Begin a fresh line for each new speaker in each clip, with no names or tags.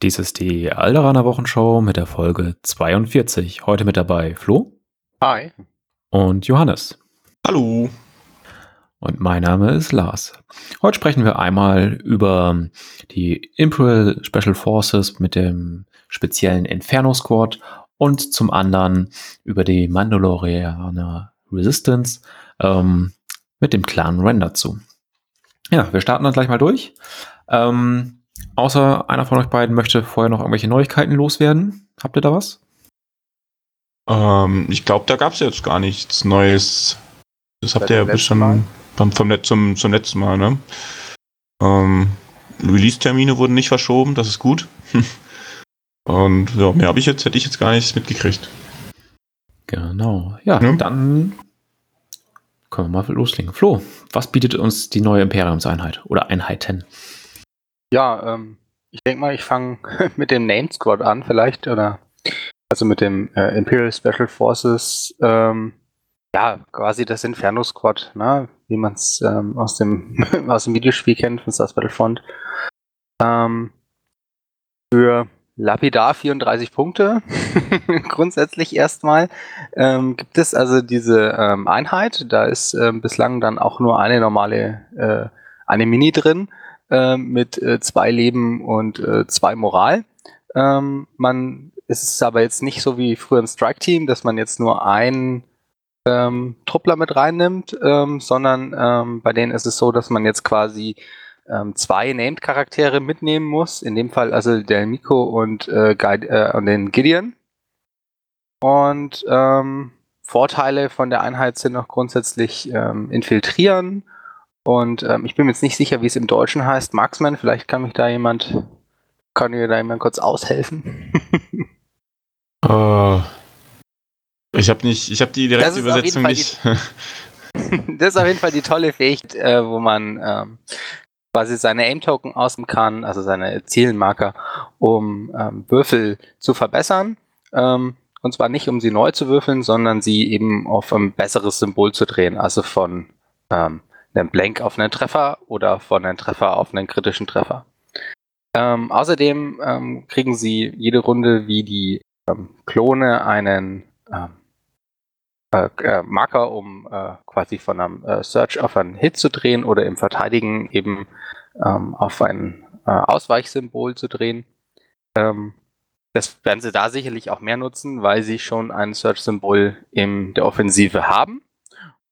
Dies ist die Alderaner Wochenshow mit der Folge 42. Heute mit dabei Flo.
Hi.
Und Johannes.
Hallo.
Und mein Name ist Lars. Heute sprechen wir einmal über die Imperial Special Forces mit dem speziellen Inferno Squad und zum anderen über die Mandalorianer Resistance ähm, mit dem Clan Ren dazu. Ja, wir starten dann gleich mal durch. Ähm, außer einer von euch beiden möchte vorher noch irgendwelche Neuigkeiten loswerden. Habt ihr da was?
Ähm, ich glaube, da gab es jetzt gar nichts Neues. Das habt ihr ja bis schon vom, vom zum, zum letzten Mal, ne? Ähm, Release-Termine wurden nicht verschoben, das ist gut. Und ja, mehr habe ich jetzt, hätte ich jetzt gar nichts mitgekriegt.
Genau. Ja, ja, dann können wir mal loslegen. Flo, was bietet uns die neue Imperiumseinheit oder Einheiten?
Ja, ähm, ich denke mal, ich fange mit dem Name Squad an, vielleicht, oder also mit dem äh, Imperial Special Forces, ähm, ja, quasi das Inferno Squad, ne? wie man es ähm, aus, dem, aus dem Videospiel kennt von Star Battlefront. Ähm, für lapidar 34 Punkte, grundsätzlich erstmal, ähm, gibt es also diese ähm, Einheit. Da ist ähm, bislang dann auch nur eine normale, äh, eine Mini drin, äh, mit äh, zwei Leben und äh, zwei Moral. Ähm, man es ist aber jetzt nicht so wie früher im Strike Team, dass man jetzt nur einen ähm, Truppler mit reinnimmt, ähm, sondern ähm, bei denen ist es so, dass man jetzt quasi ähm, zwei Named-Charaktere mitnehmen muss. In dem Fall also der Miko und, äh, Guide, äh, und den Gideon. Und ähm, Vorteile von der Einheit sind noch grundsätzlich ähm, infiltrieren. Und ähm, ich bin mir jetzt nicht sicher, wie es im Deutschen heißt. Marksman, vielleicht kann mich da jemand, kann mir da jemand kurz aushelfen.
uh, ich habe nicht, ich habe die direkte Übersetzung nicht.
Das ist auf jeden Fall die tolle Fähigkeit, äh, wo man ähm, quasi seine Aim-Token ausgeben kann, also seine Zielenmarker, um ähm, Würfel zu verbessern. Ähm, und zwar nicht, um sie neu zu würfeln, sondern sie eben auf ein besseres Symbol zu drehen, also von ähm, einem Blank auf einen Treffer oder von einem Treffer auf einen kritischen Treffer. Ähm, außerdem ähm, kriegen sie jede Runde wie die ähm, Klone einen ähm, äh, äh, Marker, um äh, quasi von einem äh, Search auf einen Hit zu drehen oder im Verteidigen eben ähm, auf ein äh, Ausweichsymbol zu drehen. Ähm, das werden sie da sicherlich auch mehr nutzen, weil sie schon ein Search-Symbol in der Offensive haben.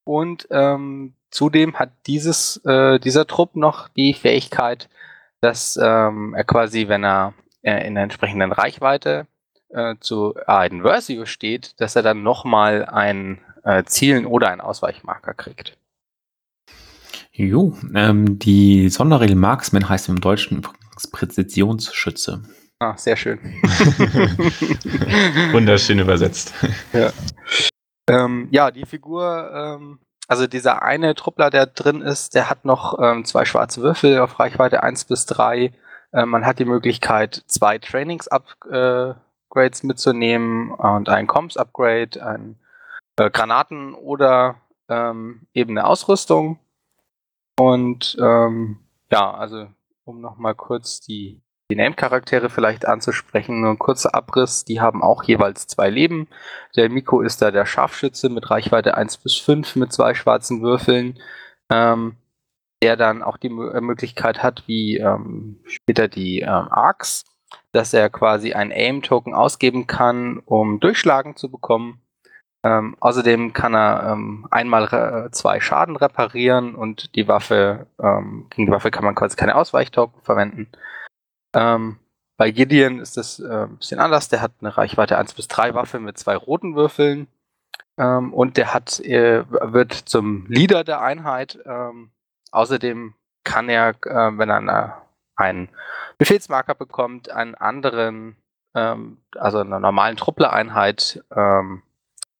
Und ähm, zudem hat dieses, äh, dieser Trupp noch die Fähigkeit, dass ähm, er quasi, wenn er in der entsprechenden Reichweite äh, zu Aiden Versio steht, dass er dann nochmal ein äh, Zielen oder ein Ausweichmarker kriegt.
Jo, ähm, die Sonderregel Marksman heißt im Deutschen übrigens Präzisionsschütze.
Ah, sehr schön.
Wunderschön übersetzt.
Ja, ähm, ja die Figur, ähm, also dieser eine Truppler, der drin ist, der hat noch ähm, zwei schwarze Würfel auf Reichweite 1 bis 3. Äh, man hat die Möglichkeit, zwei Trainings ab, äh, mitzunehmen und ein Comms-Upgrade, ein äh, Granaten oder ähm, eben eine Ausrüstung. Und ähm, ja, also um nochmal kurz die, die Name-Charaktere vielleicht anzusprechen, nur ein kurzer Abriss, die haben auch jeweils zwei Leben. Der Miko ist da der Scharfschütze mit Reichweite 1 bis 5 mit zwei schwarzen Würfeln. Ähm, der dann auch die M Möglichkeit hat, wie ähm, später die ähm, Arcs, dass er quasi ein Aim-Token ausgeben kann, um Durchschlagen zu bekommen. Ähm, außerdem kann er ähm, einmal zwei Schaden reparieren und die Waffe, ähm, gegen die Waffe kann man quasi keine Ausweichtoken verwenden. Ähm, bei Gideon ist das äh, ein bisschen anders. Der hat eine Reichweite 1 bis 3 Waffe mit zwei roten Würfeln. Ähm, und der hat, äh, wird zum Leader der Einheit. Ähm, außerdem kann er, äh, wenn er eine, einen Befehlsmarker bekommt, einen anderen, ähm, also einer normalen Truppler-Einheit, ähm,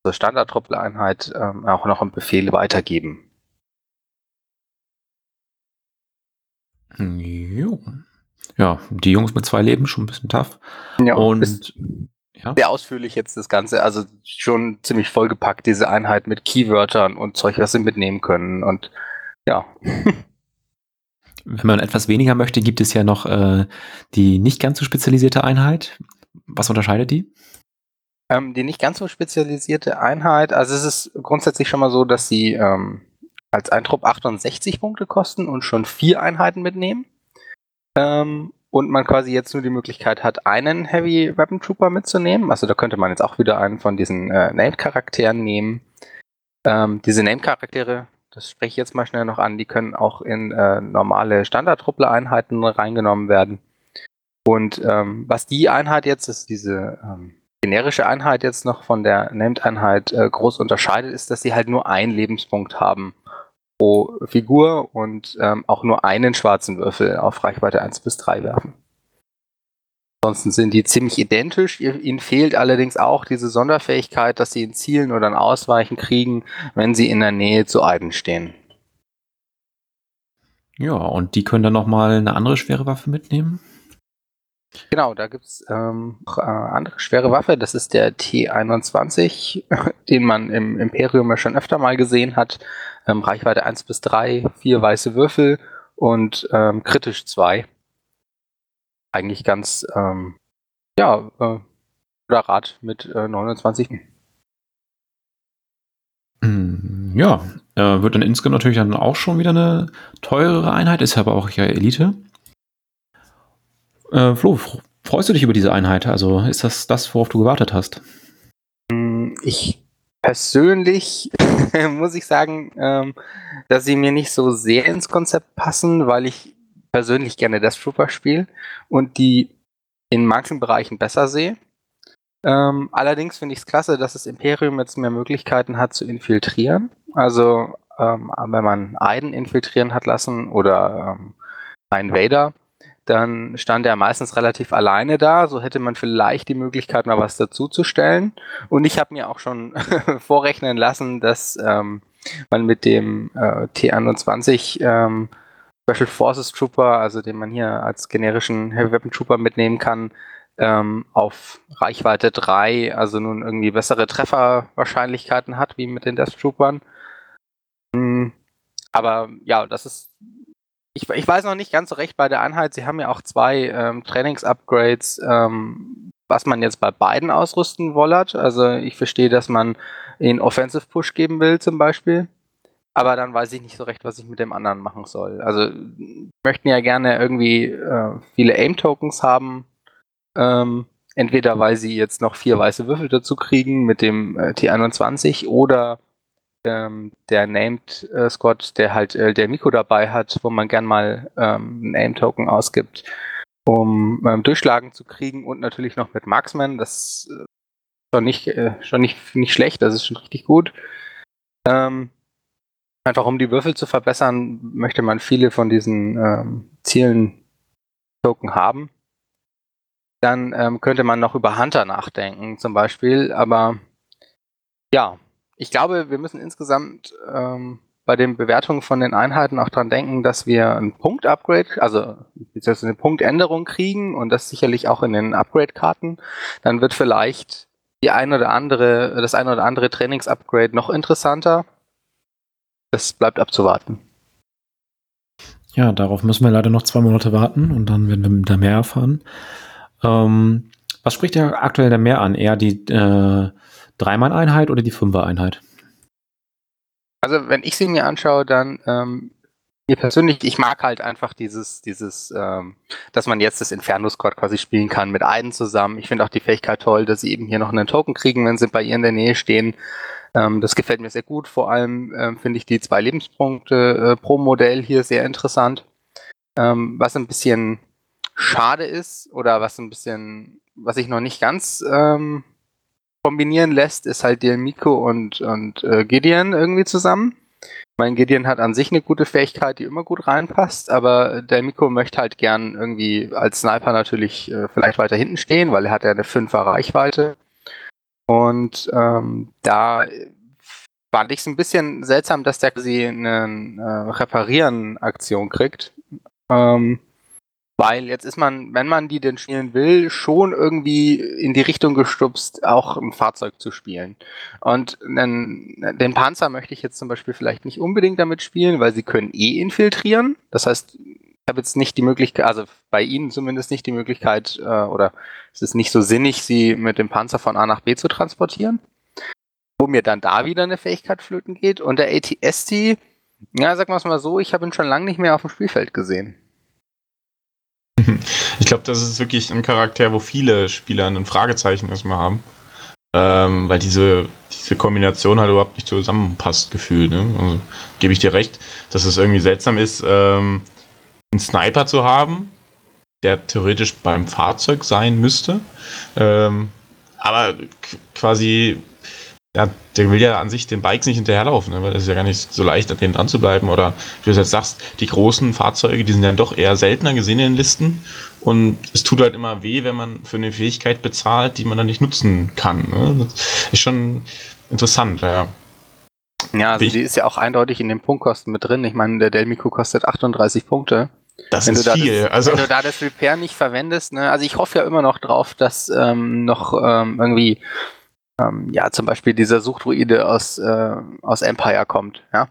also Standard-Truppler-Einheit, ähm, auch noch einen Befehl weitergeben.
Jo. Ja, die Jungs mit zwei Leben schon ein bisschen tough.
Ja, und ja. sehr ausführlich jetzt das Ganze, also schon ziemlich vollgepackt, diese Einheit mit Keywörtern und Zeug, was sie mitnehmen können und ja.
Wenn man etwas weniger möchte, gibt es ja noch äh, die nicht ganz so spezialisierte Einheit. Was unterscheidet die?
Ähm, die nicht ganz so spezialisierte Einheit, also es ist grundsätzlich schon mal so, dass sie ähm, als Eintrupp 68 Punkte kosten und schon vier Einheiten mitnehmen. Ähm, und man quasi jetzt nur die Möglichkeit hat, einen Heavy Weapon Trooper mitzunehmen. Also da könnte man jetzt auch wieder einen von diesen äh, Named-Charakteren nehmen. Ähm, diese Named-Charaktere, das spreche ich jetzt mal schnell noch an, die können auch in äh, normale Standard-Truppler-Einheiten reingenommen werden. Und ähm, was die Einheit jetzt ist, diese ähm, generische Einheit jetzt noch von der Named-Einheit äh, groß unterscheidet, ist, dass sie halt nur einen Lebenspunkt haben pro Figur und ähm, auch nur einen schwarzen Würfel auf Reichweite 1 bis 3 werfen. Ansonsten sind die ziemlich identisch. Ihnen fehlt allerdings auch diese Sonderfähigkeit, dass sie in Zielen oder ein Ausweichen kriegen, wenn sie in der Nähe zu Eiden stehen.
Ja, und die können dann nochmal eine andere schwere Waffe mitnehmen?
Genau, da gibt es ähm, eine andere schwere Waffe. Das ist der T21, den man im Imperium ja schon öfter mal gesehen hat. Ähm, Reichweite 1 bis 3, vier weiße Würfel und ähm, kritisch 2. Eigentlich ganz, ähm, ja, äh, Rad mit äh, 29.
Hm, ja, äh, wird dann insgesamt natürlich dann auch schon wieder eine teurere Einheit, ist aber auch ja Elite. Äh, Flo, freust du dich über diese Einheit? Also ist das das, worauf du gewartet hast?
Ich persönlich muss ich sagen, ähm, dass sie mir nicht so sehr ins Konzept passen, weil ich persönlich gerne Death Trooper spiele und die in manchen Bereichen besser sehe. Ähm, allerdings finde ich es klasse, dass das Imperium jetzt mehr Möglichkeiten hat zu infiltrieren. Also ähm, wenn man Aiden infiltrieren hat lassen oder ähm, einen Vader, dann stand er meistens relativ alleine da. So hätte man vielleicht die Möglichkeit, mal was dazuzustellen. Und ich habe mir auch schon vorrechnen lassen, dass ähm, man mit dem äh, T21 ähm, Special Forces Trooper, also den man hier als generischen Heavy Weapon Trooper mitnehmen kann, ähm, auf Reichweite 3, also nun irgendwie bessere Trefferwahrscheinlichkeiten hat, wie mit den Death Troopern. Hm, aber ja, das ist ich, ich, weiß noch nicht ganz so recht bei der Einheit. Sie haben ja auch zwei ähm, Trainings-Upgrades, ähm, was man jetzt bei beiden ausrüsten wollt. Also ich verstehe, dass man den Offensive Push geben will zum Beispiel. Aber dann weiß ich nicht so recht, was ich mit dem anderen machen soll. Also möchten ja gerne irgendwie äh, viele Aim-Tokens haben. Ähm, entweder weil sie jetzt noch vier weiße Würfel dazu kriegen mit dem äh, T21 oder ähm, der Named äh, Squad, der halt äh, der Miko dabei hat, wo man gern mal ähm, einen Aim-Token ausgibt, um ähm, Durchschlagen zu kriegen und natürlich noch mit Marksman. Das ist äh, schon nicht, äh, schon nicht, nicht schlecht, das ist schon richtig gut. Ähm, einfach um die Würfel zu verbessern, möchte man viele von diesen ähm, Zielen Token haben. Dann ähm, könnte man noch über Hunter nachdenken, zum Beispiel, aber ja, ich glaube, wir müssen insgesamt ähm, bei den Bewertungen von den Einheiten auch dran denken, dass wir ein Punkt-Upgrade, also eine Punktänderung kriegen und das sicherlich auch in den Upgrade-Karten. Dann wird vielleicht die ein oder andere, das ein oder andere Trainings-Upgrade noch interessanter. Das bleibt abzuwarten.
Ja, darauf müssen wir leider noch zwei Monate warten und dann werden wir da mehr erfahren. Ähm, was spricht ja aktuell da mehr an? Eher die äh, Dreimann-Einheit oder die Fünfer-Einheit?
Also wenn ich sie mir anschaue, dann ähm, mir persönlich, ich mag halt einfach dieses, dieses, ähm, dass man jetzt das Inferno Squad quasi spielen kann mit Eiden zusammen. Ich finde auch die Fähigkeit toll, dass sie eben hier noch einen Token kriegen, wenn sie bei ihr in der Nähe stehen. Ähm, das gefällt mir sehr gut. Vor allem ähm, finde ich die zwei Lebenspunkte äh, pro Modell hier sehr interessant. Ähm, was ein bisschen schade ist oder was ein bisschen, was ich noch nicht ganz ähm, kombinieren lässt, ist halt der Miko und, und äh, Gideon irgendwie zusammen. Mein Gideon hat an sich eine gute Fähigkeit, die immer gut reinpasst, aber der Miko möchte halt gern irgendwie als Sniper natürlich äh, vielleicht weiter hinten stehen, weil er hat ja eine 5er Reichweite. Und ähm, da fand ich es ein bisschen seltsam, dass der quasi eine äh, Reparieren-Aktion kriegt. Ähm, weil jetzt ist man, wenn man die denn spielen will, schon irgendwie in die Richtung gestupst, auch ein Fahrzeug zu spielen. Und den, den Panzer möchte ich jetzt zum Beispiel vielleicht nicht unbedingt damit spielen, weil sie können eh infiltrieren. Das heißt, Ich habe jetzt nicht die Möglichkeit, also bei Ihnen zumindest nicht die Möglichkeit, äh, oder es ist nicht so sinnig, sie mit dem Panzer von A nach B zu transportieren. Wo mir dann da wieder eine Fähigkeit flöten geht. Und der ATST, ja, sagen wir es mal so, ich habe ihn schon lange nicht mehr auf dem Spielfeld gesehen.
Ich glaube, das ist wirklich ein Charakter, wo viele Spieler ein Fragezeichen erstmal haben. Ähm, weil diese, diese Kombination halt überhaupt nicht zusammenpasst, gefühlt. Ne? Also, Gebe ich dir recht, dass es irgendwie seltsam ist, ähm, einen Sniper zu haben, der theoretisch beim Fahrzeug sein müsste. Ähm, aber quasi ja, der will ja an sich den Bikes nicht hinterherlaufen, ne? weil das ist ja gar nicht so leicht, an denen dran zu bleiben. Oder wie du jetzt sagst, die großen Fahrzeuge, die sind dann doch eher seltener gesehen in den Listen. Und es tut halt immer weh, wenn man für eine Fähigkeit bezahlt, die man dann nicht nutzen kann. Ne? Das ist schon interessant, ja.
Ja, also die ist ja auch eindeutig in den Punktkosten mit drin. Ich meine, der Delmico kostet 38 Punkte.
Das wenn ist viel.
Das, also wenn du da das Repair nicht verwendest, ne? also ich hoffe ja immer noch drauf, dass ähm, noch ähm, irgendwie ähm, ja, zum Beispiel dieser Suchtruide aus, äh, aus Empire kommt, ja.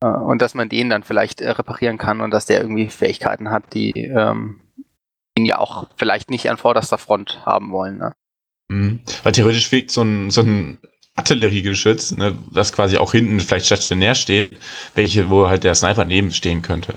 Äh, und dass man den dann vielleicht äh, reparieren kann und dass der irgendwie Fähigkeiten hat, die ähm, ihn ja auch vielleicht nicht an vorderster Front haben wollen, ne?
Mhm. Weil theoretisch fehlt so ein, so ein Artilleriegeschütz, ne, das quasi auch hinten vielleicht stationär steht, welche, wo halt der Sniper neben stehen könnte.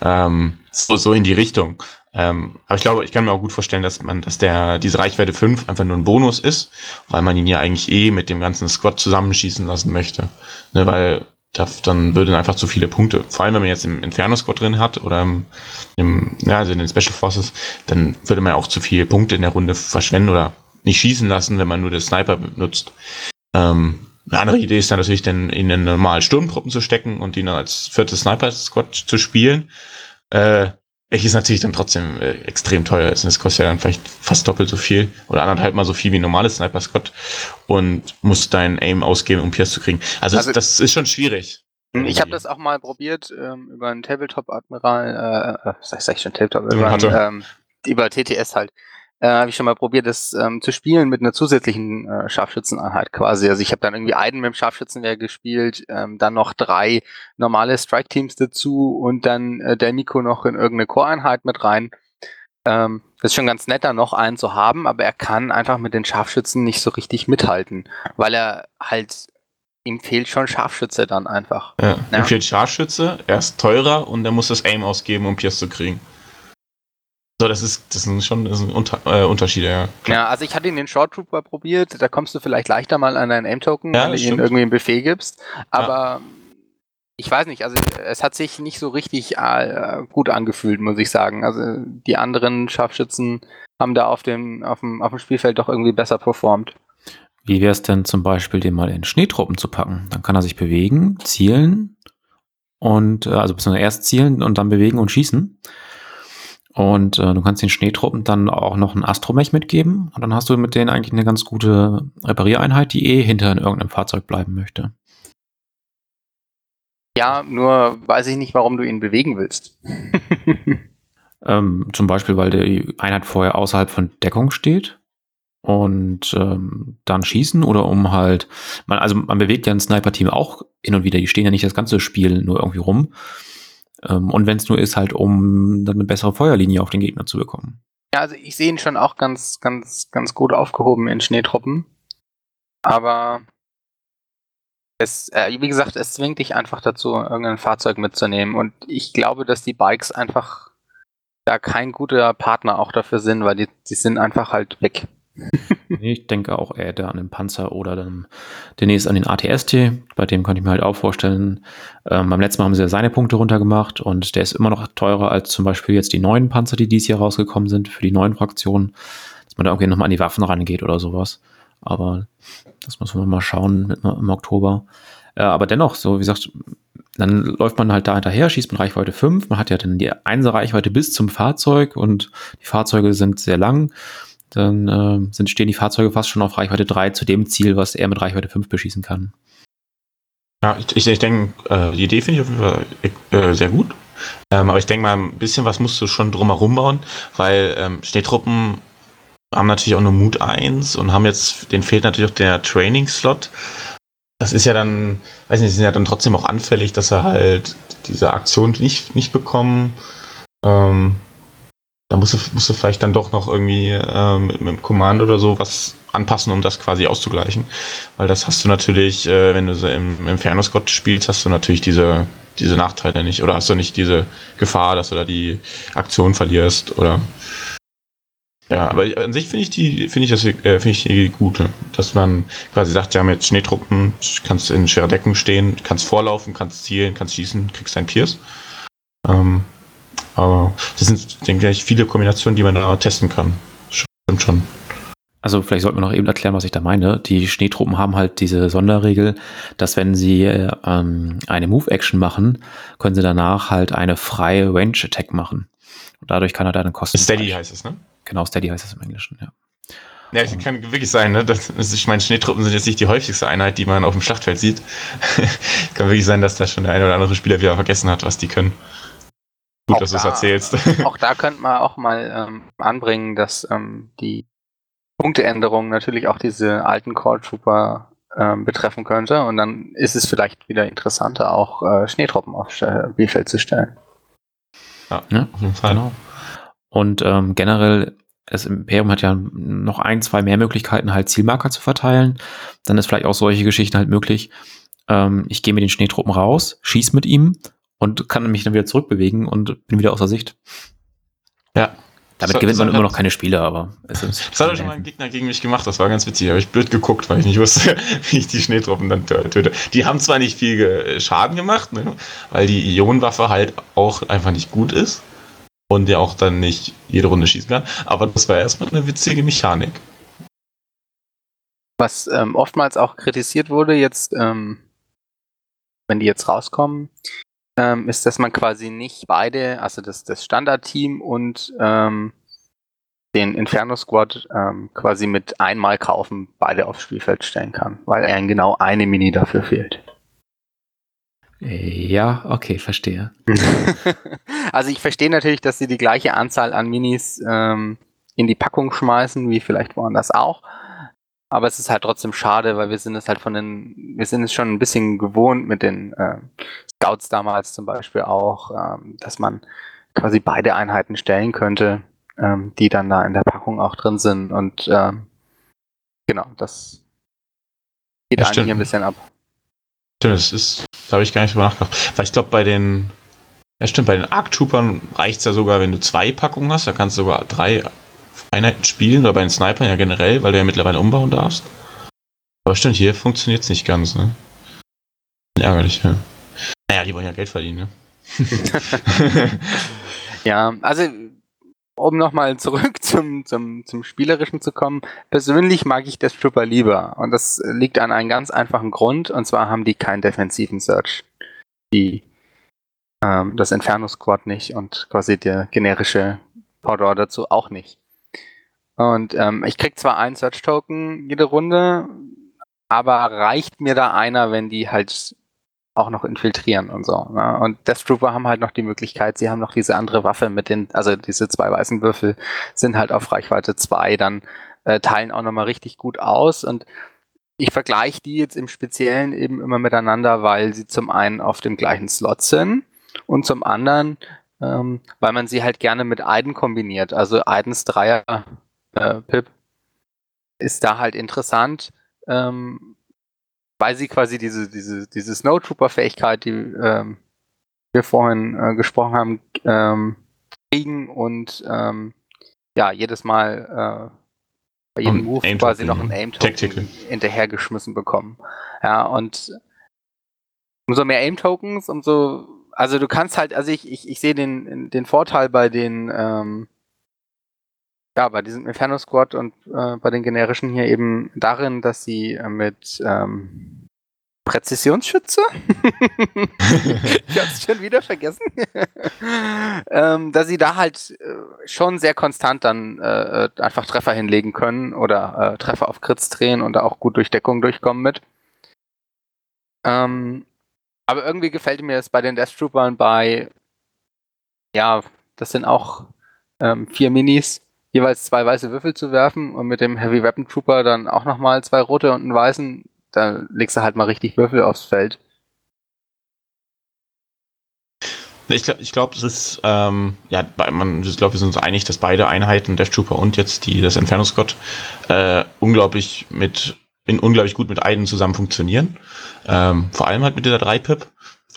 Ähm, so, so in die Richtung. Ähm, aber ich glaube, ich kann mir auch gut vorstellen, dass man, dass der, diese Reichweite 5 einfach nur ein Bonus ist, weil man ihn ja eigentlich eh mit dem ganzen Squad zusammenschießen lassen möchte. Ne, weil das, dann würde einfach zu viele Punkte, vor allem wenn man jetzt im Inferno-Squad drin hat oder im, ja, also in den Special Forces, dann würde man auch zu viele Punkte in der Runde verschwenden oder nicht schießen lassen, wenn man nur den Sniper benutzt. Ähm, eine andere Idee ist dann natürlich, dann in einen normalen Sturmtruppen zu stecken und ihn als viertes Sniper-Squad zu spielen. Äh, welches natürlich dann trotzdem äh, extrem teuer ist. Und es kostet ja dann vielleicht fast doppelt so viel oder anderthalb mal so viel wie ein normales Sniper Scott und musst dein Aim ausgeben, um Pierce zu kriegen. Also, also das, das ist schon schwierig.
Ich habe das auch mal probiert ähm, über einen Tabletop-Admiral, äh, äh, sag, sag ich schon Tabletop, über, ähm, über TTS halt äh, habe ich schon mal probiert, das ähm, zu spielen mit einer zusätzlichen äh, Scharfschützeneinheit quasi. Also ich habe dann irgendwie einen mit dem Scharfschützenwehr gespielt, ähm, dann noch drei normale Strike-Teams dazu und dann äh, der Nico noch in irgendeine Core-Einheit mit rein. Ähm, das ist schon ganz nett, da noch einen zu haben, aber er kann einfach mit den Scharfschützen nicht so richtig mithalten, weil er halt ihm fehlt schon Scharfschütze dann einfach.
Ja, ja. ihm fehlt Scharfschütze, er ist teurer und er muss das Aim ausgeben, um Pierce zu kriegen. So, das ist, das sind schon das sind Unter, äh, Unterschiede, ja.
Ja, also ich hatte ihn den Short Trooper probiert, da kommst du vielleicht leichter mal an deinen Aim-Token, ja, wenn du ihm irgendwie einen Befehl gibst. Aber ja. ich weiß nicht, also es hat sich nicht so richtig äh, gut angefühlt, muss ich sagen. Also die anderen Scharfschützen haben da auf dem, auf dem, auf dem Spielfeld doch irgendwie besser performt.
Wie wäre es denn zum Beispiel, den mal in Schneetruppen zu packen? Dann kann er sich bewegen, zielen und äh, also beziehungsweise erst zielen und dann bewegen und schießen. Und äh, du kannst den Schneetruppen dann auch noch ein Astromech mitgeben. Und dann hast du mit denen eigentlich eine ganz gute Repariereinheit, die eh hinter in irgendeinem Fahrzeug bleiben möchte.
Ja, nur weiß ich nicht, warum du ihn bewegen willst.
ähm, zum Beispiel, weil die Einheit vorher außerhalb von Deckung steht und ähm, dann schießen oder um halt, man, also man bewegt ja ein Sniper-Team auch hin und wieder, die stehen ja nicht das ganze Spiel nur irgendwie rum, ähm, und wenn es nur ist, halt, um dann eine bessere Feuerlinie auf den Gegner zu bekommen.
Ja, also ich sehe ihn schon auch ganz, ganz, ganz gut aufgehoben in Schneetruppen. Aber es, äh, wie gesagt, es zwingt dich einfach dazu, irgendein Fahrzeug mitzunehmen. Und ich glaube, dass die Bikes einfach da kein guter Partner auch dafür sind, weil die, die sind einfach halt weg
ich denke auch eher an den Panzer oder dann demnächst an den ATST. Bei dem konnte ich mir halt auch vorstellen, ähm, beim letzten Mal haben sie ja seine Punkte runtergemacht und der ist immer noch teurer als zum Beispiel jetzt die neuen Panzer, die dieses Jahr rausgekommen sind für die neuen Fraktionen, dass man da irgendwie nochmal an die Waffen rangeht oder sowas. Aber das muss man mal schauen im Oktober. Äh, aber dennoch, so wie gesagt, dann läuft man halt da hinterher, schießt man Reichweite 5. Man hat ja dann die Einser Reichweite bis zum Fahrzeug und die Fahrzeuge sind sehr lang dann äh, sind, stehen die Fahrzeuge fast schon auf Reichweite 3 zu dem Ziel, was er mit Reichweite 5 beschießen kann.
Ja, ich, ich, ich denke, äh, die Idee finde ich auf jeden Fall äh, sehr gut. Ähm, aber ich denke mal, ein bisschen was musst du schon drumherum bauen, weil ähm, Schneetruppen haben natürlich auch nur Mut 1 und haben jetzt, den fehlt natürlich auch der Training-Slot. Das ist ja dann, weiß nicht, sie sind ja dann trotzdem auch anfällig, dass er halt diese Aktion nicht, nicht bekommen. Ähm, da musst du, musst du vielleicht dann doch noch irgendwie ähm, mit, mit dem Command oder so was anpassen, um das quasi auszugleichen. Weil das hast du natürlich, äh, wenn du so im Inferno Squad spielst, hast du natürlich diese, diese Nachteile nicht. Oder hast du nicht diese Gefahr, dass du da die Aktion verlierst oder ja, aber an sich finde ich die, finde ich das, äh, finde ich die gute, dass man quasi sagt, haben jetzt Schneetruppen, kannst in schwerer Deckung stehen, kannst vorlaufen, kannst zielen, kannst schießen, kriegst deinen Pierce. Ähm, aber das sind, denke ich, viele Kombinationen, die man da testen kann. Stimmt schon.
Also vielleicht sollten wir noch eben erklären, was ich da meine. Die Schneetruppen haben halt diese Sonderregel, dass wenn sie ähm, eine Move-Action machen, können sie danach halt eine freie Range-Attack machen. Und dadurch kann er dann Kosten.
Steady heißt es, ne?
Genau, Steady heißt es im Englischen, ja.
Ja, es kann wirklich sein, ne? Das, ich meine, Schneetruppen sind jetzt nicht die häufigste Einheit, die man auf dem Schlachtfeld sieht. kann wirklich sein, dass da schon der eine oder andere Spieler wieder vergessen hat, was die können. Gut, auch dass du es erzählst.
Auch da könnte man auch mal ähm, anbringen, dass ähm, die Punkteänderung natürlich auch diese alten Core Trooper ähm, betreffen könnte. Und dann ist es vielleicht wieder interessanter, auch äh, Schneetruppen aufs Spielfeld zu stellen.
Ja, ja auf jeden Fall. Genau. Und ähm, generell, das Imperium hat ja noch ein, zwei mehr Möglichkeiten, halt Zielmarker zu verteilen. Dann ist vielleicht auch solche Geschichten halt möglich. Ähm, ich gehe mit den Schneetruppen raus, schieß mit ihm und kann mich dann wieder zurückbewegen und bin wieder außer Sicht.
Ja.
Damit das gewinnt man immer noch keine Spiele, aber
es ist. Das hat schon mal ein Gegner gegen mich gemacht, das war ganz witzig. Habe ich blöd geguckt, weil ich nicht wusste, wie ich die Schneetruppen dann töte. Die haben zwar nicht viel Schaden gemacht, ne, weil die Ionenwaffe halt auch einfach nicht gut ist und der auch dann nicht jede Runde schießen kann. Aber das war erstmal eine witzige Mechanik.
Was ähm, oftmals auch kritisiert wurde, jetzt, ähm, wenn die jetzt rauskommen, ähm, ist, dass man quasi nicht beide, also das, das Standardteam und ähm, den Inferno Squad ähm, quasi mit einmal kaufen beide aufs Spielfeld stellen kann, weil er genau eine Mini dafür fehlt.
Ja, okay, verstehe.
also ich verstehe natürlich, dass sie die gleiche Anzahl an Minis ähm, in die Packung schmeißen, wie vielleicht woanders auch. Aber es ist halt trotzdem schade, weil wir sind es halt von den, wir sind es schon ein bisschen gewohnt mit den äh, Scouts damals zum Beispiel auch, ähm, dass man quasi beide Einheiten stellen könnte, ähm, die dann da in der Packung auch drin sind. Und ähm, genau, das geht ja, eigentlich stimmt. ein bisschen ab.
Das ist, da habe ich gar nicht drüber nachgedacht. Weil ich glaube, bei den, ja stimmt, bei den Arc-Troopern reicht es ja sogar, wenn du zwei Packungen hast, da kannst du sogar drei Einheiten spielen, oder bei den Snipern ja generell, weil du ja mittlerweile umbauen darfst. Aber stimmt, hier funktioniert es nicht ganz, ne? Ärgerlich, ja. Naja, die wollen ja Geld verdienen,
ne? ja, also um nochmal zurück zum, zum, zum Spielerischen zu kommen, persönlich mag ich das Trooper lieber. Und das liegt an einem ganz einfachen Grund, und zwar haben die keinen defensiven Search. Die, ähm, das Inferno Squad nicht und quasi der generische Powder dazu auch nicht. Und ähm, ich krieg zwar einen Search-Token jede Runde, aber reicht mir da einer, wenn die halt auch noch infiltrieren und so. Ne? Und Death Trooper haben halt noch die Möglichkeit, sie haben noch diese andere Waffe mit den, also diese zwei weißen Würfel sind halt auf Reichweite 2, dann äh, teilen auch nochmal richtig gut aus und ich vergleiche die jetzt im Speziellen eben immer miteinander, weil sie zum einen auf dem gleichen Slot sind und zum anderen, ähm, weil man sie halt gerne mit Aiden kombiniert. Also Aidens Dreier äh, Pip? Ist da halt interessant, ähm, weil sie quasi diese, diese, diese Snowtrooper-Fähigkeit, die ähm, wir vorhin äh, gesprochen haben, ähm, kriegen und ähm, ja, jedes Mal äh, bei jedem Move quasi noch ein Aim-Token hinterhergeschmissen bekommen. Ja, und umso mehr Aim-Tokens, umso also du kannst halt, also ich, ich, ich sehe den, den Vorteil bei den ähm, ja, bei diesem Inferno Squad und äh, bei den generischen hier eben darin, dass sie äh, mit ähm, Präzisionsschütze? ich hab's schon wieder vergessen. ähm, dass sie da halt äh, schon sehr konstant dann äh, einfach Treffer hinlegen können oder äh, Treffer auf Crits drehen und da auch gut durch Deckung durchkommen mit. Ähm, aber irgendwie gefällt mir es bei den Death Troopern bei, ja, das sind auch ähm, vier Minis, jeweils zwei weiße Würfel zu werfen und mit dem Heavy Weapon Trooper dann auch nochmal zwei rote und einen weißen, da legst du halt mal richtig Würfel aufs Feld.
Ich glaube, ich glaub, es ist, ähm, ja, man, ich glaube, wir sind uns einig, dass beide Einheiten, Death Trooper und jetzt die, das Inferno Scott, äh, unglaublich mit, in, unglaublich gut mit Aiden zusammen funktionieren. Ähm, vor allem halt mit dieser 3-Pip.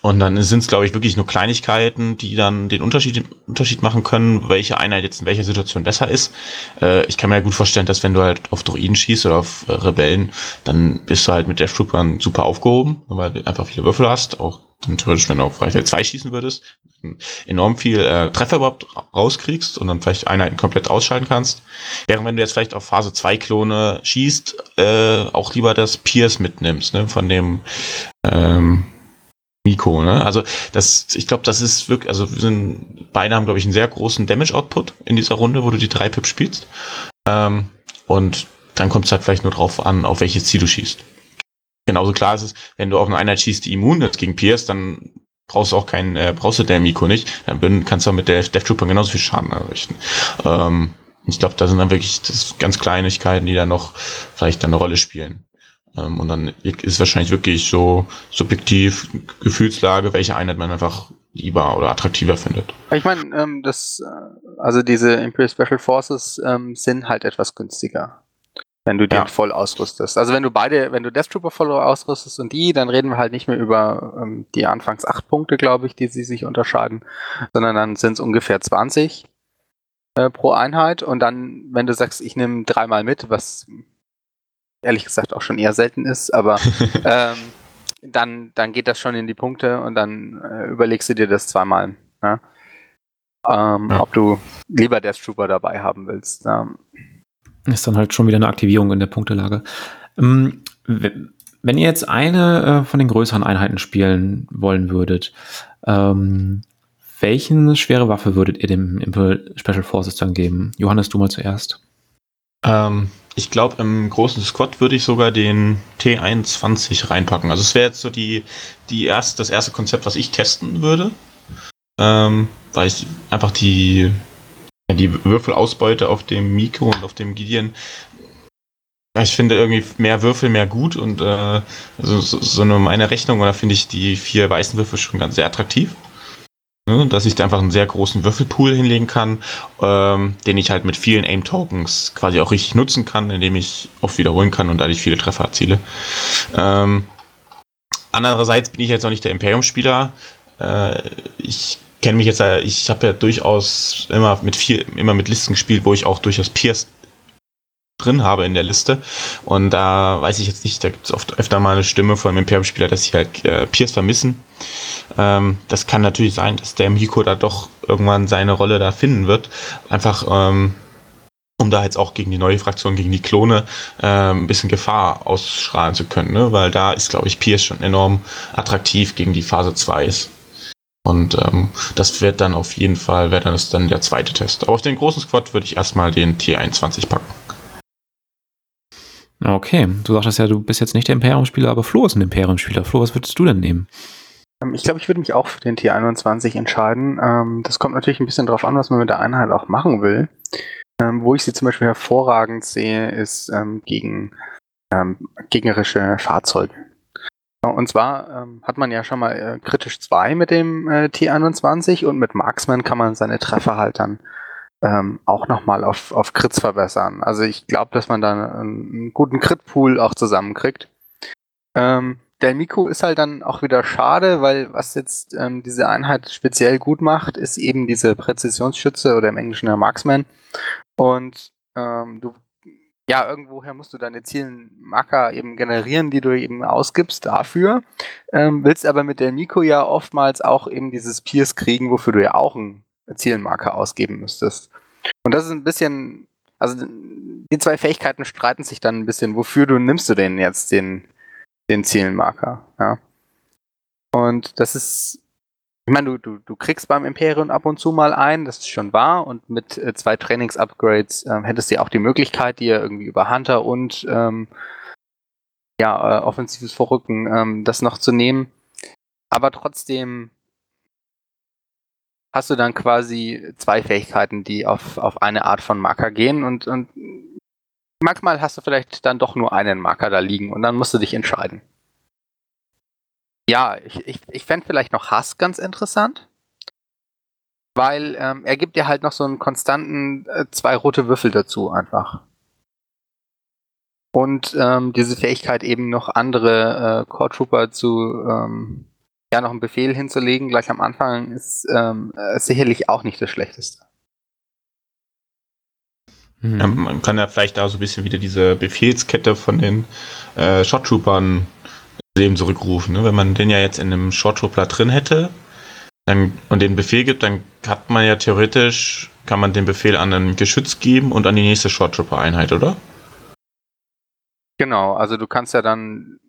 Und dann sind es, glaube ich, wirklich nur Kleinigkeiten, die dann den Unterschied, Unterschied machen können, welche Einheit jetzt in welcher Situation besser ist. Äh, ich kann mir ja gut vorstellen, dass wenn du halt auf Droiden schießt oder auf äh, Rebellen, dann bist du halt mit Death Troopern super aufgehoben, weil du einfach viele Würfel hast, auch theoretisch, wenn du auf Reichweite 2 schießen würdest, enorm viel äh, Treffer überhaupt rauskriegst und dann vielleicht Einheiten komplett ausschalten kannst. Während wenn du jetzt vielleicht auf Phase 2 Klone schießt, äh, auch lieber das Pierce mitnimmst, ne, von dem ähm, Miko, ne? Also das, ich glaube, das ist wirklich, also wir sind, beide haben, glaube ich, einen sehr großen Damage-Output in dieser Runde, wo du die drei Pip spielst. Ähm, und dann kommt es halt vielleicht nur drauf an, auf welches Ziel du schießt. Genauso klar ist es, wenn du auf eine Einheit schießt, die immun ist gegen Pierce, dann brauchst du auch keinen, äh, brauchst du der Miko nicht. Dann kannst du mit der Death Trooper genauso viel Schaden errichten. Ähm, ich glaube, da sind dann wirklich ganz Kleinigkeiten, die da noch vielleicht dann eine Rolle spielen. Ähm, und dann ist wahrscheinlich wirklich so subjektiv Gefühlslage, welche Einheit man einfach lieber oder attraktiver findet.
Ich meine, ähm, das, äh, also diese Imperial Special Forces ähm, sind halt etwas günstiger, wenn du den ja. voll ausrüstest. Also wenn du beide, wenn du Death Trooper voll ausrüstest und die, dann reden wir halt nicht mehr über ähm, die anfangs acht Punkte, glaube ich, die sie sich unterscheiden, sondern dann sind es ungefähr 20 äh, pro Einheit. Und dann, wenn du sagst, ich nehme dreimal mit, was ehrlich gesagt auch schon eher selten ist, aber ähm, dann, dann geht das schon in die Punkte und dann äh, überlegst du dir das zweimal. Ne? Ähm, ja. Ob du lieber Death Trooper dabei haben willst. Ähm.
Ist dann halt schon wieder eine Aktivierung in der Punktelage. Ähm, wenn ihr jetzt eine äh, von den größeren Einheiten spielen wollen würdet, ähm, welchen schwere Waffe würdet ihr dem Impel Special Forces dann geben? Johannes, du mal zuerst.
Ähm, ich glaube, im großen Squad würde ich sogar den T21 reinpacken. Also es wäre jetzt so die, die erst, das erste Konzept, was ich testen würde. Ähm, weil ich einfach die, die Würfelausbeute auf dem Mikro und auf dem Gideon ich finde irgendwie mehr Würfel mehr gut und äh, also so, so eine meine Rechnung, da finde ich die vier weißen Würfel schon ganz sehr attraktiv. Ne, dass ich da einfach einen sehr großen Würfelpool hinlegen kann, ähm, den ich halt mit vielen Aim-Tokens quasi auch richtig nutzen kann, indem ich oft wiederholen kann und dadurch viele Treffer erziele. Ähm, andererseits bin ich jetzt noch nicht der Imperium-Spieler. Äh, ich kenne mich jetzt, ich habe ja durchaus immer mit viel, immer mit Listen gespielt, wo ich auch durchaus Pierce drin habe in der Liste. Und da weiß ich jetzt nicht, da gibt es oft öfter mal eine Stimme von einem Imperium-Spieler, dass sie halt äh, Pierce vermissen. Ähm, das kann natürlich sein, dass der Miko da doch irgendwann seine Rolle da finden wird. Einfach, ähm, um da jetzt auch gegen die neue Fraktion, gegen die Klone, äh, ein bisschen Gefahr ausstrahlen zu können, ne? weil da ist, glaube ich, Pierce schon enorm attraktiv gegen die Phase 2 ist. Und ähm, das wird dann auf jeden Fall, wäre dann das dann der zweite Test. Aber auf den großen Squad würde ich erstmal den T21 packen.
Okay, du sagtest ja, du bist jetzt nicht der Imperium-Spieler, aber Flo ist ein Imperium-Spieler. Flo, was würdest du denn nehmen?
Ähm, ich glaube, ich würde mich auch für den T21 entscheiden. Ähm, das kommt natürlich ein bisschen darauf an, was man mit der Einheit auch machen will. Ähm, wo ich sie zum Beispiel hervorragend sehe, ist gegen gegnerische Fahrzeuge. Und zwar hat man ja schon mal äh, kritisch 2 mit dem äh, T21 und mit Marksman kann man seine Treffer halt dann ähm, auch nochmal auf, auf Crits verbessern. Also ich glaube, dass man da einen, einen guten Crit-Pool auch zusammenkriegt. Ähm, der Mikro ist halt dann auch wieder schade, weil was jetzt ähm, diese Einheit speziell gut macht, ist eben diese Präzisionsschütze oder im Englischen der Marksman. Und ähm, du, ja, irgendwoher musst du deine Zielmarker eben generieren, die du eben ausgibst dafür. Ähm, willst aber mit der Mikro ja oftmals auch eben dieses Pierce kriegen, wofür du ja auch einen Zielmarker ausgeben müsstest. Und das ist ein bisschen, also die zwei Fähigkeiten streiten sich dann ein bisschen, wofür du nimmst du denn jetzt den, den Zielmarker, ja. Und das ist, ich meine, du, du, du kriegst beim Imperium ab und zu mal ein, das ist schon wahr, und mit äh, zwei Trainings-Upgrades äh, hättest du ja auch die Möglichkeit, dir irgendwie über Hunter und ähm, ja, äh, offensives Vorrücken ähm, das noch zu nehmen. Aber trotzdem hast du dann quasi zwei Fähigkeiten, die auf, auf eine Art von Marker gehen und, und manchmal hast du vielleicht dann doch nur einen Marker da liegen und dann musst du dich entscheiden. Ja, ich, ich, ich fände vielleicht noch Hass ganz interessant. Weil ähm, er gibt dir halt noch so einen konstanten äh, zwei rote Würfel dazu einfach. Und ähm, diese Fähigkeit eben noch andere äh, Core Trooper zu ähm, ja noch einen Befehl hinzulegen gleich am Anfang ist ähm, äh, sicherlich auch nicht das Schlechteste.
Mhm. Ja, man kann ja vielleicht da so ein bisschen wieder diese Befehlskette von den äh, Shot Troopern Leben zurückrufen. Ne? Wenn man den ja jetzt in einem Short Trooper drin hätte dann, und den Befehl gibt, dann hat man ja theoretisch, kann man den Befehl an ein Geschütz geben und an die nächste Short Trooper Einheit, oder?
Genau, also du kannst ja dann,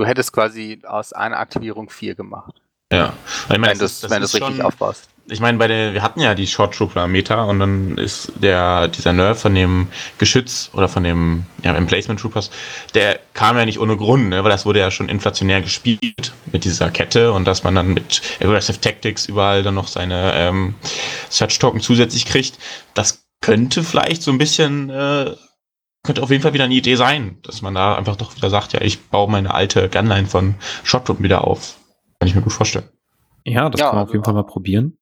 du hättest quasi aus einer Aktivierung vier gemacht.
Ja,
ich meine, wenn du es richtig schon, aufbaust
ich meine, bei der, wir hatten ja die Short Trooper Meta und dann ist der, dieser Nerf von dem Geschütz oder von dem, ja, Emplacement Troopers, der kam ja nicht ohne Grund, ne, weil das wurde ja schon inflationär gespielt mit dieser Kette und dass man dann mit Aggressive Tactics überall dann noch seine ähm, Search Token zusätzlich kriegt. Das könnte vielleicht so ein bisschen, äh, könnte auf jeden Fall wieder eine Idee sein, dass man da einfach doch wieder sagt, ja, ich baue meine alte Gunline von Short Troop wieder auf. Kann ich mir gut vorstellen.
Ja, das ja, kann man auf jeden Fall mal probieren.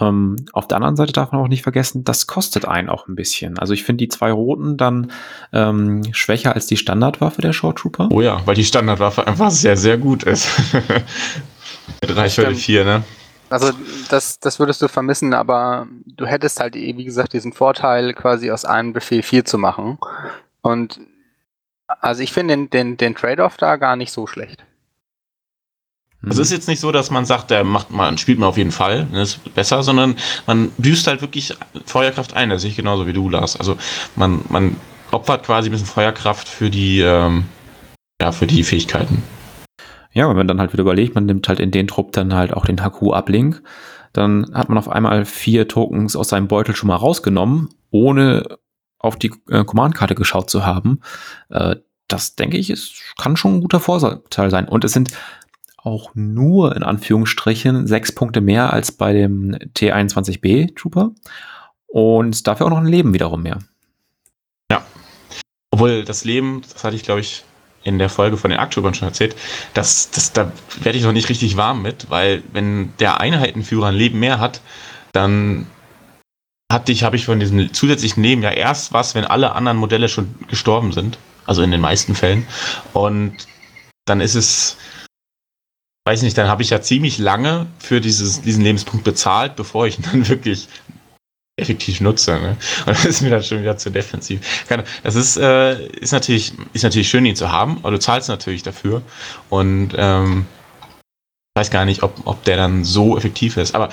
Ähm, auf der anderen Seite darf man auch nicht vergessen, das kostet einen auch ein bisschen. Also ich finde die zwei roten dann ähm, schwächer als die Standardwaffe der Short Trooper.
Oh ja, weil die Standardwaffe einfach sehr, sehr gut ist. Mit Reichweite 4, ne?
Also das, das würdest du vermissen, aber du hättest halt, wie gesagt, diesen Vorteil, quasi aus einem Befehl 4 zu machen. Und also ich finde den, den, den Trade-off da gar nicht so schlecht.
Also es ist jetzt nicht so, dass man sagt, der macht man spielt man auf jeden Fall, das ist besser, sondern man büßt halt wirklich Feuerkraft ein. Das sehe ich genauso wie du, Lars. Also man, man opfert quasi ein bisschen Feuerkraft für die, ähm, ja, für die Fähigkeiten.
Ja, wenn man dann halt wieder überlegt, man nimmt halt in den Trupp dann halt auch den HQ-Uplink, dann hat man auf einmal vier Tokens aus seinem Beutel schon mal rausgenommen, ohne auf die äh, Command-Karte geschaut zu haben. Äh, das denke ich, ist, kann schon ein guter Vorteil sein. Und es sind auch nur in Anführungsstrichen sechs Punkte mehr als bei dem T21B Trooper und dafür auch noch ein Leben wiederum mehr.
Ja. Obwohl das Leben, das hatte ich glaube ich in der Folge von den Aktubern schon erzählt, das, das, da werde ich noch nicht richtig warm mit, weil wenn der Einheitenführer ein Leben mehr hat, dann hatte ich, habe ich von diesem zusätzlichen Leben ja erst was, wenn alle anderen Modelle schon gestorben sind. Also in den meisten Fällen. Und dann ist es, weiß nicht, dann habe ich ja ziemlich lange für dieses, diesen Lebenspunkt bezahlt, bevor ich ihn dann wirklich effektiv nutze. Ne? Und das ist mir dann schon wieder zu defensiv. Das ist, äh, ist, natürlich, ist natürlich schön, ihn zu haben, aber du zahlst natürlich dafür. Und ähm, weiß gar nicht, ob, ob der dann so effektiv ist. Aber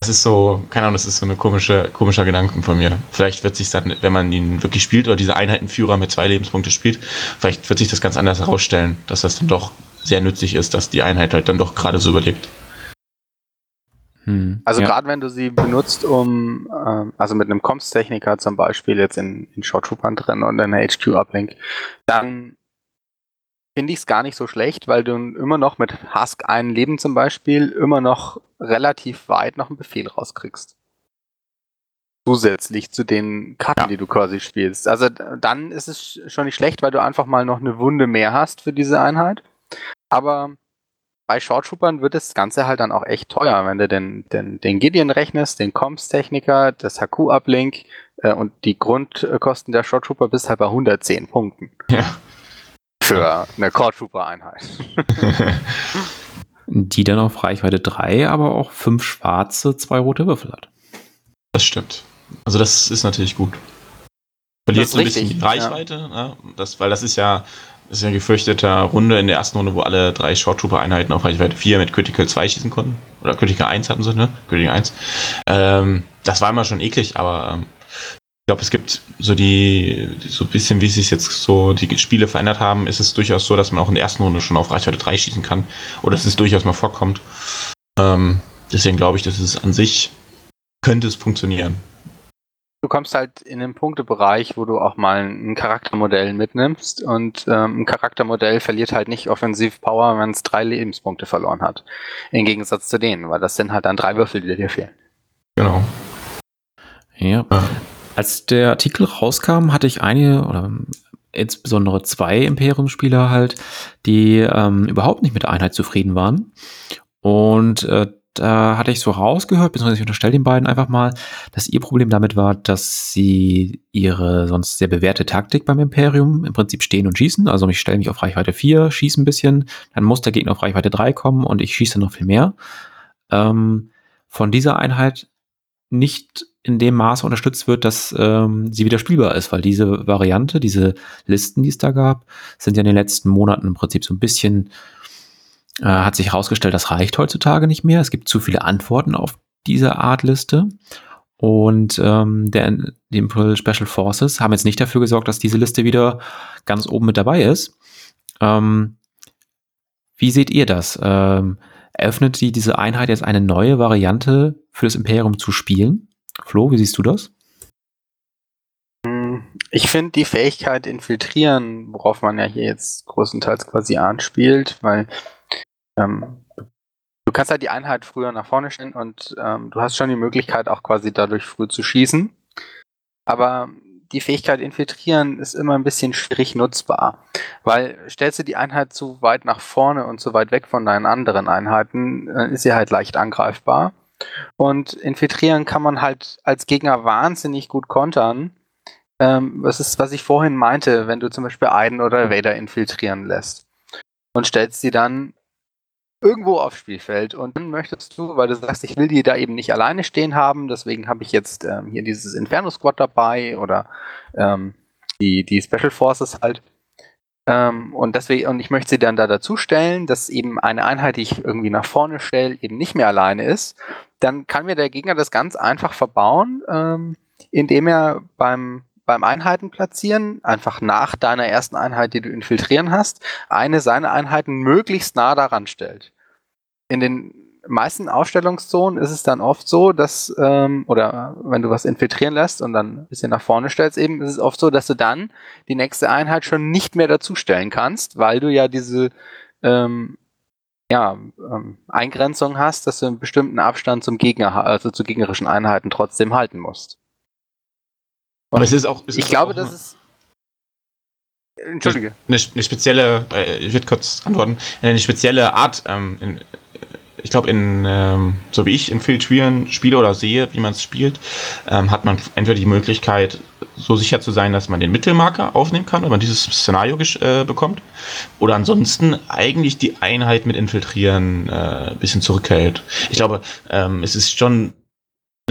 das ist so, keine Ahnung, das ist so eine komische, komischer Gedanken von mir. Vielleicht wird sich dann, wenn man ihn wirklich spielt oder diese Einheitenführer mit zwei Lebenspunkte spielt, vielleicht wird sich das ganz anders herausstellen, dass das dann doch sehr nützlich ist, dass die Einheit halt dann doch gerade so überlegt.
Hm, also ja. gerade wenn du sie benutzt, um, ähm, also mit einem Comms-Techniker zum Beispiel jetzt in, in Short Troopern drin und in der HQ-Uplink, dann finde ich es gar nicht so schlecht, weil du immer noch mit Husk ein Leben zum Beispiel immer noch relativ weit noch einen Befehl rauskriegst. Zusätzlich zu den Karten, ja. die du quasi spielst. Also dann ist es schon nicht schlecht, weil du einfach mal noch eine Wunde mehr hast für diese Einheit. Aber bei Short Troopern wird das Ganze halt dann auch echt teuer, wenn du den, den, den Gideon rechnest, den Comms-Techniker, das HQ-Uplink äh, und die Grundkosten der Short Trooper bist halt bei 110 Punkten.
Ja.
Für eine Core Trooper-Einheit.
die dann auf Reichweite 3, aber auch 5 schwarze, 2 rote Würfel hat.
Das stimmt. Also das ist natürlich gut. Verliert so ein bisschen die Reichweite, ja. ne? das, weil das ist ja das ist ja ein gefürchteter Runde in der ersten Runde, wo alle drei Short Trooper Einheiten auf Reichweite 4 mit Critical 2 schießen konnten. Oder Critical 1 hatten sie, ne? Critical 1. Ähm, das war immer schon eklig, aber ähm, ich glaube, es gibt so die, so ein bisschen, wie sich jetzt so die Spiele verändert haben, ist es durchaus so, dass man auch in der ersten Runde schon auf Reichweite 3 schießen kann. Oder dass es durchaus mal vorkommt. Ähm, deswegen glaube ich, dass es an sich könnte es funktionieren
du kommst halt in den Punktebereich, wo du auch mal ein Charaktermodell mitnimmst und ähm, ein Charaktermodell verliert halt nicht Offensiv Power, wenn es drei Lebenspunkte verloren hat. Im Gegensatz zu denen, weil das sind halt dann drei Würfel, die dir fehlen.
Genau.
Ja. Als der Artikel rauskam, hatte ich einige oder insbesondere zwei Imperium-Spieler halt, die ähm, überhaupt nicht mit der Einheit zufrieden waren. Und äh, da hatte ich so rausgehört, beziehungsweise ich unterstelle den beiden einfach mal, dass ihr Problem damit war, dass sie ihre sonst sehr bewährte Taktik beim Imperium im Prinzip stehen und schießen. Also ich stelle mich auf Reichweite 4, schieße ein bisschen, dann muss der Gegner auf Reichweite 3 kommen und ich schieße noch viel mehr. Ähm, von dieser Einheit nicht in dem Maße unterstützt wird, dass ähm, sie wieder spielbar ist, weil diese Variante, diese Listen, die es da gab, sind ja in den letzten Monaten im Prinzip so ein bisschen äh, hat sich herausgestellt, das reicht heutzutage nicht mehr. Es gibt zu viele Antworten auf diese Art Liste. Und ähm, der, die Imperial Special Forces haben jetzt nicht dafür gesorgt, dass diese Liste wieder ganz oben mit dabei ist. Ähm, wie seht ihr das? Ähm, eröffnet die, diese Einheit jetzt eine neue Variante für das Imperium zu spielen? Flo, wie siehst du das?
Hm, ich finde die Fähigkeit infiltrieren, worauf man ja hier jetzt größtenteils quasi anspielt, weil ähm, du kannst halt die Einheit früher nach vorne stellen und ähm, du hast schon die Möglichkeit auch quasi dadurch früh zu schießen. Aber die Fähigkeit infiltrieren ist immer ein bisschen schwierig nutzbar, weil stellst du die Einheit zu weit nach vorne und zu weit weg von deinen anderen Einheiten, äh, ist sie halt leicht angreifbar. Und infiltrieren kann man halt als Gegner wahnsinnig gut kontern. Ähm, das ist, was ich vorhin meinte, wenn du zum Beispiel Aiden oder Vader infiltrieren lässt und stellst sie dann irgendwo aufs Spielfeld und dann möchtest du, weil du sagst, ich will die da eben nicht alleine stehen haben, deswegen habe ich jetzt ähm, hier dieses Inferno Squad dabei oder ähm, die, die Special Forces halt. Ähm, und deswegen, und ich möchte sie dann da dazu stellen, dass eben eine Einheit, die ich irgendwie nach vorne stelle, eben nicht mehr alleine ist, dann kann mir der Gegner das ganz einfach verbauen, ähm, indem er beim beim Einheiten platzieren, einfach nach deiner ersten Einheit, die du infiltrieren hast, eine seiner Einheiten möglichst nah daran stellt. In den meisten Aufstellungszonen ist es dann oft so, dass, ähm, oder wenn du was infiltrieren lässt und dann ein bisschen nach vorne stellst, eben ist es oft so, dass du dann die nächste Einheit schon nicht mehr dazustellen kannst, weil du ja diese ähm, ja, ähm, Eingrenzung hast, dass du einen bestimmten Abstand zum Gegner, also zu gegnerischen Einheiten trotzdem halten musst.
Aber es ist auch. Es
ich
ist
glaube,
auch
das ist. Entschuldige.
Eine, eine spezielle, äh, ich würde kurz antworten, eine spezielle Art, ähm, in, ich glaube, in ähm, so wie ich infiltrieren spiele oder sehe, wie man es spielt, ähm, hat man entweder die Möglichkeit, so sicher zu sein, dass man den Mittelmarker aufnehmen kann, wenn man dieses Szenario äh, bekommt, oder ansonsten eigentlich die Einheit mit Infiltrieren äh, ein bisschen zurückhält. Ich glaube, ähm, es ist schon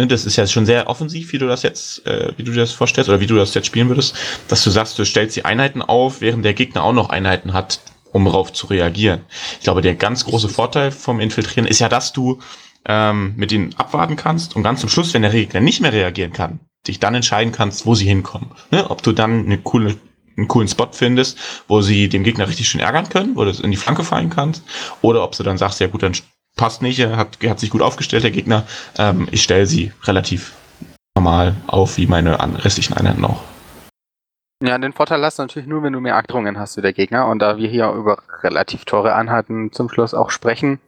das ist ja schon sehr offensiv, wie du das jetzt, äh, wie du dir das vorstellst oder wie du das jetzt spielen würdest, dass du sagst, du stellst die Einheiten auf, während der Gegner auch noch Einheiten hat, um darauf zu reagieren. Ich glaube, der ganz große Vorteil vom Infiltrieren ist ja, dass du ähm, mit ihnen abwarten kannst und ganz zum Schluss, wenn der Gegner nicht mehr reagieren kann, dich dann entscheiden kannst, wo sie hinkommen. Ne? Ob du dann eine coole einen coolen Spot findest, wo sie dem Gegner richtig schön ärgern können, wo du in die Flanke fallen kannst, oder ob du dann sagst, ja gut, dann passt nicht, er hat, hat sich gut aufgestellt, der Gegner. Ähm, ich stelle sie relativ normal auf, wie meine restlichen Einheiten auch.
Ja, den Vorteil hast du natürlich nur, wenn du mehr Akterungen hast wie der Gegner. Und da wir hier über relativ teure Einheiten zum Schluss auch sprechen,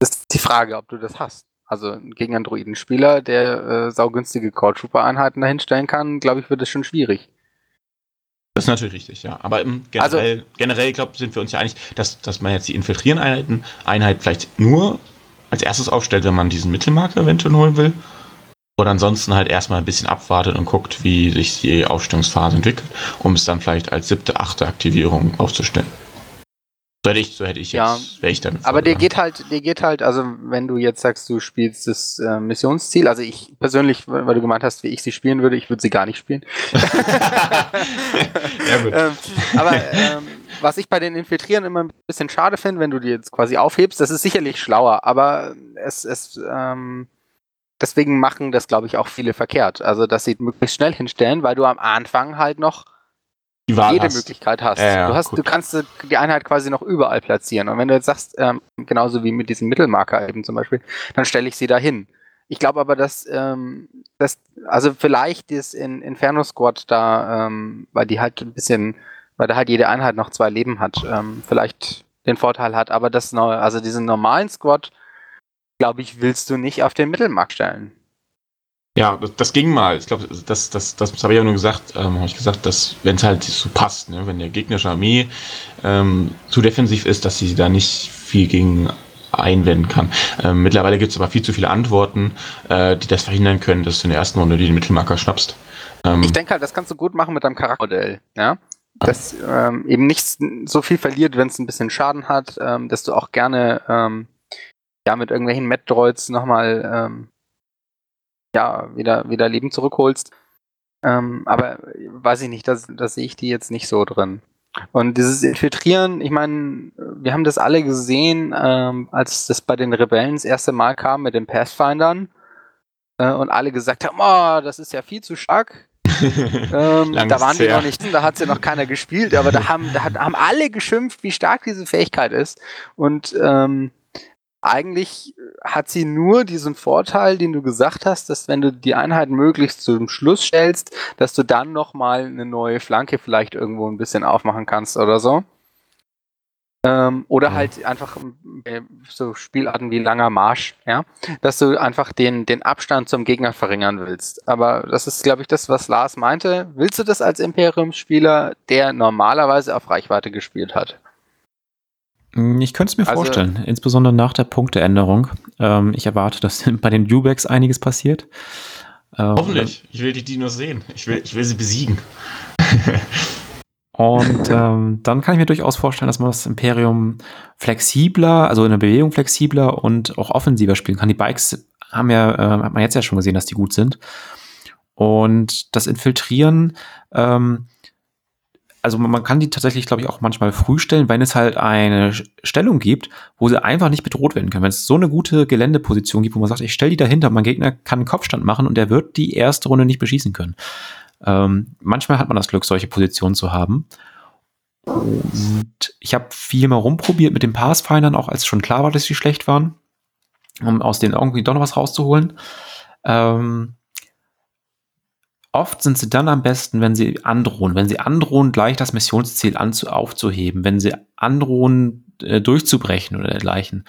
ist die Frage, ob du das hast. Also gegen einen Druidenspieler, der äh, saugünstige Core Trooper Einheiten dahinstellen kann, glaube ich, wird es schon schwierig.
Das ist natürlich richtig, ja. Aber im generell, also, generell glaube sind wir uns ja einig, dass, dass man jetzt die Infiltrieren-Einheiten Einheit vielleicht nur als erstes aufstellt, wenn man diesen Mittelmarker eventuell holen will. Oder ansonsten halt erstmal ein bisschen abwartet und guckt, wie sich die Aufstellungsphase entwickelt, um es dann vielleicht als siebte, achte Aktivierung aufzustellen. So hätte ich, so hätte ich
ja,
jetzt, wäre ich damit.
Aber dir geht halt, dir geht halt, also wenn du jetzt sagst, du spielst das äh, Missionsziel, also ich persönlich, weil du gemeint hast, wie ich sie spielen würde, ich würde sie gar nicht spielen. ja, ähm, aber ähm, was ich bei den Infiltrieren immer ein bisschen schade finde, wenn du die jetzt quasi aufhebst, das ist sicherlich schlauer, aber es, es ähm, deswegen machen das, glaube ich, auch viele verkehrt. Also, dass sie möglichst schnell hinstellen, weil du am Anfang halt noch die Wahl jede hast. Möglichkeit hast. Ja, ja, du, hast du kannst die Einheit quasi noch überall platzieren. Und wenn du jetzt sagst, ähm, genauso wie mit diesem Mittelmarker eben zum Beispiel, dann stelle ich sie dahin. Ich glaube aber, dass, ähm, dass also vielleicht ist in Inferno Squad da, ähm, weil die halt ein bisschen, weil da halt jede Einheit noch zwei Leben hat, ähm, vielleicht den Vorteil hat, aber das neue, also diesen normalen Squad, glaube ich, willst du nicht auf den Mittelmarkt stellen.
Ja, das, das, ging mal. Ich glaube, das, das, das, habe ich ja nur gesagt, ähm, habe ich gesagt, dass wenn es halt so passt, ne, wenn der gegnerische Armee ähm, zu defensiv ist, dass sie da nicht viel gegen einwenden kann. Ähm, mittlerweile gibt es aber viel zu viele Antworten, äh, die das verhindern können, dass du in der ersten Runde den Mittelmarker schnappst.
Ähm, ich denke halt, das kannst du gut machen mit deinem Charaktermodell, ja. Dass ähm, eben nicht so viel verliert, wenn es ein bisschen Schaden hat, ähm, dass du auch gerne ähm, ja mit irgendwelchen Met-Droids nochmal ähm, ja, wieder, wieder Leben zurückholst. Ähm, aber weiß ich nicht, da das sehe ich die jetzt nicht so drin. Und dieses Infiltrieren, ich meine, wir haben das alle gesehen, ähm, als das bei den Rebellen das erste Mal kam mit den Pathfindern äh, und alle gesagt haben, oh, das ist ja viel zu stark. ähm, da waren die noch nicht, da hat sie ja noch keiner gespielt, aber da haben, da haben alle geschimpft, wie stark diese Fähigkeit ist. Und ähm, eigentlich hat sie nur diesen Vorteil, den du gesagt hast, dass wenn du die Einheit möglichst zum Schluss stellst, dass du dann nochmal eine neue Flanke vielleicht irgendwo ein bisschen aufmachen kannst oder so. Ähm, oder ja. halt einfach äh, so Spielarten wie langer Marsch, ja, dass du einfach den, den Abstand zum Gegner verringern willst. Aber das ist, glaube ich, das, was Lars meinte. Willst du das als Imperium-Spieler, der normalerweise auf Reichweite gespielt hat?
Ich könnte es mir also, vorstellen, insbesondere nach der Punkteänderung. Ähm, ich erwarte, dass bei den Dewbacks einiges passiert.
Ähm, Hoffentlich. Ich will die Dinos sehen. Ich will, ich will sie besiegen.
Und ähm, dann kann ich mir durchaus vorstellen, dass man das Imperium flexibler, also in der Bewegung flexibler und auch offensiver spielen kann. Die Bikes haben ja, äh, hat man jetzt ja schon gesehen, dass die gut sind. Und das Infiltrieren ähm, also man kann die tatsächlich, glaube ich, auch manchmal früh stellen, wenn es halt eine Stellung gibt, wo sie einfach nicht bedroht werden können. Wenn es so eine gute Geländeposition gibt, wo man sagt, ich stelle die dahinter, mein Gegner kann einen Kopfstand machen und der wird die erste Runde nicht beschießen können. Ähm, manchmal hat man das Glück, solche Positionen zu haben. Und ich habe viel mal rumprobiert mit den Pathfindern, auch als schon klar war, dass sie schlecht waren, um aus denen irgendwie doch noch was rauszuholen. Ähm, Oft sind sie dann am besten, wenn sie androhen. Wenn sie androhen, gleich das Missionsziel anzu aufzuheben. Wenn sie androhen, äh, durchzubrechen oder dergleichen.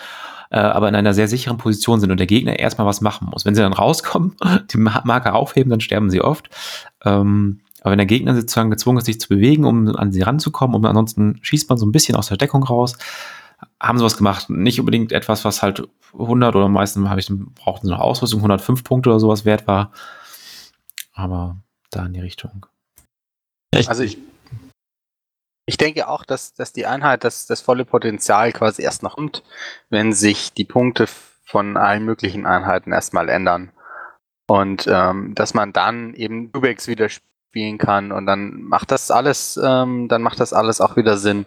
Äh, aber in einer sehr sicheren Position sind und der Gegner erstmal was machen muss. Wenn sie dann rauskommen, die Marke aufheben, dann sterben sie oft. Ähm, aber wenn der Gegner sozusagen gezwungen ist, sich zu bewegen, um an sie ranzukommen, und ansonsten schießt man so ein bisschen aus der Deckung raus, haben sie was gemacht. Nicht unbedingt etwas, was halt 100 oder meistens habe ich, brauchten sie noch Ausrüstung, 105 Punkte oder sowas wert war aber da in die Richtung.
Also ich, ich denke auch, dass, dass die Einheit das, das volle Potenzial quasi erst noch kommt, wenn sich die Punkte von allen möglichen Einheiten erstmal ändern. Und ähm, dass man dann eben Dubex wieder spielen kann und dann macht das alles, ähm, dann macht das alles auch wieder Sinn.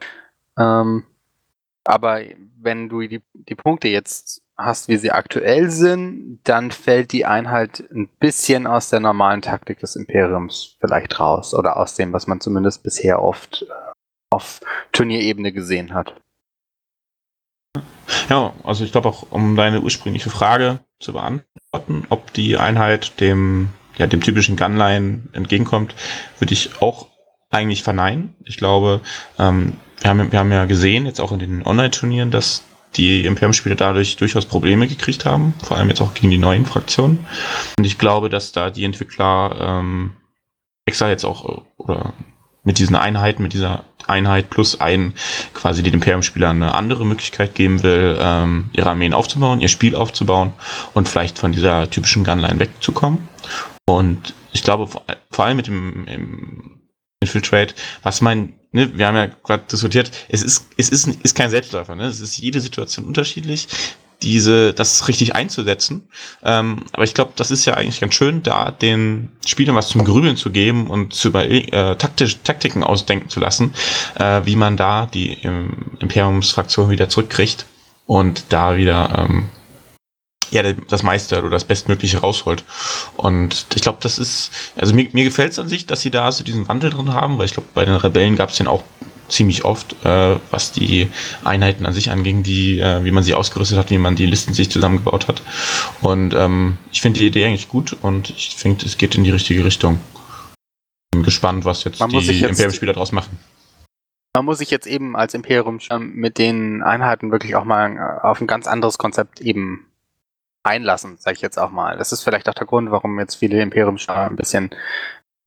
Ähm, aber wenn du die, die Punkte jetzt hast, wie sie aktuell sind, dann fällt die Einheit ein bisschen aus der normalen Taktik des Imperiums vielleicht raus oder aus dem, was man zumindest bisher oft äh, auf Turnierebene gesehen hat.
Ja, also ich glaube auch, um deine ursprüngliche Frage zu beantworten, ob die Einheit dem, ja, dem typischen Gunline entgegenkommt, würde ich auch eigentlich verneinen. Ich glaube, ähm, wir, haben, wir haben ja gesehen, jetzt auch in den Online-Turnieren, dass die Imperium-Spieler dadurch durchaus Probleme gekriegt haben, vor allem jetzt auch gegen die neuen Fraktionen. Und ich glaube, dass da die Entwickler ähm, extra jetzt auch oder mit diesen Einheiten, mit dieser Einheit plus ein quasi den Imperium-Spielern eine andere Möglichkeit geben will, ähm, ihre Armeen aufzubauen, ihr Spiel aufzubauen und vielleicht von dieser typischen Gunline wegzukommen. Und ich glaube, vor allem mit dem Infiltrate, was mein ne, wir haben ja gerade diskutiert, es ist, es ist, ist kein Selbstläufer, ne? Es ist jede Situation unterschiedlich, diese, das richtig einzusetzen. Ähm, aber ich glaube, das ist ja eigentlich ganz schön, da den Spielern was zum Grübeln zu geben und zu über äh, taktisch, Taktiken ausdenken zu lassen, äh, wie man da die ähm, Imperiumsfraktion wieder zurückkriegt und da wieder ähm, ja, das meiste oder das Bestmögliche rausholt. Und ich glaube, das ist, also mir, mir gefällt es an sich, dass sie da so diesen Wandel drin haben, weil ich glaube, bei den Rebellen gab es den auch ziemlich oft, äh, was die Einheiten an sich anging, die, äh, wie man sie ausgerüstet hat, wie man die Listen sich zusammengebaut hat. Und ähm, ich finde die Idee eigentlich gut und ich finde, es geht in die richtige Richtung. Bin gespannt, was jetzt man die Imperium-Spieler daraus machen.
Man muss sich jetzt eben als Imperium mit den Einheiten wirklich auch mal auf ein ganz anderes Konzept eben einlassen, sage ich jetzt auch mal. Das ist vielleicht auch der Grund, warum jetzt viele imperium ein bisschen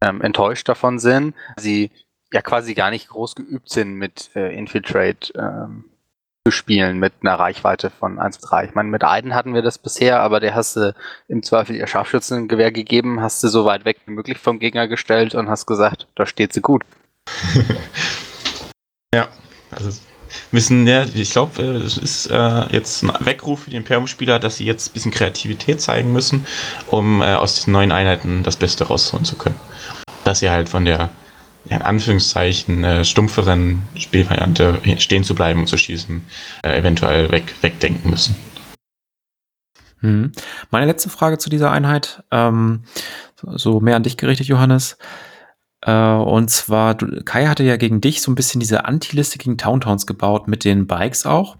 ähm, enttäuscht davon sind. Sie ja quasi gar nicht groß geübt sind mit äh, Infiltrate ähm, bespielen mit einer Reichweite von 1 3. Ich meine, mit Aiden hatten wir das bisher, aber der hast du im Zweifel ihr Scharfschützengewehr gegeben, hast du so weit weg wie möglich vom Gegner gestellt und hast gesagt, da steht sie gut.
ja, also müssen, ja, ich glaube, äh, es ist äh, jetzt ein Weckruf für die Imperium-Spieler, dass sie jetzt ein bisschen Kreativität zeigen müssen, um äh, aus diesen neuen Einheiten das Beste rausholen zu können. Dass sie halt von der in Anführungszeichen äh, stumpferen Spielvariante stehen zu bleiben und zu schießen, äh, eventuell weg, wegdenken müssen.
Hm. Meine letzte Frage zu dieser Einheit, ähm, so mehr an dich gerichtet, Johannes. Äh, und zwar, Kai hatte ja gegen dich so ein bisschen diese Anti-Liste gegen Towntowns gebaut mit den Bikes auch,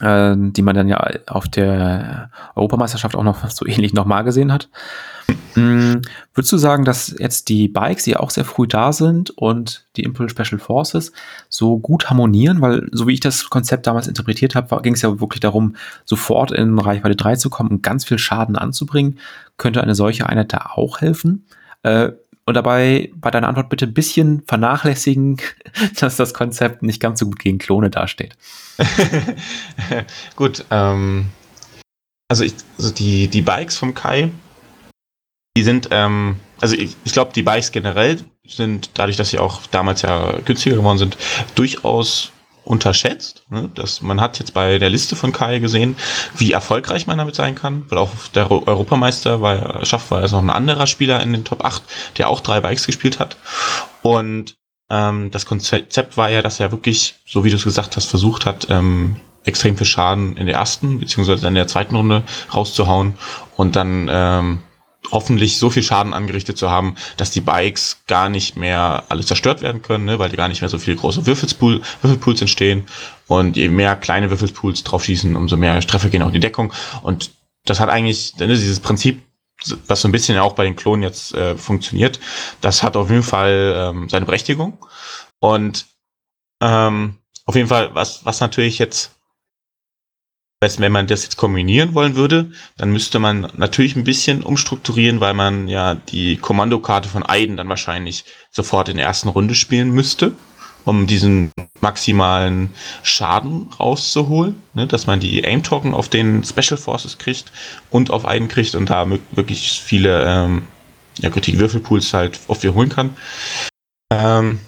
äh, die man dann ja auf der Europameisterschaft auch noch so ähnlich nochmal gesehen hat. Mhm. Würdest du sagen, dass jetzt die Bikes, die auch sehr früh da sind und die Imperial Special Forces so gut harmonieren? Weil, so wie ich das Konzept damals interpretiert habe, ging es ja wirklich darum, sofort in Reichweite 3 zu kommen und ganz viel Schaden anzubringen. Könnte eine solche Einheit da auch helfen? Äh, und dabei bei deiner Antwort bitte ein bisschen vernachlässigen, dass das Konzept nicht ganz so gut gegen Klone dasteht.
gut, ähm, also, ich, also die, die Bikes vom Kai, die sind, ähm, also ich, ich glaube, die Bikes generell sind, dadurch, dass sie auch damals ja günstiger geworden sind, durchaus unterschätzt. Ne? Das, man hat jetzt bei der Liste von Kai gesehen, wie erfolgreich man damit sein kann, weil auch der Europameister war, schafft war es noch ein anderer Spieler in den Top 8, der auch drei Bikes gespielt hat. Und ähm, das Konzept war ja, dass er wirklich, so wie du es gesagt hast, versucht hat, ähm, extrem viel Schaden in der ersten beziehungsweise in der zweiten Runde rauszuhauen und dann ähm, hoffentlich so viel Schaden angerichtet zu haben, dass die Bikes gar nicht mehr alle zerstört werden können, ne, weil die gar nicht mehr so viele große Würfelpool, Würfelpools entstehen. Und je mehr kleine Würfelpools drauf schießen, umso mehr Treffer gehen auch in die Deckung. Und das hat eigentlich ne, dieses Prinzip, was so ein bisschen auch bei den Klonen jetzt äh, funktioniert, das hat auf jeden Fall ähm, seine Berechtigung. Und ähm, auf jeden Fall, was, was natürlich jetzt wenn man das jetzt kombinieren wollen würde, dann müsste man natürlich ein bisschen umstrukturieren, weil man ja die Kommandokarte von Aiden dann wahrscheinlich sofort in der ersten Runde spielen müsste, um diesen maximalen Schaden rauszuholen, ne, dass man die Aim-Token auf den Special Forces kriegt und auf Aiden kriegt und da wirklich viele ähm, ja, die Würfelpools halt oft wiederholen kann. Ähm,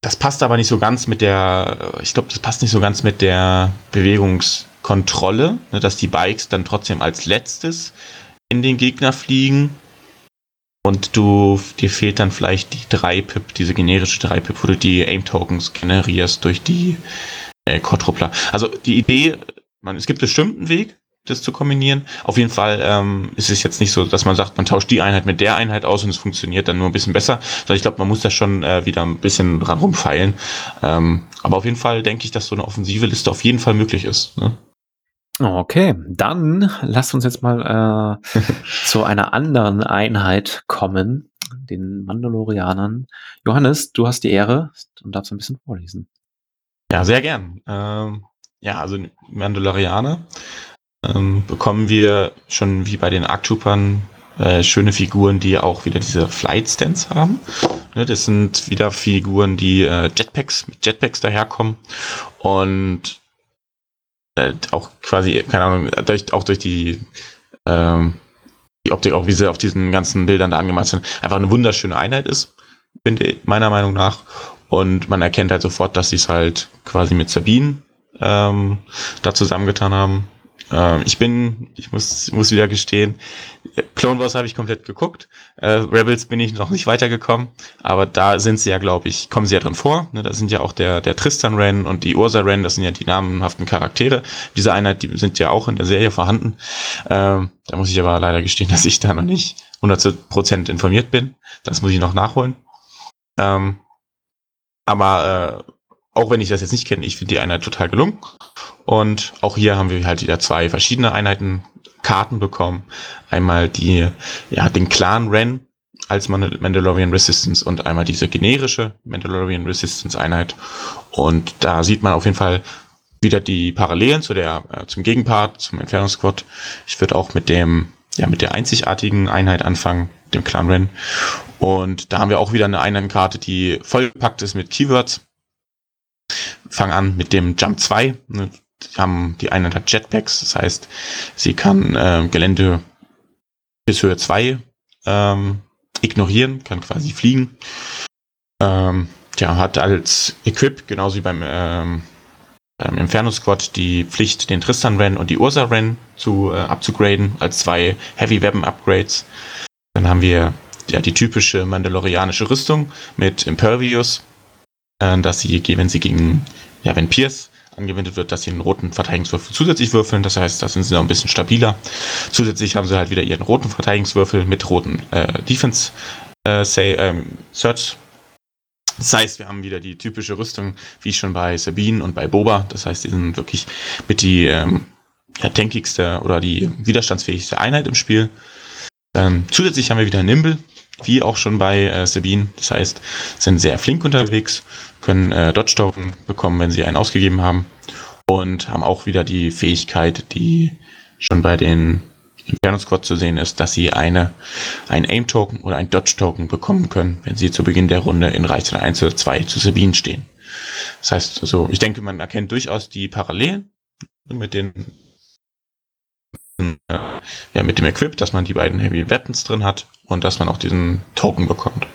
das passt aber nicht so ganz mit der, ich glaube, das passt nicht so ganz mit der Bewegungs- Kontrolle, ne, dass die Bikes dann trotzdem als letztes in den Gegner fliegen. Und du, dir fehlt dann vielleicht die 3-Pip, diese generische 3-Pip, wo du die Aim-Tokens generierst durch die äh, Quadrupler. Also die Idee, man, es gibt bestimmt einen Weg, das zu kombinieren. Auf jeden Fall ähm, ist es jetzt nicht so, dass man sagt, man tauscht die Einheit mit der Einheit aus und es funktioniert dann nur ein bisschen besser. Sondern ich glaube, man muss da schon äh, wieder ein bisschen dran rumfeilen. Ähm, aber auf jeden Fall denke ich, dass so eine offensive Liste auf jeden Fall möglich ist. Ne?
Okay, dann lasst uns jetzt mal äh, zu einer anderen Einheit kommen, den Mandalorianern. Johannes, du hast die Ehre und darfst ein bisschen vorlesen.
Ja, sehr gern. Ähm, ja, also Mandalorianer ähm, bekommen wir schon wie bei den Arctroopern äh, schöne Figuren, die auch wieder diese Flight Stands haben. Ne, das sind wieder Figuren, die äh, Jetpacks mit Jetpacks daherkommen und äh, auch quasi, keine Ahnung, durch, auch durch die, ähm, die Optik, auch wie sie auf diesen ganzen Bildern da angemalt sind, einfach eine wunderschöne Einheit ist, finde ich, meiner Meinung nach. Und man erkennt halt sofort, dass sie es halt quasi mit Sabine ähm, da zusammengetan haben. Ähm, ich bin, ich muss, muss wieder gestehen, Clone Wars habe ich komplett geguckt. Äh, Rebels bin ich noch nicht weitergekommen, aber da sind sie ja, glaube ich, kommen sie ja drin vor. Ne, da sind ja auch der, der Tristan Ren und die Ursa Ren, das sind ja die namenhaften Charaktere. Diese Einheit, die sind ja auch in der Serie vorhanden. Ähm, da muss ich aber leider gestehen, dass ich da noch nicht 100% informiert bin. Das muss ich noch nachholen. Ähm, aber äh, auch wenn ich das jetzt nicht kenne, ich finde die Einheit total gelungen. Und auch hier haben wir halt wieder zwei verschiedene Einheiten Karten bekommen. Einmal die, ja, den Clan Ren als Mandalorian Resistance und einmal diese generische Mandalorian Resistance Einheit. Und da sieht man auf jeden Fall wieder die Parallelen zu der, äh, zum Gegenpart, zum Entfernungsquad. Ich würde auch mit dem, ja, mit der einzigartigen Einheit anfangen, dem Clan Ren. Und da haben wir auch wieder eine Einheitenkarte, die vollgepackt ist mit Keywords fange an mit dem Jump 2. Ne, die, haben, die eine hat Jetpacks, das heißt, sie kann äh, Gelände bis Höhe 2 ähm, ignorieren, kann quasi fliegen. Ähm, ja, hat als Equip, genauso wie beim, ähm, beim Inferno Squad, die Pflicht, den Tristan Ren und die Ursa Ren zu äh, abzugraden, als zwei Heavy Weapon Upgrades. Dann haben wir ja die typische mandalorianische Rüstung mit Impervious, äh, dass sie, wenn sie gegen, ja, wenn Pierce angewendet wird, dass sie einen roten Verteidigungswürfel zusätzlich würfeln. Das heißt, da sind sie noch ein bisschen stabiler. Zusätzlich haben sie halt wieder ihren roten Verteidigungswürfel mit roten äh, Defense äh, say, ähm, Search. Das heißt, wir haben wieder die typische Rüstung, wie schon bei Sabine und bei Boba. Das heißt, die sind wirklich mit die ähm, ja, tankigste oder die widerstandsfähigste Einheit im Spiel. Ähm, zusätzlich haben wir wieder Nimble, wie auch schon bei äh, Sabine. Das heißt, sind sehr flink unterwegs, können äh, Dodge-Token bekommen, wenn sie einen ausgegeben haben. Und haben auch wieder die Fähigkeit, die schon bei den Inferno Squad zu sehen ist, dass sie eine, ein Aim-Token oder ein Dodge-Token bekommen können, wenn sie zu Beginn der Runde in Reichweite 1 oder 2 zu Sabine stehen. Das heißt, also, ich denke, man erkennt durchaus die Parallelen mit den ja, mit dem Equip, dass man die beiden Heavy Weapons drin hat und dass man auch diesen Token bekommt.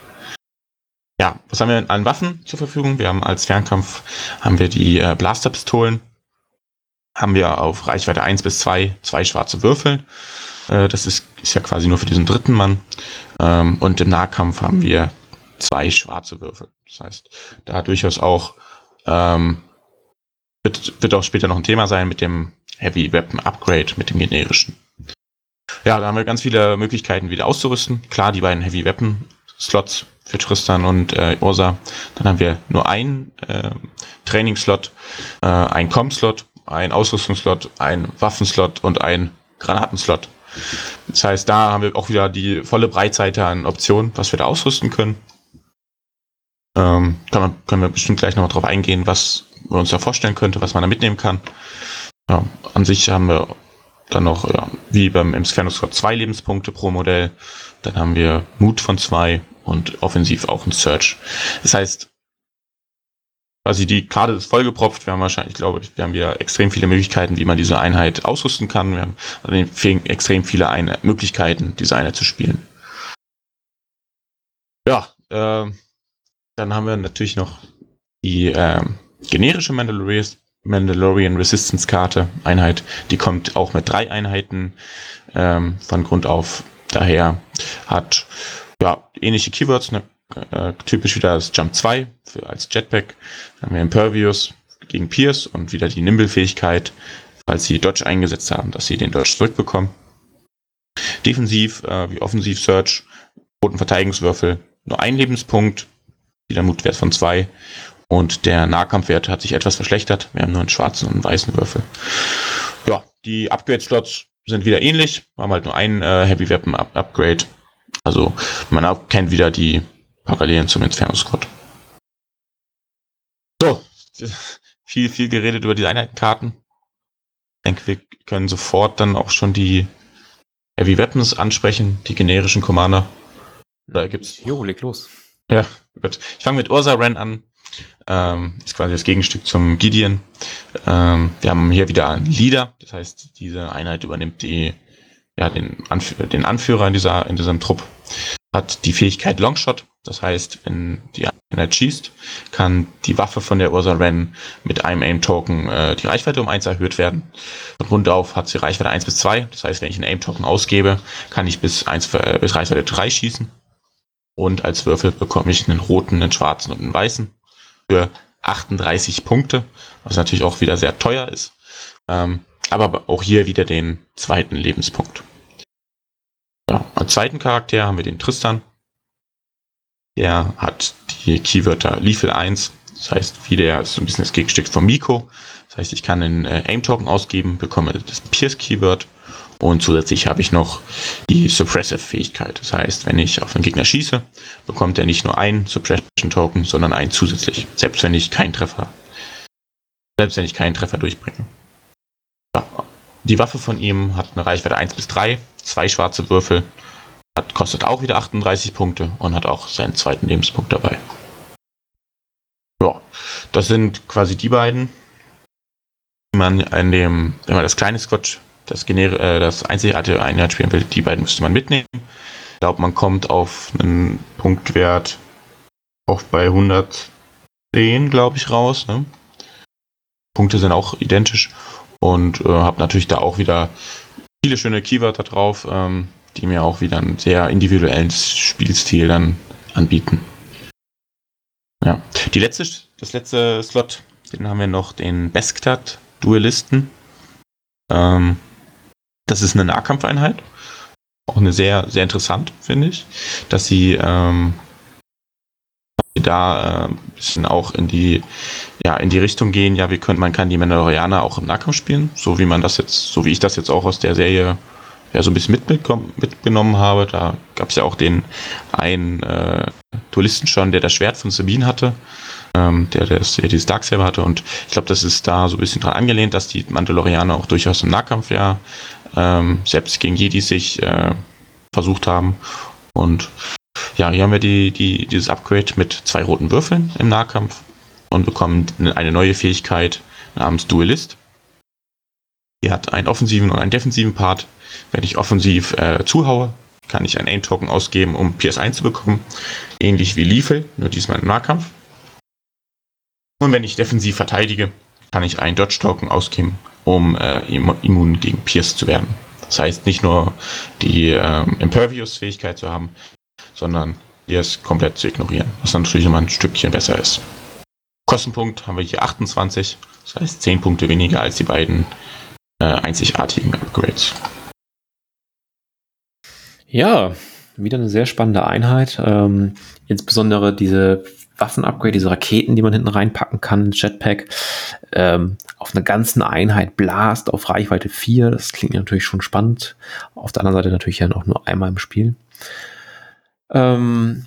Ja, was haben wir an Waffen zur Verfügung? Wir haben als Fernkampf haben wir die äh, Blasterpistolen, haben wir auf Reichweite 1 bis 2 zwei schwarze Würfel. Äh, das ist, ist ja quasi nur für diesen dritten Mann. Ähm, und im Nahkampf haben wir zwei schwarze Würfel. Das heißt, da durchaus auch ähm, wird, wird auch später noch ein Thema sein mit dem Heavy Weapon Upgrade mit dem generischen. Ja, da haben wir ganz viele Möglichkeiten wieder auszurüsten. Klar, die beiden Heavy Weapon Slots für Tristan und äh, Ursa. Dann haben wir nur einen äh, Trainingslot, äh, einen Com-Slot, einen Ausrüstungsslot, einen Waffenslot und einen Granatenslot. Das heißt, da haben wir auch wieder die volle Breitseite an Optionen, was wir da ausrüsten können. Ähm, kann man, können wir bestimmt gleich noch drauf eingehen, was man uns da vorstellen könnte, was man da mitnehmen kann. Ja, an sich haben wir dann noch, ja, wie beim Squad, zwei Lebenspunkte pro Modell. Dann haben wir Mut von zwei und offensiv auch ein Search. Das heißt, quasi die Karte ist vollgepropft. Wir haben wahrscheinlich, glaube ich, wir haben ja extrem viele Möglichkeiten, wie man diese Einheit ausrüsten kann. Wir haben also extrem viele Ein Möglichkeiten, diese Einheit zu spielen. Ja, äh, dann haben wir natürlich noch die äh, generische Mandalorian Mandalorian Resistance Karte Einheit. Die kommt auch mit drei Einheiten ähm, von Grund auf. Daher hat ja ähnliche Keywords, ne, äh, typisch wieder das Jump 2 für, als Jetpack. Dann haben wir Impervious gegen Pierce und wieder die Nimble-Fähigkeit, falls sie Dodge eingesetzt haben, dass sie den Dodge zurückbekommen. Defensiv äh, wie Offensiv Search, roten Verteidigungswürfel, nur ein Lebenspunkt, wieder Mutwert von zwei und der Nahkampfwert hat sich etwas verschlechtert. Wir haben nur einen schwarzen und einen weißen Würfel. Ja, die Upgrade-Slots sind wieder ähnlich. Wir haben halt nur ein äh, Heavy Weapon Up Upgrade. Also man kennt wieder die Parallelen zum Inferno Squad. So, viel, viel geredet über die Einheitenkarten. Ich denke, wir können sofort dann auch schon die Heavy Weapons ansprechen, die generischen Commander.
Da gibt's. Jo, leg los.
Ja, gut. Ich fange mit Ursa Ren an. Ähm, ist quasi das Gegenstück zum Gideon. Ähm, wir haben hier wieder einen Leader, das heißt, diese Einheit übernimmt die, ja, den, Anf den Anführer in, dieser, in diesem Trupp. Hat die Fähigkeit Longshot, das heißt, wenn die Einheit schießt, kann die Waffe von der Ursa Ren mit einem Aim-Token äh, die Reichweite um 1 erhöht werden. Von Grund auf hat sie Reichweite 1 bis 2, das heißt, wenn ich einen Aim-Token ausgebe, kann ich bis, 1, äh, bis Reichweite 3 schießen. Und als Würfel bekomme ich einen roten, einen schwarzen und einen weißen für 38 Punkte, was natürlich auch wieder sehr teuer ist. Ähm, aber auch hier wieder den zweiten Lebenspunkt. Ja, als zweiten Charakter haben wir den Tristan. Der hat die Keywörter Lethal 1, das heißt, wie der ist so ein bisschen das Gegenstück von Miko. Das heißt, ich kann einen äh, Aim-Token ausgeben, bekomme das Pierce-Keyword und zusätzlich habe ich noch die Suppressive-Fähigkeit. Das heißt, wenn ich auf einen Gegner schieße, bekommt er nicht nur einen Suppression-Token, sondern einen zusätzlich. Selbst wenn ich keinen Treffer, selbst wenn ich keinen Treffer durchbringe. Ja. Die Waffe von ihm hat eine Reichweite 1 bis 3, zwei schwarze Würfel, hat, kostet auch wieder 38 Punkte und hat auch seinen zweiten Lebenspunkt dabei. Ja, das sind quasi die beiden, die man in dem, wenn man das kleine Squad, das, Gener äh, das einzigartige Einheit spielen will, die beiden müsste man mitnehmen. Ich glaube, man kommt auf einen Punktwert auch bei 110, glaube ich, raus. Ne? Punkte sind auch identisch und äh, habe natürlich da auch wieder viele schöne Keywörter drauf, ähm, die mir auch wieder einen sehr individuellen Spielstil dann anbieten. Ja, die letzte, das letzte Slot, den haben wir noch den Besktad Duellisten. Ähm, das ist eine Nahkampfeinheit. Auch eine sehr, sehr interessant, finde ich, dass sie ähm, da äh, ein bisschen auch in die, ja, in die Richtung gehen, ja, wir können, man kann die Mandalorianer auch im Nahkampf spielen, so wie man das jetzt, so wie ich das jetzt auch aus der Serie ja, so ein bisschen mitgenommen habe. Da gab es ja auch den einen äh, Duellisten schon, der das Schwert von Sabine hatte, ähm, der, der, der dieses Darksaber hatte. Und ich glaube, das ist da so ein bisschen dran angelehnt, dass die Mandalorianer auch durchaus im Nahkampf ja ähm, selbst gegen Jedi sich äh, versucht haben. Und ja, hier haben wir die, die, dieses Upgrade mit zwei roten Würfeln im Nahkampf und bekommen eine neue Fähigkeit namens Duelist. Die hat einen offensiven und einen defensiven Part. Wenn ich offensiv äh, zuhaue, kann ich einen Aim-Token ausgeben, um PS1 zu bekommen. Ähnlich wie Liefel, nur diesmal im Nahkampf. Und wenn ich defensiv verteidige, kann ich einen Dodge-Token ausgeben, um äh, immun gegen Pierce zu werden. Das heißt, nicht nur die ähm, Impervious-Fähigkeit zu haben, sondern Pierce komplett zu ignorieren, was natürlich immer ein Stückchen besser ist. Kostenpunkt haben wir hier 28, das heißt 10 Punkte weniger als die beiden äh, einzigartigen Upgrades.
Ja, wieder eine sehr spannende Einheit. Ähm, insbesondere diese Waffen-Upgrade, diese Raketen, die man hinten reinpacken kann, Jetpack, ähm, auf einer ganzen Einheit Blast auf Reichweite 4. Das klingt natürlich schon spannend. Auf der anderen Seite natürlich ja noch nur einmal im Spiel. Ähm,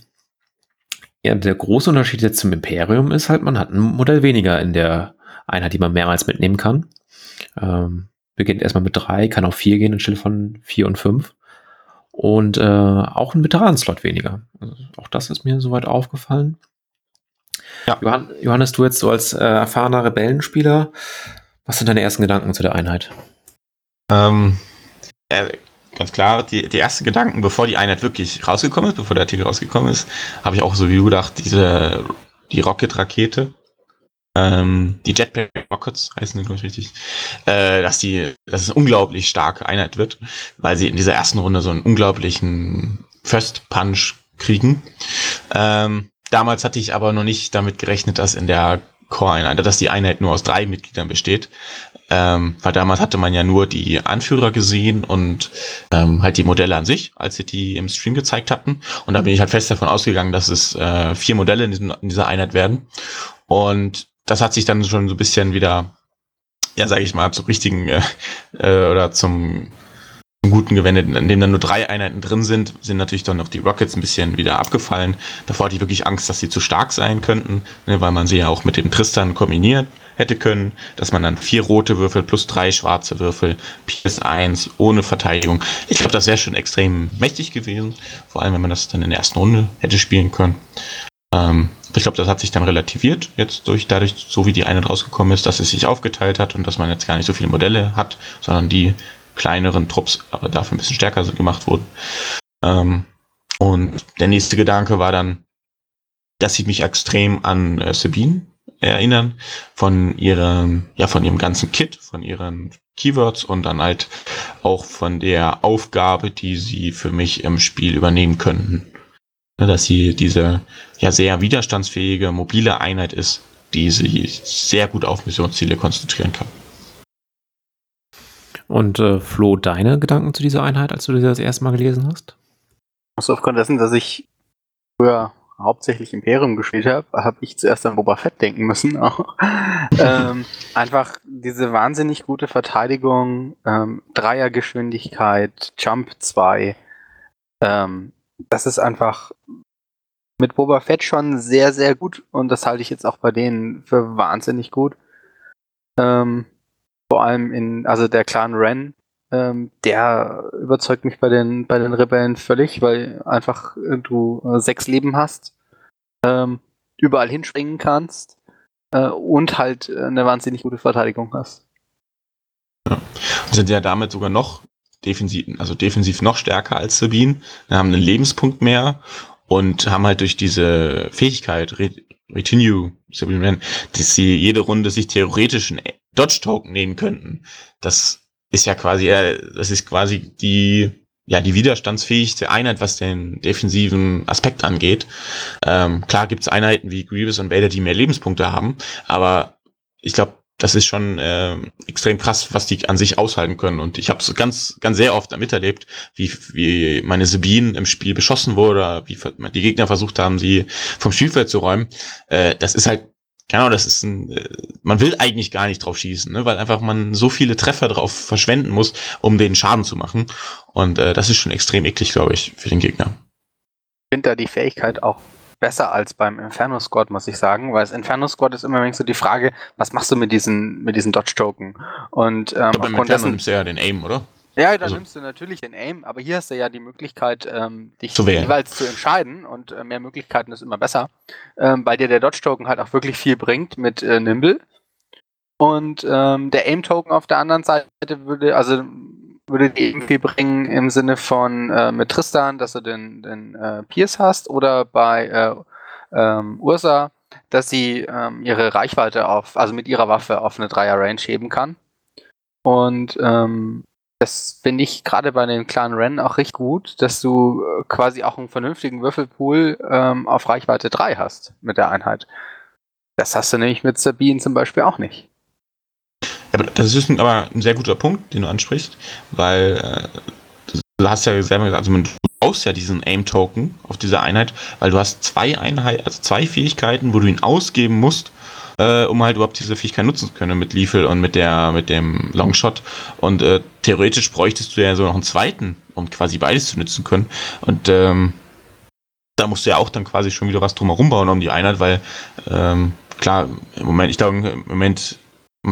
ja, der große Unterschied jetzt zum Imperium ist halt, man hat ein Modell weniger in der Einheit, die man mehrmals mitnehmen kann. Ähm, beginnt erstmal mit drei, kann auf vier gehen anstelle von vier und fünf. Und äh, auch ein Veteranenslot weniger. Also auch das ist mir soweit aufgefallen. Ja. Johannes, du jetzt so als äh, erfahrener Rebellenspieler, was sind deine ersten Gedanken zu der Einheit?
Ähm, äh, ganz klar, die, die ersten Gedanken, bevor die Einheit wirklich rausgekommen ist, bevor der Artikel rausgekommen ist, habe ich auch so wie du gedacht, diese, die Rocket-Rakete, ähm, die Jetpack Rockets heißen die, glaube ich, richtig, äh, dass die, dass es eine unglaublich starke Einheit wird, weil sie in dieser ersten Runde so einen unglaublichen First Punch kriegen. Ähm, damals hatte ich aber noch nicht damit gerechnet, dass in der Core-Einheit, dass die Einheit nur aus drei Mitgliedern besteht. Ähm, weil damals hatte man ja nur die Anführer gesehen und ähm, halt die Modelle an sich, als sie die im Stream gezeigt hatten. Und da bin ich halt fest davon ausgegangen, dass es äh, vier Modelle in, diesem, in dieser Einheit werden. Und das hat sich dann schon so ein bisschen wieder, ja, sage ich mal, zum richtigen äh, äh, oder zum, zum guten gewendet. In dem dann nur drei Einheiten drin sind, sind natürlich dann noch die Rockets ein bisschen wieder abgefallen. Davor hatte ich wirklich Angst, dass sie zu stark sein könnten, ne, weil man sie ja auch mit dem Tristan kombiniert hätte können, dass man dann vier rote Würfel plus drei schwarze Würfel, PS1 ohne Verteidigung. Ich glaube, das wäre schon extrem mächtig gewesen, vor allem wenn man das dann in der ersten Runde hätte spielen können. Ähm, ich glaube, das hat sich dann relativiert, jetzt durch dadurch, so wie die eine rausgekommen ist, dass es sich aufgeteilt hat und dass man jetzt gar nicht so viele Modelle hat, sondern die kleineren Trupps aber dafür ein bisschen stärker gemacht wurden. Ähm, und der nächste Gedanke war dann, dass sie mich extrem an äh, Sabine erinnern, von ihrem, ja, von ihrem ganzen Kit, von ihren Keywords und dann halt auch von der Aufgabe, die sie für mich im Spiel übernehmen könnten. Dass sie diese ja sehr widerstandsfähige, mobile Einheit ist, die sich sehr gut auf Missionsziele konzentrieren kann.
Und äh, Flo, deine Gedanken zu dieser Einheit, als du sie das erste Mal gelesen hast?
Also aufgrund dessen, dass ich früher hauptsächlich Imperium gespielt habe, habe ich zuerst an Boba Fett denken müssen. ähm, einfach diese wahnsinnig gute Verteidigung, ähm, Dreiergeschwindigkeit, Jump 2, ähm, das ist einfach mit Boba Fett schon sehr, sehr gut und das halte ich jetzt auch bei denen für wahnsinnig gut. Ähm, vor allem in, also der Clan Ren, ähm, der überzeugt mich bei den, bei den Rebellen völlig, weil einfach äh, du äh, sechs Leben hast, ähm, überall hinspringen kannst äh, und halt äh, eine wahnsinnig gute Verteidigung hast.
Ja. Und sind ja damit sogar noch defensiv, also defensiv noch stärker als Sabine, Wir haben einen Lebenspunkt mehr und haben halt durch diese Fähigkeit, Retinue, dass sie jede Runde sich theoretisch einen Dodge-Token nehmen könnten. Das ist ja quasi, das ist quasi die, ja, die widerstandsfähigste Einheit, was den defensiven Aspekt angeht. Ähm, klar gibt's Einheiten wie Grievous und Vader, die mehr Lebenspunkte haben, aber ich glaube, das ist schon äh, extrem krass, was die an sich aushalten können. Und ich habe es ganz, ganz sehr oft miterlebt, wie, wie meine Sabine im Spiel beschossen wurde, wie die Gegner versucht haben, sie vom Spielfeld zu räumen. Äh, das ist halt Genau, das ist ein, äh, man will eigentlich gar nicht drauf schießen, ne, weil einfach man so viele Treffer drauf verschwenden muss, um den Schaden zu machen. Und äh, das ist schon extrem eklig, glaube ich, für den Gegner.
Ich finde da die Fähigkeit auch besser als beim Inferno Squad, muss ich sagen, weil das Inferno Squad ist immer so die Frage, was machst du mit diesen, mit diesen Dodge Token? Und ähm,
ich glaub, beim Inferno nimmst du ja den Aim, oder?
Ja, da also, nimmst du natürlich den Aim, aber hier hast du ja die Möglichkeit, ähm, dich zu jeweils zu entscheiden und äh, mehr Möglichkeiten ist immer besser, ähm, bei dir der Dodge-Token halt auch wirklich viel bringt mit äh, Nimble. Und ähm, der Aim-Token auf der anderen Seite würde, also würde dir eben viel bringen im Sinne von äh, mit Tristan, dass du den, den äh, Pierce hast oder bei äh, ähm, Ursa, dass sie ähm, ihre Reichweite auf, also mit ihrer Waffe auf eine Dreier-Range heben kann. Und ähm, das finde ich gerade bei den kleinen Rennen auch richtig gut, dass du äh, quasi auch einen vernünftigen Würfelpool ähm, auf Reichweite 3 hast mit der Einheit. Das hast du nämlich mit Sabine zum Beispiel auch nicht.
Aber das ist ein, aber ein sehr guter Punkt, den du ansprichst, weil äh, du hast ja selber gesagt, also du brauchst ja diesen Aim-Token auf dieser Einheit, weil du hast zwei Einheiten, also zwei Fähigkeiten, wo du ihn ausgeben musst, äh, um halt überhaupt diese Fähigkeit nutzen zu können mit Lethal und mit der mit dem Longshot. Und äh, theoretisch bräuchtest du ja so noch einen zweiten, um quasi beides zu nutzen können. Und ähm, da musst du ja auch dann quasi schon wieder was drumherum bauen um die Einheit, weil ähm, klar, im Moment, ich glaube, im Moment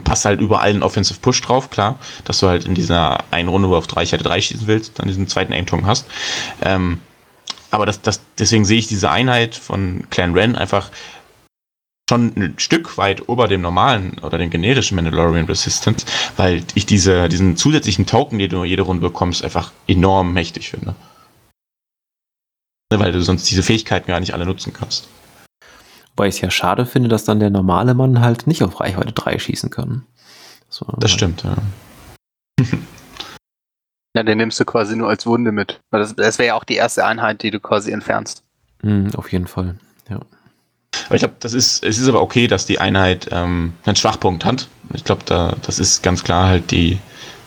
passt halt überall ein Offensive Push drauf, klar, dass du halt in dieser einen Runde, wo du auf drei Reichweite drei schießen willst, dann diesen zweiten Aim-Tong hast. Ähm, aber das, das, deswegen sehe ich diese Einheit von Clan Ren einfach schon ein Stück weit ober dem normalen oder dem generischen Mandalorian Resistance, weil ich diese, diesen zusätzlichen Token, den du jede Runde bekommst, einfach enorm mächtig finde. Weil du sonst diese Fähigkeiten gar nicht alle nutzen kannst.
Wobei ich es ja schade finde, dass dann der normale Mann halt nicht auf Reichweite 3 schießen kann.
So, das stimmt, ja.
ja, den nimmst du quasi nur als Wunde mit. Das, das wäre ja auch die erste Einheit, die du quasi entfernst.
Mhm, auf jeden Fall, ja.
Aber ich glaube, das ist, es ist aber okay, dass die Einheit ähm, einen Schwachpunkt hat. Ich glaube, da, das ist ganz klar halt die,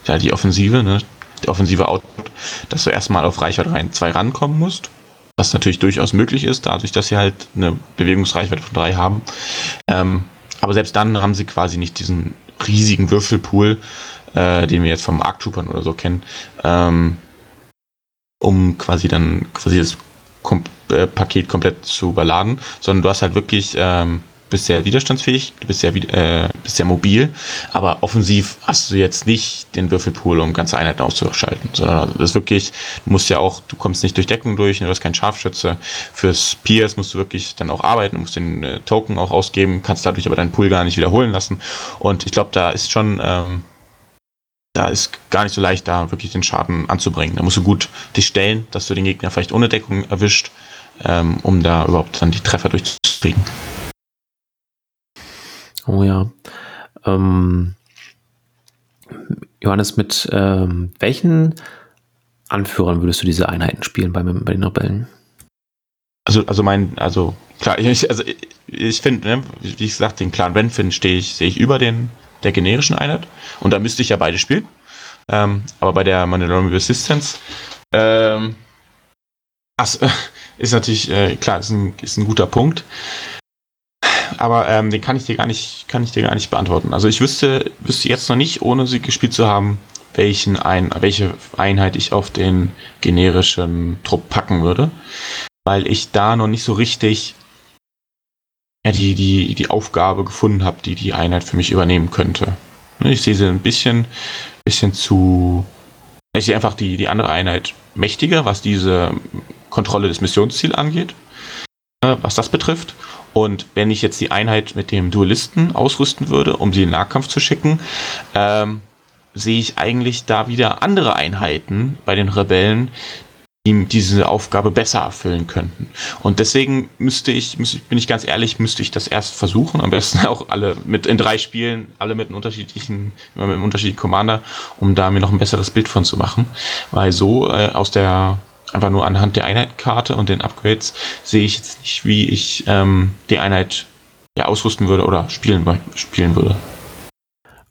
ja, die Offensive, ne? Der offensive Output, dass du erstmal auf Reichweite rein 2 rankommen musst. Was natürlich durchaus möglich ist, dadurch, dass sie halt eine Bewegungsreichweite von 3 haben. Ähm, aber selbst dann haben sie quasi nicht diesen riesigen Würfelpool, äh, den wir jetzt vom Arc Troopern oder so kennen, ähm, um quasi dann quasi das Kom äh, Paket komplett zu überladen, sondern du hast halt wirklich, ähm, bist sehr widerstandsfähig, du bist sehr, äh, bist sehr mobil, aber offensiv hast du jetzt nicht den Würfelpool, um ganze Einheiten auszuschalten, sondern das ist wirklich, du musst ja auch, du kommst nicht durch Deckung durch, du hast keinen Scharfschütze. Fürs Pierce musst du wirklich dann auch arbeiten, musst den äh, Token auch ausgeben, kannst dadurch aber deinen Pool gar nicht wiederholen lassen. Und ich glaube, da ist schon, ähm, da ist gar nicht so leicht, da wirklich den Schaden anzubringen. Da musst du gut dich stellen, dass du den Gegner vielleicht ohne Deckung erwischt, ähm, um da überhaupt dann die Treffer durchzukriegen.
Oh ja. Ähm, Johannes, mit ähm, welchen Anführern würdest du diese Einheiten spielen bei, bei den Rebellen?
Also, also mein, also klar, ich, also ich, ich finde, ne, wie ich gesagt, den Clan Renfin stehe ich, sehe ich über den der generischen Einheit. Und da müsste ich ja beide spielen. Ähm, aber bei der Mandalorian Resistance ähm, ach, ist natürlich, äh, klar, ist ein, ist ein guter Punkt. Aber ähm, den kann ich dir gar nicht, kann ich dir gar nicht beantworten. Also ich wüsste, wüsste jetzt noch nicht, ohne sie gespielt zu haben, welchen ein, welche Einheit ich auf den generischen Trupp packen würde. Weil ich da noch nicht so richtig ja, die, die, die Aufgabe gefunden habe, die die Einheit für mich übernehmen könnte. Ne, ich sehe sie ein bisschen, bisschen zu. Ich sehe einfach die, die andere Einheit mächtiger, was diese Kontrolle des Missionsziels angeht, äh, was das betrifft. Und wenn ich jetzt die Einheit mit dem Duelisten ausrüsten würde, um sie in den Nahkampf zu schicken, ähm, sehe ich eigentlich da wieder andere Einheiten bei den Rebellen, die diese Aufgabe besser erfüllen könnten. Und deswegen müsste ich, bin ich ganz ehrlich, müsste ich das erst versuchen, am besten auch alle mit in drei Spielen, alle mit einem unterschiedlichen, mit einem unterschiedlichen Commander, um da mir noch ein besseres Bild von zu machen. Weil so äh, aus der einfach nur anhand der Einheitenkarte und den Upgrades sehe ich jetzt nicht, wie ich ähm, die Einheit ja, ausrüsten würde oder spielen, spielen würde.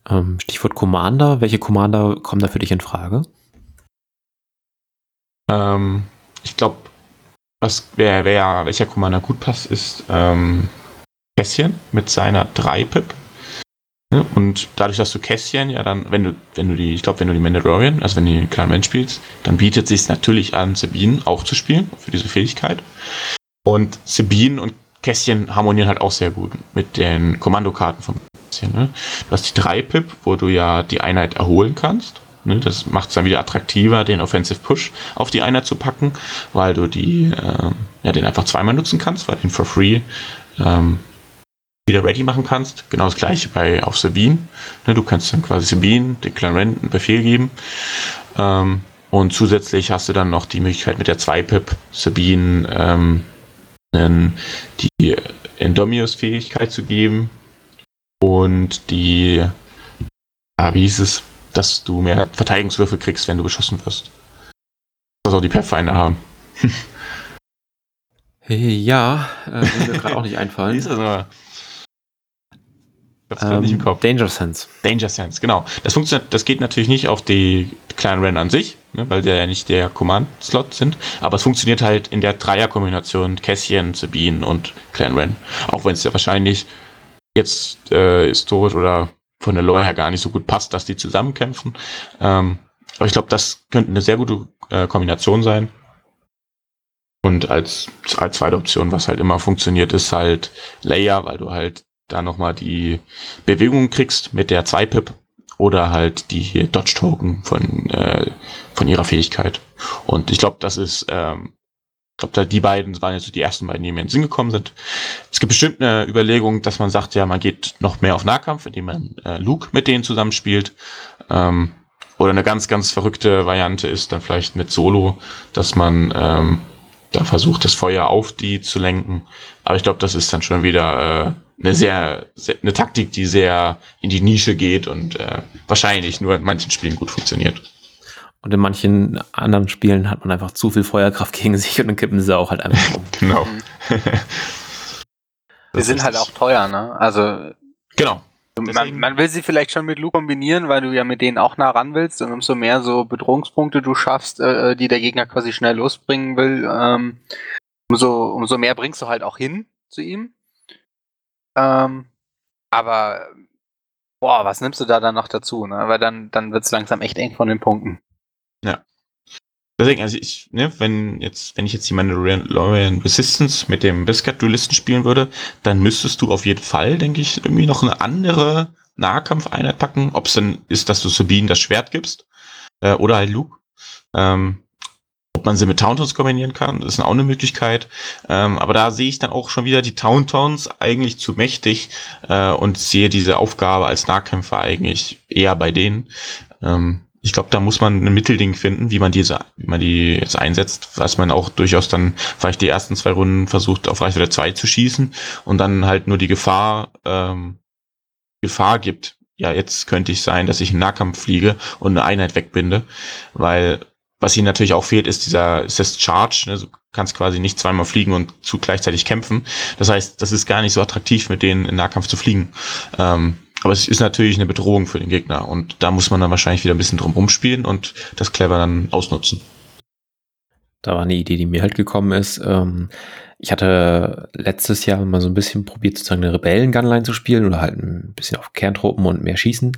Ähm, Stichwort Commander. Welche Commander kommen da für dich in Frage?
Ähm, ich glaube, wer, wer, welcher Commander gut passt, ist ähm, Kässchen mit seiner 3-Pip. Und dadurch, dass du Kässchen ja dann, wenn du, wenn du die, ich glaube, wenn du die Mandalorian, also wenn du die Clan Man spielst, dann bietet sich natürlich an, Sabine auch zu spielen, für diese Fähigkeit. Und Sabine und Kässchen harmonieren halt auch sehr gut mit den Kommandokarten von Kässchen. Ne? Du hast die 3-Pip, wo du ja die Einheit erholen kannst. Ne? Das macht es dann wieder attraktiver, den Offensive Push auf die Einheit zu packen, weil du die, äh, ja, den einfach zweimal nutzen kannst, weil den for free ähm, wieder ready machen kannst. Genau das gleiche bei auf Sabine. Ne, du kannst dann quasi Sabine, Rent, einen Befehl geben. Ähm, und zusätzlich hast du dann noch die Möglichkeit mit der 2-Pip Sabine ähm, die Endomius-Fähigkeit zu geben und die, ah, wie hieß es, dass du mehr Verteidigungswürfe kriegst, wenn du beschossen wirst. Das auch die Pathfinder haben.
ja, äh, will mir gerade auch nicht einfallen. Ist das nur
das ähm, nicht im Kopf. Danger Sense. Danger Sense, genau. Das funktioniert, das geht natürlich nicht auf die Clan Ren an sich, ne, weil der ja nicht der Command-Slot sind, aber es funktioniert halt in der Dreier-Kombination Cassian, Sabine und Clan Ren. Auch wenn es ja wahrscheinlich jetzt äh, historisch oder von der Lore her gar nicht so gut passt, dass die zusammenkämpfen. Ähm, aber ich glaube, das könnte eine sehr gute äh, Kombination sein. Und als, als zweite Option, was halt immer funktioniert, ist halt Layer, weil du halt da nochmal die Bewegung kriegst mit der 2-Pip oder halt die Dodge-Token von, äh, von ihrer Fähigkeit. Und ich glaube, das ist, ähm, ich glaube, die beiden waren jetzt die ersten beiden, die mir in den Sinn gekommen sind. Es gibt bestimmt eine Überlegung, dass man sagt, ja, man geht noch mehr auf Nahkampf, indem man äh, Luke mit denen zusammenspielt. Ähm, oder eine ganz, ganz verrückte Variante ist dann vielleicht mit Solo, dass man ähm, da versucht, das Feuer auf die zu lenken. Aber ich glaube, das ist dann schon wieder äh, eine sehr, sehr, eine Taktik, die sehr in die Nische geht und äh, wahrscheinlich nur in manchen Spielen gut funktioniert.
Und in manchen anderen Spielen hat man einfach zu viel Feuerkraft gegen sich und dann kippen sie auch halt einfach um.
genau.
Die sind halt auch teuer, ne? Also.
Genau.
Man, man, will sie vielleicht schon mit Lu kombinieren, weil du ja mit denen auch nah ran willst und umso mehr so Bedrohungspunkte du schaffst, äh, die der Gegner quasi schnell losbringen will, ähm, umso, umso mehr bringst du halt auch hin zu ihm. Ähm, aber boah, was nimmst du da dann noch dazu? Ne? Weil dann, dann wird es langsam echt eng von den Punkten.
Ja. Deswegen, also ich, ne, wenn jetzt, wenn ich jetzt die Mandalorian Resistance mit dem Biscuit-Duelisten spielen würde, dann müsstest du auf jeden Fall, denke ich, irgendwie noch eine andere Nahkampfeinheit packen. Ob es dann ist, dass du Sabine das Schwert gibst, äh, oder halt Luke. Ähm, ob man sie mit Tauntons kombinieren kann, das ist auch eine Möglichkeit. Ähm, aber da sehe ich dann auch schon wieder die Tauntons eigentlich zu mächtig äh, und sehe diese Aufgabe als Nahkämpfer eigentlich eher bei denen. Ähm, ich glaube, da muss man ein Mittelding finden, wie man diese, wie man die jetzt einsetzt, was man auch durchaus dann vielleicht die ersten zwei Runden versucht, auf Reichweite 2 zu schießen und dann halt nur die Gefahr, ähm, Gefahr gibt. Ja, jetzt könnte ich sein, dass ich in Nahkampf fliege und eine Einheit wegbinde, weil was ihnen natürlich auch fehlt, ist dieser ist das Charge. Ne? Du kannst quasi nicht zweimal fliegen und zu gleichzeitig kämpfen. Das heißt, das ist gar nicht so attraktiv, mit denen in Nahkampf zu fliegen. Ähm, aber es ist natürlich eine Bedrohung für den Gegner und da muss man dann wahrscheinlich wieder ein bisschen drum rumspielen und das clever dann ausnutzen.
Da war eine Idee, die mir halt gekommen ist. Ähm, ich hatte letztes Jahr mal so ein bisschen probiert, sozusagen eine Rebellen-Gunline zu spielen oder halt ein bisschen auf Kerntruppen und mehr schießen.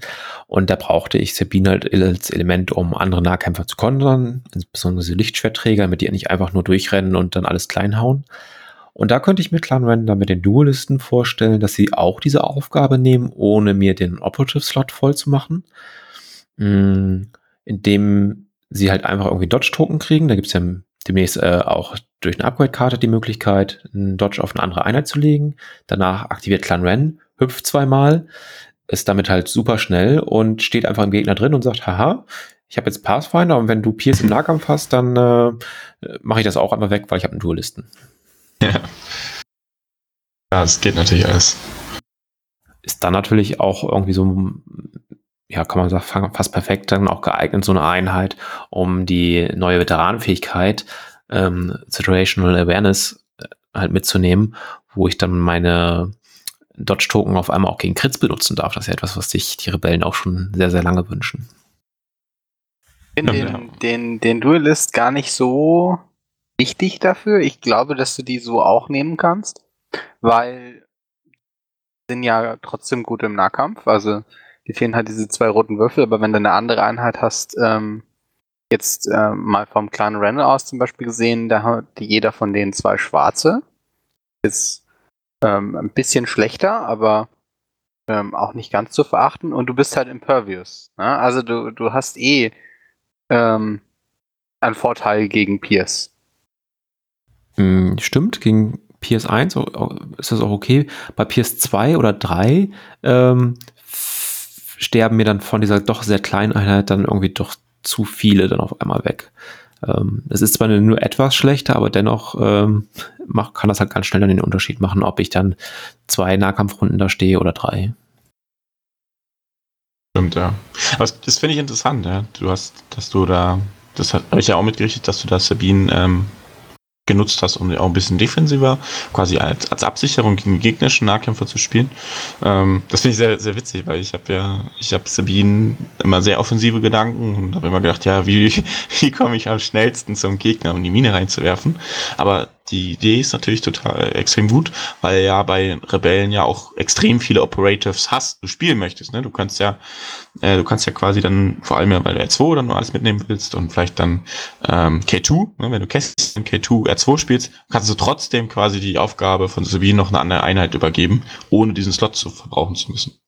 Und da brauchte ich Sabine halt als Element, um andere Nahkämpfer zu kontern, insbesondere diese Lichtschwertträger, damit die nicht einfach nur durchrennen und dann alles klein hauen. Und da könnte ich mir Clan Random mit den Duelisten vorstellen, dass sie auch diese Aufgabe nehmen, ohne mir den Operative-Slot voll zu machen. Mm, indem sie halt einfach irgendwie Dodge-Token kriegen. Da gibt es ja demnächst äh, auch durch eine Upgrade-Karte die Möglichkeit, einen Dodge auf eine andere Einheit zu legen. Danach aktiviert Clan Ren, hüpft zweimal, ist damit halt super schnell und steht einfach im Gegner drin und sagt, haha, ich habe jetzt Pathfinder und wenn du Pierce im Nahkampf hast, dann äh, mache ich das auch einmal weg, weil ich habe einen Dualisten.
Ja. Ja, es geht natürlich alles.
Ist dann natürlich auch irgendwie so, ja, kann man sagen, fast perfekt dann auch geeignet, so eine Einheit, um die neue Veteranenfähigkeit ähm, Situational Awareness äh, halt mitzunehmen, wo ich dann meine Dodge-Token auf einmal auch gegen Crits benutzen darf. Das ist ja etwas, was sich die Rebellen auch schon sehr, sehr lange wünschen.
Ich finde den, den, den Duelist gar nicht so wichtig dafür. Ich glaube, dass du die so auch nehmen kannst, weil sind ja trotzdem gut im Nahkampf. Also die fehlen halt diese zwei roten Würfel, aber wenn du eine andere Einheit hast, ähm, jetzt äh, mal vom kleinen Randall aus zum Beispiel gesehen, da hat jeder von denen zwei schwarze. Ist ähm, ein bisschen schlechter, aber ähm, auch nicht ganz zu verachten. Und du bist halt impervious. Ne? Also du, du hast eh ähm, einen Vorteil gegen Pierce.
Hm, stimmt, gegen Pierce 1 ist das auch okay. Bei Pierce 2 oder 3 ähm, sterben mir dann von dieser doch sehr kleinen Einheit dann irgendwie doch zu viele dann auf einmal weg. Ähm, es ist zwar nur etwas schlechter, aber dennoch ähm, mach, kann das halt ganz schnell dann den Unterschied machen, ob ich dann zwei Nahkampfrunden da stehe oder drei.
Stimmt, ja. Aber das, das finde ich interessant, ja. Du hast, dass du da, das habe ich ja auch mitgerichtet, dass du da Sabine ähm, genutzt hast, um auch ein bisschen defensiver, quasi als, als Absicherung gegen gegnerischen Nahkämpfer zu spielen. Ähm, das finde ich sehr, sehr witzig, weil ich habe ja, ich habe Sabine immer sehr offensive Gedanken und habe immer gedacht, ja, wie, wie komme ich am schnellsten zum Gegner, um die Mine reinzuwerfen. Aber die Idee ist natürlich total extrem gut, weil ja bei Rebellen ja auch extrem viele Operatives hast, du spielen möchtest. Ne? Du kannst ja, äh, du kannst ja quasi dann, vor allem ja, weil du R2 dann nur alles mitnehmen willst und vielleicht dann ähm, K2, ne? wenn du Kästchen K2 R2 spielst, kannst du trotzdem quasi die Aufgabe von Sabine noch eine andere Einheit übergeben, ohne diesen Slot zu verbrauchen zu müssen.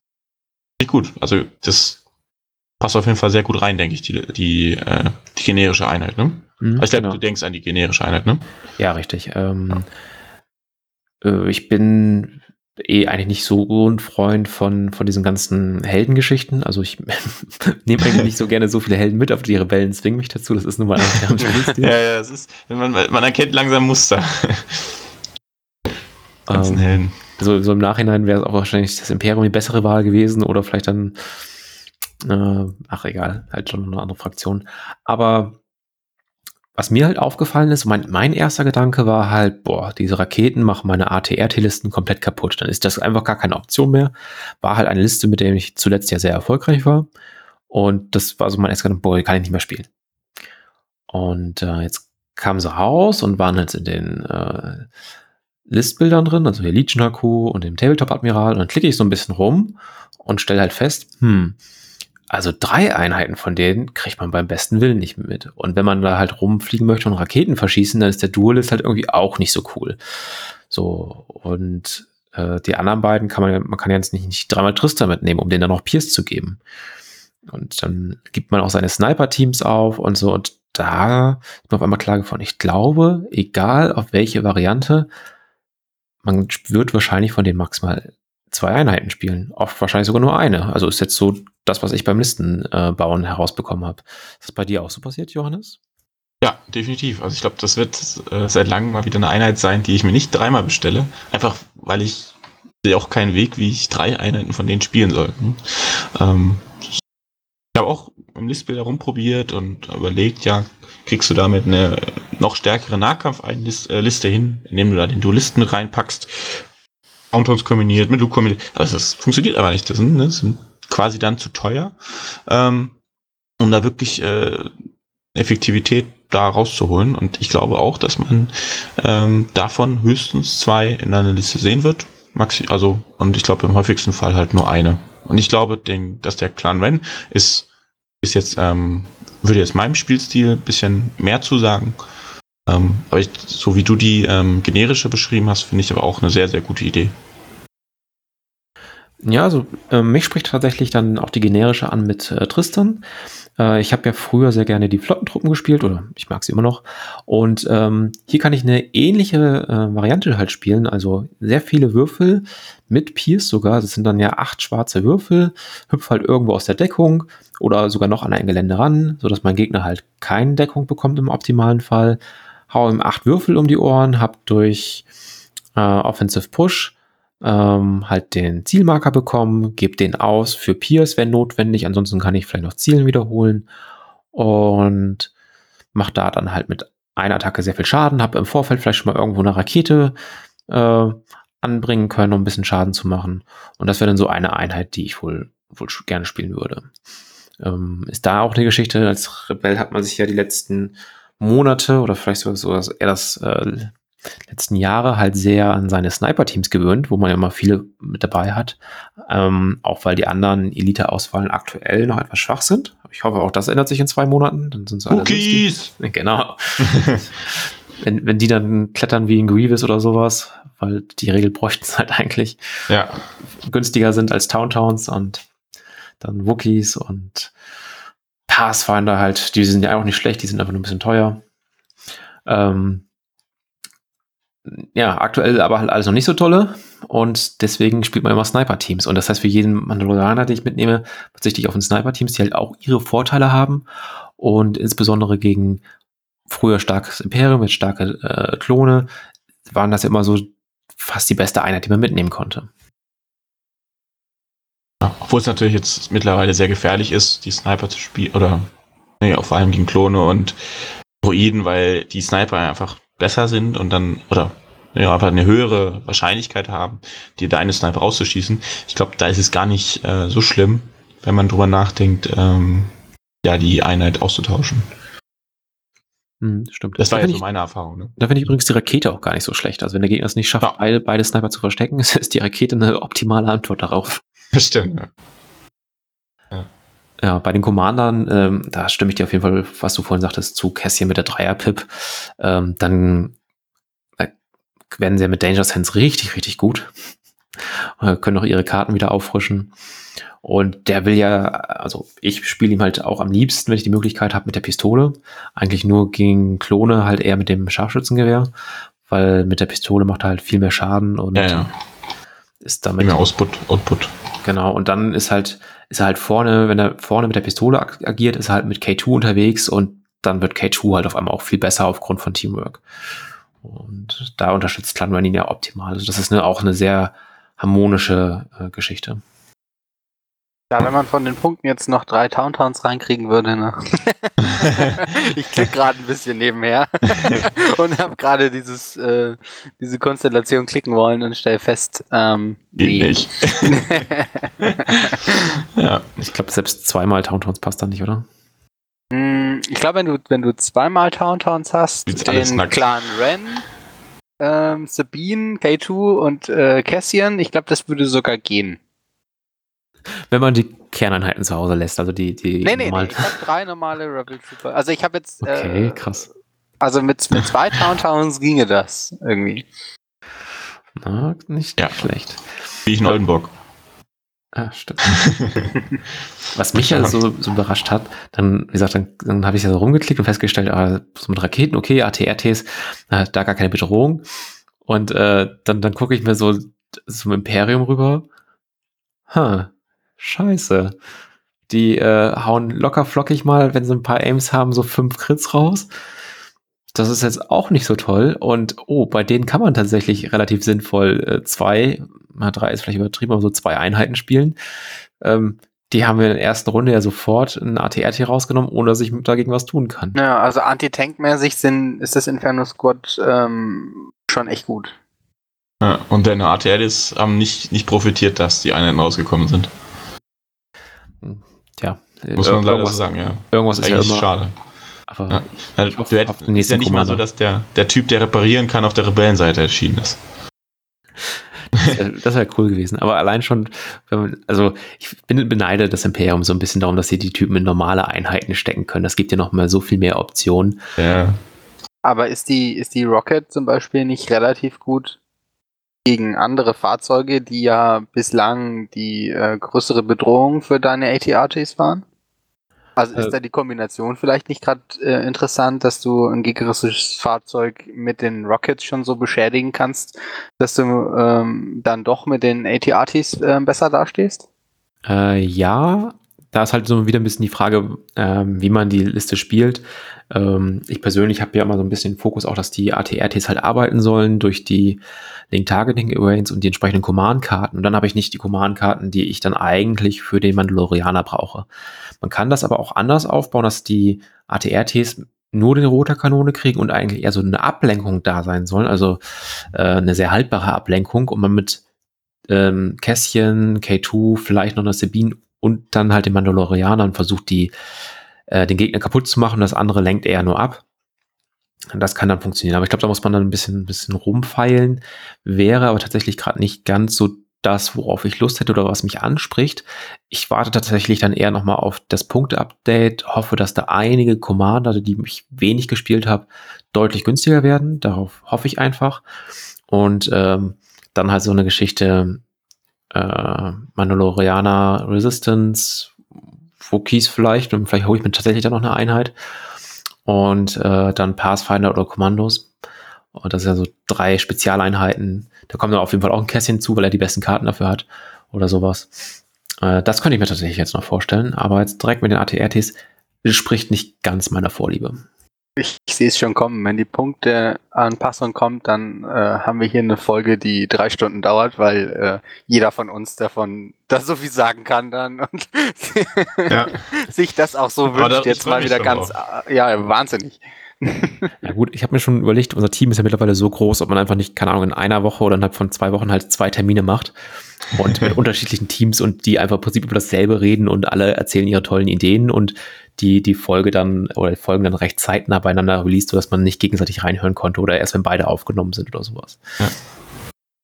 Gut. Also das passt auf jeden Fall sehr gut rein, denke ich, die, die, äh, die generische Einheit. Ne? Mhm, also ich glaube, genau. du denkst an die generische Einheit, ne?
Ja, richtig. Ähm, äh, ich bin eh eigentlich nicht so ein Freund von, von diesen ganzen Heldengeschichten. Also ich nehme eigentlich nicht so gerne so viele Helden mit, aber die Rebellen zwingen mich dazu. Das ist nun mal ein
Ja, ja, das ist, man, man erkennt langsam Muster.
ganzen ähm, Helden. So, so im Nachhinein wäre es auch wahrscheinlich das Imperium die bessere Wahl gewesen oder vielleicht dann, äh, ach egal, halt schon eine andere Fraktion. Aber was mir halt aufgefallen ist, mein, mein erster Gedanke war halt, boah, diese Raketen machen meine ATRT-Listen komplett kaputt. Dann ist das einfach gar keine Option mehr. War halt eine Liste, mit der ich zuletzt ja sehr erfolgreich war. Und das war so mein erster Gedanke, boah, die kann ich nicht mehr spielen. Und äh, jetzt kamen sie raus und waren jetzt in den äh, Listbildern drin, also hier Legion HQ und dem Tabletop Admiral. Und dann klicke ich so ein bisschen rum und stelle halt fest, hm, also drei Einheiten von denen kriegt man beim besten Willen nicht mit. Und wenn man da halt rumfliegen möchte und Raketen verschießen, dann ist der Duelist halt irgendwie auch nicht so cool. So, und äh, die anderen beiden kann man, man kann jetzt nicht, nicht dreimal Trister mitnehmen, um denen dann noch Pierce zu geben. Und dann gibt man auch seine Sniper-Teams auf und so. Und da ist mir auf einmal klar geworden, ich glaube, egal auf welche Variante, man wird wahrscheinlich von denen maximal zwei Einheiten spielen. Oft wahrscheinlich sogar nur eine. Also ist jetzt so das, was ich beim Listenbauen äh, herausbekommen habe. Ist das bei dir auch so passiert, Johannes?
Ja, definitiv. Also ich glaube, das wird äh, seit langem mal wieder eine Einheit sein, die ich mir nicht dreimal bestelle. Einfach weil ich sehe auch keinen Weg, wie ich drei Einheiten von denen spielen soll. Hm? Ähm, ich habe auch im Listbilder rumprobiert und überlegt, ja, kriegst du damit eine noch stärkere Nahkampf-Liste hin, indem du da den Dualisten mit reinpackst Countdowns kombiniert, mit Loop kombiniert. Also das funktioniert aber nicht. Das sind, ne, das sind quasi dann zu teuer, ähm, um da wirklich äh, Effektivität da rauszuholen. Und ich glaube auch, dass man ähm, davon höchstens zwei in einer Liste sehen wird. Maxi also, und ich glaube im häufigsten Fall halt nur eine. Und ich glaube, den, dass der Clan Ren ist, ist jetzt, ähm, würde jetzt meinem Spielstil ein bisschen mehr zusagen. Ähm, aber ich, so wie du die ähm, generische beschrieben hast, finde ich aber auch eine sehr, sehr gute Idee.
Ja, also äh, mich spricht tatsächlich dann auch die generische an mit äh, Tristan. Äh, ich habe ja früher sehr gerne die Flottentruppen gespielt oder ich mag sie immer noch. Und ähm, hier kann ich eine ähnliche äh, Variante halt spielen. Also sehr viele Würfel mit Pierce sogar. Das sind dann ja acht schwarze Würfel. Hüpf halt irgendwo aus der Deckung oder sogar noch an ein Gelände ran, sodass mein Gegner halt keine Deckung bekommt im optimalen Fall. Hau ihm acht Würfel um die Ohren, hab durch äh, Offensive Push ähm, halt den Zielmarker bekommen, gebe den aus für Pierce, wenn notwendig. Ansonsten kann ich vielleicht noch Zielen wiederholen und mache da dann halt mit einer Attacke sehr viel Schaden. Habe im Vorfeld vielleicht schon mal irgendwo eine Rakete äh, anbringen können, um ein bisschen Schaden zu machen. Und das wäre dann so eine Einheit, die ich wohl, wohl gerne spielen würde. Ähm, ist da auch eine Geschichte. Als Rebell hat man sich ja die letzten Monate oder vielleicht sogar so eher das äh, letzten Jahre halt sehr an seine Sniper-Teams gewöhnt, wo man ja immer viele mit dabei hat. Ähm, auch weil die anderen Elite-Auswahlen aktuell noch etwas schwach sind. Ich hoffe, auch das ändert sich in zwei Monaten. Dann sind sie alle
Cookies!
Genau. wenn, wenn die dann klettern wie in Grievous oder sowas, weil die Regel bräuchten es halt eigentlich.
Ja.
Günstiger sind als Town Towns und dann Wookies und Pathfinder halt, die sind ja auch nicht schlecht, die sind einfach nur ein bisschen teuer. Ähm, ja, aktuell aber halt alles noch nicht so tolle und deswegen spielt man immer Sniper-Teams. Und das heißt, für jeden Mandalorianer, den ich mitnehme, verzichte ich auf den Sniper-Teams, die halt auch ihre Vorteile haben und insbesondere gegen früher starkes Imperium mit starke äh, Klone waren das ja immer so fast die beste Einheit, die man mitnehmen konnte.
Obwohl es natürlich jetzt mittlerweile sehr gefährlich ist, die Sniper zu spielen, oder nee, vor allem gegen Klone und Droiden, weil die Sniper einfach besser sind und dann, oder ja, aber eine höhere Wahrscheinlichkeit haben, die deine Sniper rauszuschießen. Ich glaube, da ist es gar nicht äh, so schlimm, wenn man drüber nachdenkt, ähm, ja, die Einheit auszutauschen.
Hm, stimmt.
Das
da
war ja so meine Erfahrung. Ne?
da finde ich übrigens die Rakete auch gar nicht so schlecht. Also wenn der Gegner es nicht schafft,
Ja.
beide, beide Sniper zu verstecken, ist die Rakete eine optimale Antwort darauf.
Das stimmt. Ja.
Ja, bei den Commandern, ähm, da stimme ich dir auf jeden Fall, was du vorhin sagtest, zu Cassian mit der Dreier-Pip. Ähm, dann äh, werden sie ja mit Danger Sense richtig, richtig gut. Äh, können auch ihre Karten wieder auffrischen. Und der will ja, also ich spiele ihm halt auch am liebsten, wenn ich die Möglichkeit habe, mit der Pistole. Eigentlich nur gegen Klone halt eher mit dem Scharfschützengewehr, weil mit der Pistole macht er halt viel mehr Schaden und
Ja, ja.
ist damit
Mehr Output, Output.
Genau, und dann ist halt, ist er halt vorne, wenn er vorne mit der Pistole ag agiert, ist er halt mit K2 unterwegs und dann wird K2 halt auf einmal auch viel besser aufgrund von Teamwork. Und da unterstützt Clan ihn ja optimal. Also das ist eine, auch eine sehr harmonische äh, Geschichte.
Ja, wenn man von den Punkten jetzt noch drei Towntowns reinkriegen würde, ne? ich klicke gerade ein bisschen nebenher und habe gerade dieses äh, diese Konstellation klicken wollen und stelle fest, ähm,
Geht
nee.
nicht. ja.
Ich glaube, selbst zweimal Towntowns passt da nicht, oder?
Hm, ich glaube, wenn du wenn du zweimal Towntowns hast,
alles
den. Clan Ren, ähm, Sabine, K2 und äh, Cassian, ich glaube, das würde sogar gehen.
Wenn man die Kerneinheiten zu Hause lässt, also die, die
Nee, nee, nee.
normalen-
Ich habe drei normale Rebel Trooper. Also ich habe jetzt.
Okay,
äh,
krass.
Also mit, mit zwei Towntowns ginge das irgendwie.
Na, nicht
Ja.
schlecht.
Wie ich in Oldenburg.
Ah, stimmt. Was mich ja so, so überrascht hat, dann, wie gesagt, dann, dann habe ich ja so rumgeklickt und festgestellt, ah, so mit Raketen, okay, ATRTs, äh, da gar keine Bedrohung. Und äh, dann, dann gucke ich mir so zum Imperium rüber. Ha, scheiße. Die äh, hauen locker flockig mal, wenn sie ein paar Aims haben, so fünf Crits raus. Das ist jetzt auch nicht so toll. Und oh, bei denen kann man tatsächlich relativ sinnvoll äh, zwei, na, drei ist vielleicht übertrieben, aber so zwei Einheiten spielen. Ähm, die haben wir in der ersten Runde ja sofort ein ATRT rausgenommen, ohne dass ich dagegen was tun kann.
Ja, also Anti-Tank-mäßig sind, ist das Inferno Squad ähm, schon echt gut.
Ja, und deine ATLs haben nicht, nicht profitiert, dass die Einheiten rausgekommen sind.
Tja,
Muss man leider so
irgendwas,
sagen, ja.
irgendwas ist ja
Eigentlich
immer.
schade.
Aber
Ja. Ja,
Ich hoffe,
du hätt,
auf den
ist ja nicht mal so, dass der, der Typ, der reparieren kann, auf der Rebellenseite erschienen ist.
Das wär- das wäre cool gewesen. Aber allein schon, wenn man, also ich bin beneide das Imperium so ein bisschen darum, dass sie die Typen in normale Einheiten stecken können. Das gibt ja noch mal so viel mehr Optionen.
Ja.
Aber ist die, ist die Rocket zum Beispiel nicht relativ gut? Gegen andere Fahrzeuge, die ja bislang die äh, größere Bedrohung für deine AT-ATs waren? Also ist äh, da die Kombination vielleicht nicht gerade äh, interessant, dass du ein gegnerisches Fahrzeug mit den Rockets schon so beschädigen kannst, dass du ähm, dann doch mit den AT-ATs äh, besser dastehst?
Äh, ja, da ist halt so wieder ein bisschen die Frage, ähm, wie man die Liste spielt. Ähm, ich persönlich habe ja immer so ein bisschen Fokus auch, dass die ATRTs halt arbeiten sollen durch die Link Targeting Arrays und die entsprechenden Command-Karten. Und dann habe ich nicht die Command-Karten, die ich dann eigentlich für den Mandalorianer brauche. Man kann das aber auch anders aufbauen, dass die ATRTs nur den roter Kanone kriegen und eigentlich eher so eine Ablenkung da sein sollen, also äh, eine sehr haltbare Ablenkung und man mit ähm, Kässchen, K2, vielleicht noch eine Sabine und dann halt den Mandalorianer und versucht die, äh, den Gegner kaputt zu machen. Das andere lenkt eher nur ab. Das kann dann funktionieren. Aber ich glaube, da muss man dann ein bisschen, ein bisschen rumfeilen. Wäre aber tatsächlich gerade nicht ganz so das, worauf ich Lust hätte oder was mich anspricht. Ich warte tatsächlich dann eher nochmal auf das Punkte-Update, hoffe, dass da einige Commander, die ich wenig gespielt habe, deutlich günstiger werden. Darauf hoffe ich einfach. Und ähm, dann halt so eine Geschichte, äh, Mandalorianer Resistance, Wookies vielleicht und vielleicht hole ich mir tatsächlich dann noch eine Einheit und äh, dann Pathfinder oder Kommandos. Und das sind ja so drei Spezialeinheiten. Da kommt dann auf jeden Fall auch ein Kästchen zu, weil er die besten Karten dafür hat oder sowas. Äh, das könnte ich mir tatsächlich jetzt noch vorstellen, aber jetzt direkt mit den ATRTs spricht nicht ganz meiner Vorliebe.
Ich, ich sehe es schon kommen. Wenn die Punkteanpassung kommt, dann äh, haben wir hier eine Folge, die drei Stunden dauert, weil äh, jeder von uns davon das so viel sagen kann dann und ja. sich das auch so wünscht. Da, jetzt mal wieder ganz, auch. Äh, ja, wahnsinnig.
Ja gut, ich habe mir schon überlegt, unser Team ist ja mittlerweile so groß, ob man einfach nicht, keine Ahnung, in einer Woche oder innerhalb von zwei Wochen halt zwei Termine macht und mit unterschiedlichen Teams und die einfach im Prinzip über dasselbe reden und alle erzählen ihre tollen Ideen und die, die Folge dann oder Folgen dann recht zeitnah beieinander released, sodass man nicht gegenseitig reinhören konnte oder erst wenn beide aufgenommen sind oder sowas.
Ja.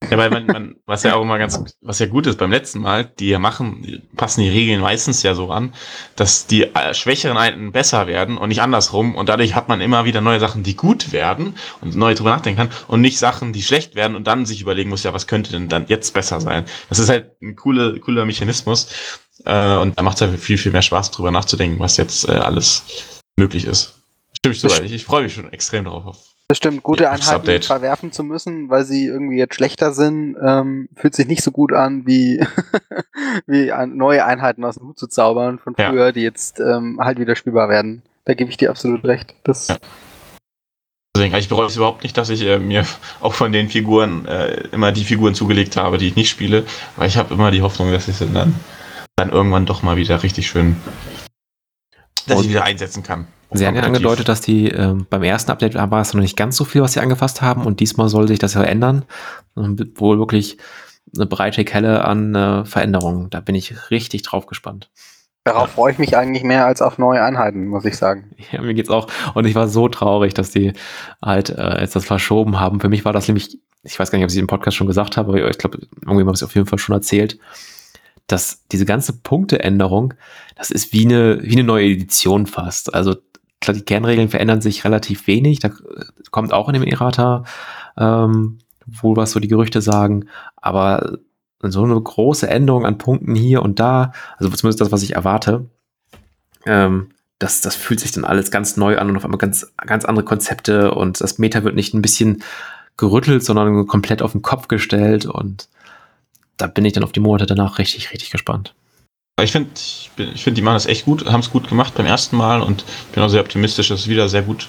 Ja, weil man, man, was ja auch immer ganz, was ja gut ist beim letzten Mal, die ja machen, die passen die Regeln meistens ja so an, dass die äh, schwächeren Einheiten besser werden und nicht andersrum. Und dadurch hat man immer wieder neue Sachen, die gut werden und neu drüber nachdenken kann und nicht Sachen, die schlecht werden und dann sich überlegen muss, ja, was könnte denn dann jetzt besser sein? Das ist halt ein cooler, cooler Mechanismus. Äh, und da macht es halt viel, viel mehr Spaß drüber nachzudenken, was jetzt äh, alles möglich ist. Stimme ich so, ich, ich freue mich schon extrem darauf.
Das stimmt, gute Einheiten verwerfen zu müssen, weil sie irgendwie jetzt schlechter sind, ähm, fühlt sich nicht so gut an, wie, wie neue Einheiten aus dem Hut zu zaubern von früher, ja. die jetzt ähm, halt wieder spielbar werden. Da gebe ich dir absolut recht. Das ja.
Deswegen, ich bereue es überhaupt nicht, dass ich äh, mir auch von den Figuren äh, immer die Figuren zugelegt habe, die ich nicht spiele, weil ich habe immer die Hoffnung, dass ich sie dann, dann irgendwann doch mal wieder richtig schön, dass ich wieder einsetzen kann.
Sie haben ja angedeutet, dass die äh, beim ersten Update war es noch nicht ganz so viel, was sie angefasst haben und diesmal soll sich das ja ändern. Wohl wirklich eine breite Kelle an äh, Veränderungen. Da bin ich richtig drauf gespannt.
Darauf freue ich mich eigentlich mehr als auf neue Einheiten, muss ich sagen.
Ja, mir geht's auch. Und ich war so traurig, dass die halt äh, jetzt das verschoben haben. Für mich war das nämlich, ich weiß gar nicht, ob ich es im Podcast schon gesagt habe, aber ich glaube, irgendwie habe ich es auf jeden Fall schon erzählt dass diese ganze Punkteänderung, das ist wie eine, wie eine neue Edition fast. Also klar, die Kernregeln verändern sich relativ wenig. Da kommt auch in dem Errata ähm, wohl was so die Gerüchte sagen. Aber so eine große Änderung an Punkten hier und da, also zumindest das, was ich erwarte, ähm, das, das fühlt sich dann alles ganz neu an und auf einmal ganz, ganz andere Konzepte und das Meta wird nicht ein bisschen gerüttelt, sondern komplett auf den Kopf gestellt und da bin ich dann auf die Monate danach richtig, richtig gespannt.
Ich finde, ich, ich finde, die machen das echt gut, haben es gut gemacht beim ersten Mal und bin auch sehr optimistisch, dass es wieder sehr gut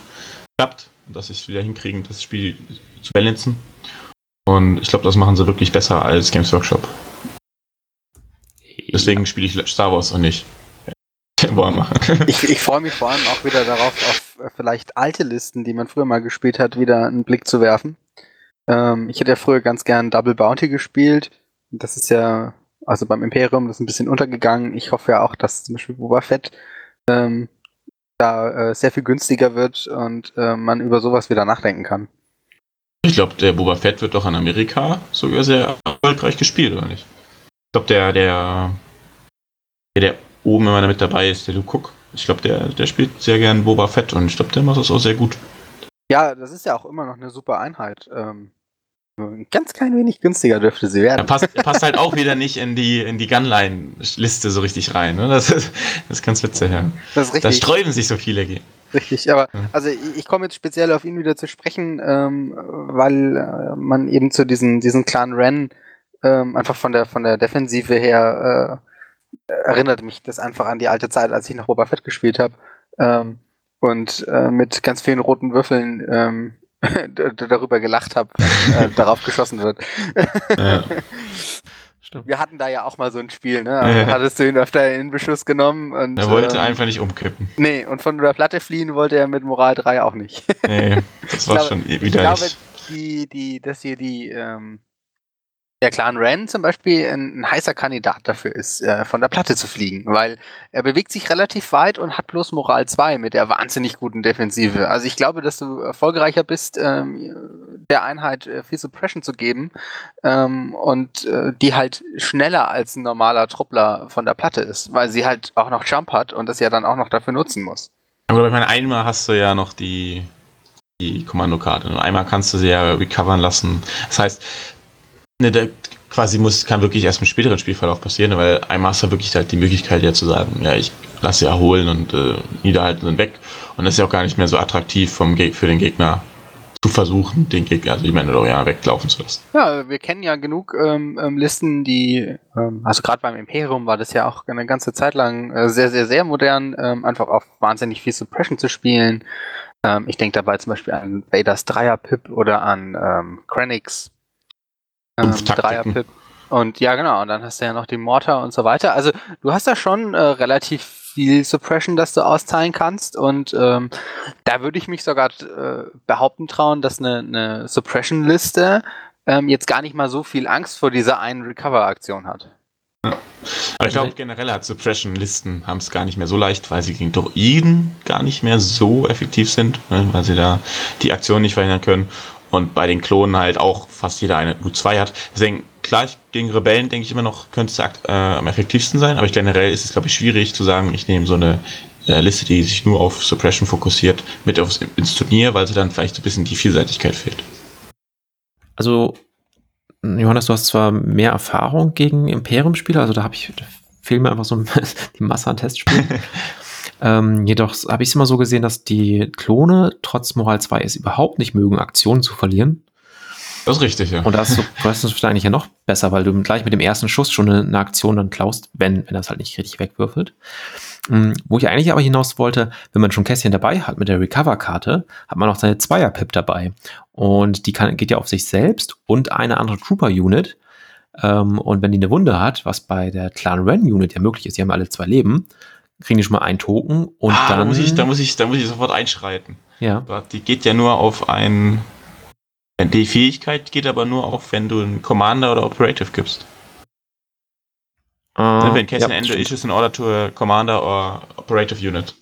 klappt und dass sie es wieder hinkriegen, das Spiel zu balancen. Und ich glaube, das machen sie wirklich besser als Games Workshop. Deswegen spiele ich Star Wars und nicht
ich, ich freue mich vor allem auch wieder darauf, auf äh, vielleicht alte Listen, die man früher mal gespielt hat, wieder einen Blick zu werfen. Ähm, ich hätte ja früher ganz gern Double Bounty gespielt. Das ist ja also beim Imperium, das ist ein bisschen untergegangen. Ich hoffe ja auch, dass zum Beispiel Boba Fett ähm, da äh, sehr viel günstiger wird und äh, man über sowas wieder nachdenken kann.
Ich glaube, der Boba Fett wird doch in Amerika sogar sehr erfolgreich gespielt, oder nicht? Ich glaube, der, der, der, der oben immer mit dabei ist, der Luke Cook, ich glaube, der, der spielt sehr gern Boba Fett und ich glaube, der macht das auch sehr gut.
Ja, das ist ja auch immer noch eine super Einheit. Ähm, Ein ganz klein wenig günstiger dürfte sie werden.
Er passt, passt halt auch wieder nicht in die, in die Gunline-Liste so richtig rein. Ne? Das, ist, das ist ganz witzig, ja.
Das ist richtig.
Da sträuben sich so viele gegen.
Richtig, aber
Ja.
also ich, komme jetzt speziell auf ihn wieder zu sprechen, ähm, weil äh, man eben zu diesen, diesen Clan Ren ähm, einfach von der von der Defensive her äh, erinnert mich das einfach an die alte Zeit, als ich noch Boba Fett gespielt habe ähm, und äh, mit ganz vielen roten Würfeln ähm, darüber gelacht habe, äh, darauf geschossen wird.
Ja.
Stimmt.
Wir hatten da ja auch mal so ein Spiel, ne? Also hattest du ihn öfter in Beschuss genommen und
Er wollte
ähm,
einfach nicht umkippen.
Nee, und von der Platte fliehen wollte er mit Moral 3 auch nicht.
Nee, das war
glaube-
schon
Ich
wieder
glaube,
nicht.
die, die, dass hier die, ähm, der Clan Ren zum Beispiel ein, ein heißer Kandidat dafür ist, äh, von der Platte zu fliegen, weil er bewegt sich relativ weit und hat bloß Moral 2 mit der wahnsinnig guten Defensive. Also ich glaube, dass du erfolgreicher bist, ähm, der Einheit äh, viel Suppression zu geben ähm, und äh, die halt schneller als ein normaler Truppler von der Platte ist, weil sie halt auch noch Jump hat und das ja dann auch noch dafür nutzen muss.
Aber ich meine, einmal hast du ja noch die, die Kommandokarte und einmal kannst du sie ja recovern lassen. Das heißt, ne, der quasi muss, kann wirklich erst im späteren Spielverlauf passieren, weil einmal hast du wirklich halt die Möglichkeit ja zu sagen, ja, ich lasse sie erholen und äh, niederhalten und weg. Und das ist ja auch gar nicht mehr so attraktiv vom Geg für den Gegner zu versuchen, den Gegner, also die Mandalorianer weglaufen zu lassen.
Ja, wir kennen ja genug ähm, ähm, Listen, die, ähm, also gerade beim Imperium war das ja auch eine ganze Zeit lang äh, sehr, sehr, sehr modern, ähm, einfach auf wahnsinnig viel Suppression zu spielen. Ähm, ich denke dabei zum Beispiel an Vaders Dreier-Pip oder an ähm, Krennics ähm. Dreier-Pip. Und ja, genau, und dann hast du ja noch den Mortar und so weiter. Also du hast da schon äh, relativ viel Suppression, das du austeilen kannst. Und ähm, da würde ich mich sogar äh, behaupten trauen, dass eine, eine Suppression-Liste ähm, jetzt gar nicht mal so viel Angst vor dieser einen Recover-Aktion hat.
Aber ich glaube, generell hat Suppression-Listen haben es gar nicht mehr so leicht, weil sie gegen Droiden gar nicht mehr so effektiv sind, ne, weil sie da die Aktion nicht verhindern können. Und bei den Klonen halt auch fast jeder eine U2 hat. Deswegen, klar, gegen Rebellen denke ich immer noch, könnte es äh, am effektivsten sein, aber ich, generell ist es, glaube ich, schwierig zu sagen, ich nehme so eine äh, Liste, die sich nur auf Suppression fokussiert, mit aufs, ins Turnier, weil sie dann vielleicht so ein bisschen die Vielseitigkeit fehlt.
Also, Johannes, du hast zwar mehr Erfahrung gegen Imperium-Spieler, also da habe ich, da fehlt mir einfach so die Masse an Testspielen. ähm, jedoch habe ich es immer so gesehen, dass die Klone trotz Moral 2 es überhaupt nicht mögen, Aktionen zu verlieren.
Das ist richtig, ja.
Und da du hast es eigentlich ja noch besser, weil du gleich mit dem ersten Schuss schon eine, eine Aktion dann klaust, wenn, wenn das halt nicht richtig wegwürfelt. Mm, Wo ich eigentlich aber hinaus wollte, wenn man schon Kästchen dabei hat mit der Recover-Karte, hat man auch seine Zweier-Pip dabei. Und die kann, geht ja auf sich selbst und eine andere Trooper-Unit. Ähm, und wenn die eine Wunde hat, was bei der Clan Ren-Unit ja möglich ist, die haben alle zwei Leben, kriegen die schon mal einen Token und
ah,
dann.
da muss ich, da muss ich, da muss ich sofort einschreiten.
ja.
Die geht ja nur auf ein. Die Fähigkeit geht aber nur auf, wenn du einen Commander oder Operative gibst. Ne, wenn Cassian
ja,
Ende
stimmt.
issues in order to a Commander or Operative Unit.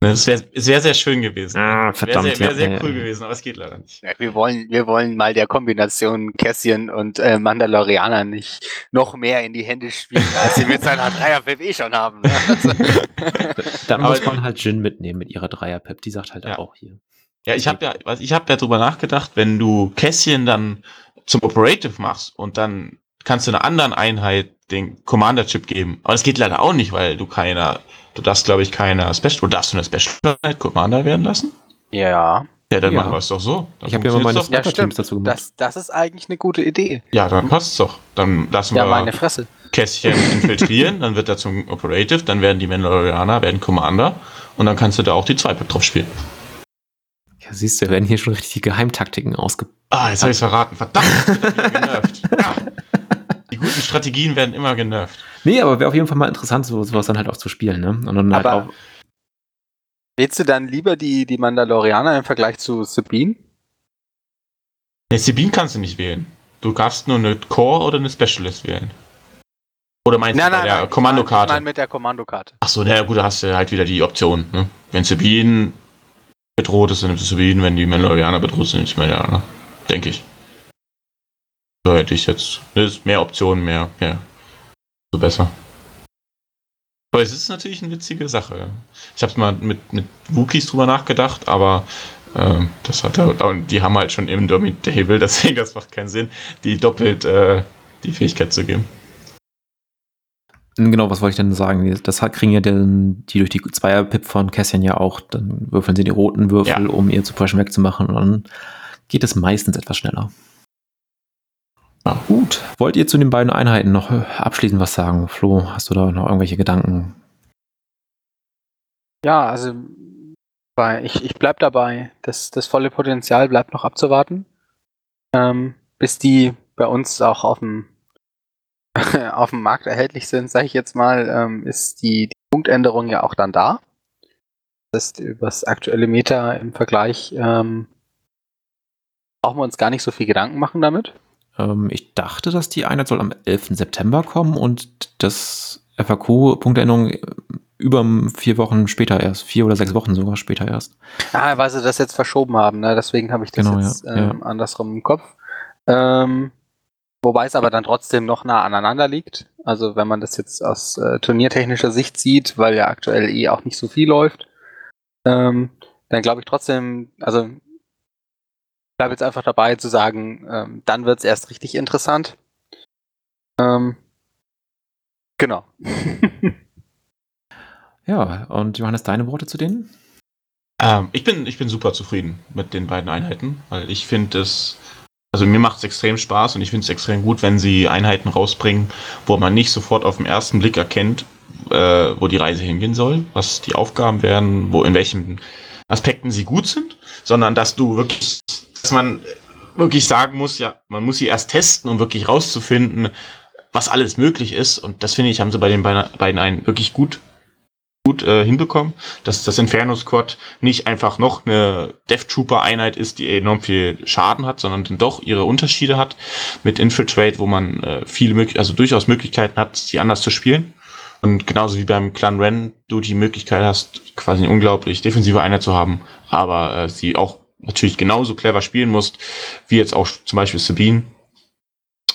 Ne, Das wäre wär sehr schön gewesen.
Ah,
Wäre
verdammt.
sehr, wär sehr
ja,
cool
ja.
gewesen, aber es geht leider nicht.
Ja, wir wollen, wir wollen mal der Kombination Cassian und äh, Mandalorianer nicht noch mehr in die Hände spielen, als sie mit seiner Dreier eh schon haben. Ne? Also,
Dann
Aber-
muss man halt Jin mitnehmen mit ihrer Dreier-Pip. Die sagt halt
Ja.
auch hier.
Ja, ich habe ja, was ich habe ja drüber nachgedacht, wenn du Cassian dann zum Operative machst und dann kannst du einer anderen Einheit den Commander-Chip geben. Aber das geht leider auch nicht, weil du keiner, du darfst, glaube ich, keiner Special, oder darfst du eine Special-Einheit Commander werden lassen?
ja,
Ja, dann
Ja.
machen wir es doch so. Dann
Ich habe ja immer meine.
Ja, stimmt.
dazu gemacht.
das, das ist eigentlich eine gute Idee.
Ja, dann passt's doch. Dann lassen
Ja,
wir
meine Fresse.
Kästchen infiltrieren, dann wird er zum Operative, dann werden die Mandalorianer, werden Commander und dann kannst du da auch die zwei drauf spielen.
Ja, siehst du, da werden hier schon richtig die Geheimtaktiken ausge...
Ah, jetzt habe ich verraten. Verdammt, wieder genervt. Ah, die guten Strategien werden immer genervt.
Nee, aber wäre auf jeden Fall mal interessant, so, sowas dann halt auch zu spielen, ne? Und dann halt
Aber-
auch...
Wählst du dann lieber die, die Mandalorianer im Vergleich zu Sabine?
Ne, Sabine kannst du nicht wählen. Du darfst nur eine Core oder eine Specialist wählen. Oder meinst du bei der
Ich
Kommandokarte?
meine mit der Kommandokarte.
Ach so, na gut, da hast du halt wieder die Option. Ne? Wenn Sabine bedroht ist, dann nimmst du Sabine. Wenn die Mandalorianer bedroht sind, nimmst du Mandalorianer. Denke ich. So hätte ich jetzt. Das ist mehr Optionen, mehr, mehr. So besser. Aber es ist natürlich eine witzige Sache. Ich habe mal mit, mit Wookies drüber nachgedacht, aber Ähm, das hat und die haben halt schon Indomitable, deswegen das macht keinen Sinn, die doppelt äh, die Fähigkeit zu geben.
Genau, was wollte ich denn sagen? Das kriegen ja dann die durch die Zweier-Pip von Cassian ja auch. Dann würfeln sie die roten Würfel, ja. um ihr Suppression wegzumachen und dann geht es meistens etwas schneller. Ja. Gut. Wollt ihr zu den beiden Einheiten noch abschließend was sagen? Flo, hast du da noch irgendwelche Gedanken?
Ja, also ich, ich bleib dabei. Das, das volle Potenzial bleibt noch abzuwarten. Ähm, bis die bei uns auch auf dem auf dem Markt erhältlich sind, sage ich jetzt mal, ähm, ist die, die, Punktänderung ja auch dann da. Das ist über das aktuelle Meta im Vergleich ähm, brauchen wir uns gar nicht so viel Gedanken machen damit.
Ähm, ich dachte, dass die Einheit soll am 11. September kommen und das FAQ-Punktänderung über vier Wochen später erst, vier oder sechs Wochen sogar später erst.
Ah, weil sie das jetzt verschoben haben, ne? deswegen habe ich das genau, jetzt ja, ähm, ja. andersrum im Kopf. Ähm, Wobei es aber dann trotzdem noch nah aneinander liegt. Also wenn man das jetzt aus äh, turniertechnischer Sicht sieht, weil ja aktuell eh auch nicht so viel läuft, ähm, dann glaube ich trotzdem, also bleibe jetzt einfach dabei zu sagen, ähm, dann wird es erst richtig interessant. Ähm, genau.
ja, und Johannes, deine Worte zu denen?
Ähm, ich, bin, ich bin super zufrieden mit den beiden Einheiten, weil ich finde es also mir macht es extrem Spaß und ich finde es extrem gut, wenn sie Einheiten rausbringen, wo man nicht sofort auf den ersten Blick erkennt, äh, wo die Reise hingehen soll, was die Aufgaben werden, wo in welchen Aspekten sie gut sind, sondern dass du wirklich, dass man wirklich sagen muss, ja, man muss sie erst testen, um wirklich rauszufinden, was alles möglich ist. Und das finde ich, haben sie bei den beiden einen wirklich gut gut äh, hinbekommen, dass das Inferno Squad nicht einfach noch eine Death Trooper Einheit ist, die enorm viel Schaden hat, sondern doch ihre Unterschiede hat mit Infiltrate, wo man äh, viele also durchaus Möglichkeiten hat, die anders zu spielen. Und genauso wie beim Clan Ren du die Möglichkeit hast, quasi eine unglaublich defensive Einheit zu haben, aber äh, sie auch natürlich genauso clever spielen musst, wie jetzt auch zum Beispiel Sabine,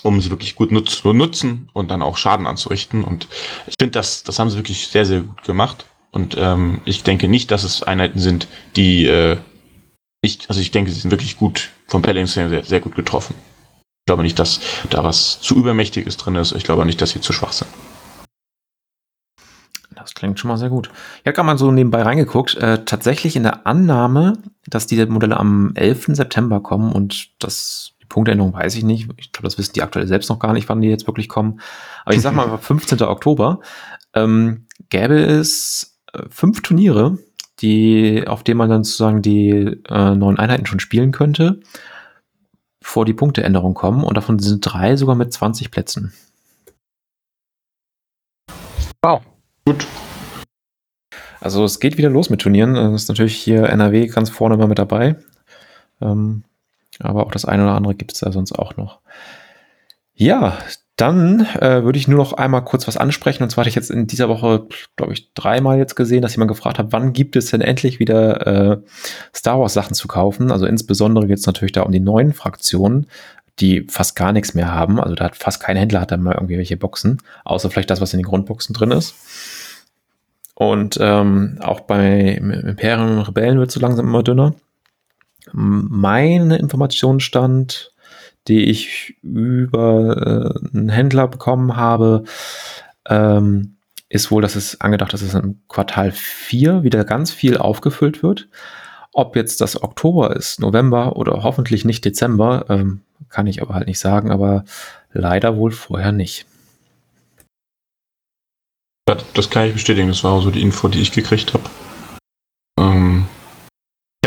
um sie wirklich gut nutz zu nutzen und dann auch Schaden anzurichten. Und ich finde, das, das haben sie wirklich sehr, sehr gut gemacht. Und ähm, ich denke nicht, dass es Einheiten sind, die äh, ich, also ich denke, sie sind wirklich gut vom Pelling sehr, sehr gut getroffen. Ich glaube nicht, dass da was zu übermächtiges drin ist. Ich glaube nicht, dass sie zu schwach sind.
Klingt schon mal sehr gut. Ich habe gerade mal so nebenbei reingeguckt. Äh, tatsächlich in der Annahme, dass diese Modelle am 11. September kommen und das Punktänderung weiß ich nicht. Ich glaube, das wissen die aktuell selbst noch gar nicht, wann die jetzt wirklich kommen. Aber ich sag mal, 15. Oktober ähm, gäbe es äh, fünf Turniere, die, auf denen man dann sozusagen die äh, neuen Einheiten schon spielen könnte, bevor die Punkteänderungen kommen. Und davon sind drei sogar mit 20 Plätzen.
Wow. Gut.
Also es geht wieder los mit Turnieren. Das ist natürlich hier NRW ganz vorne mal mit dabei. Ähm, aber auch das eine oder andere gibt es da sonst auch noch. Ja, dann äh, würde ich nur noch einmal kurz was ansprechen. Und zwar hatte ich jetzt in dieser Woche, glaube ich, dreimal jetzt gesehen, dass jemand gefragt hat, wann gibt es denn endlich wieder äh, Star Wars Sachen zu kaufen? Also insbesondere geht es natürlich da um die neuen Fraktionen, die fast gar nichts mehr haben. Also da hat fast kein Händler hat da mal irgendwie welche Boxen, außer vielleicht das, was in den Grundboxen drin ist. Und ähm, auch bei Imperium und Rebellen wird es so langsam immer dünner. Meine Informationsstand, die ich über äh, einen Händler bekommen habe, ähm, ist wohl, dass es angedacht ist, dass es im Quartal 4 wieder ganz viel aufgefüllt wird. Ob jetzt das Oktober ist, November oder hoffentlich nicht Dezember, ähm, kann ich aber halt nicht sagen, aber leider wohl vorher nicht.
Das kann ich bestätigen, das war so die Info, die ich gekriegt habe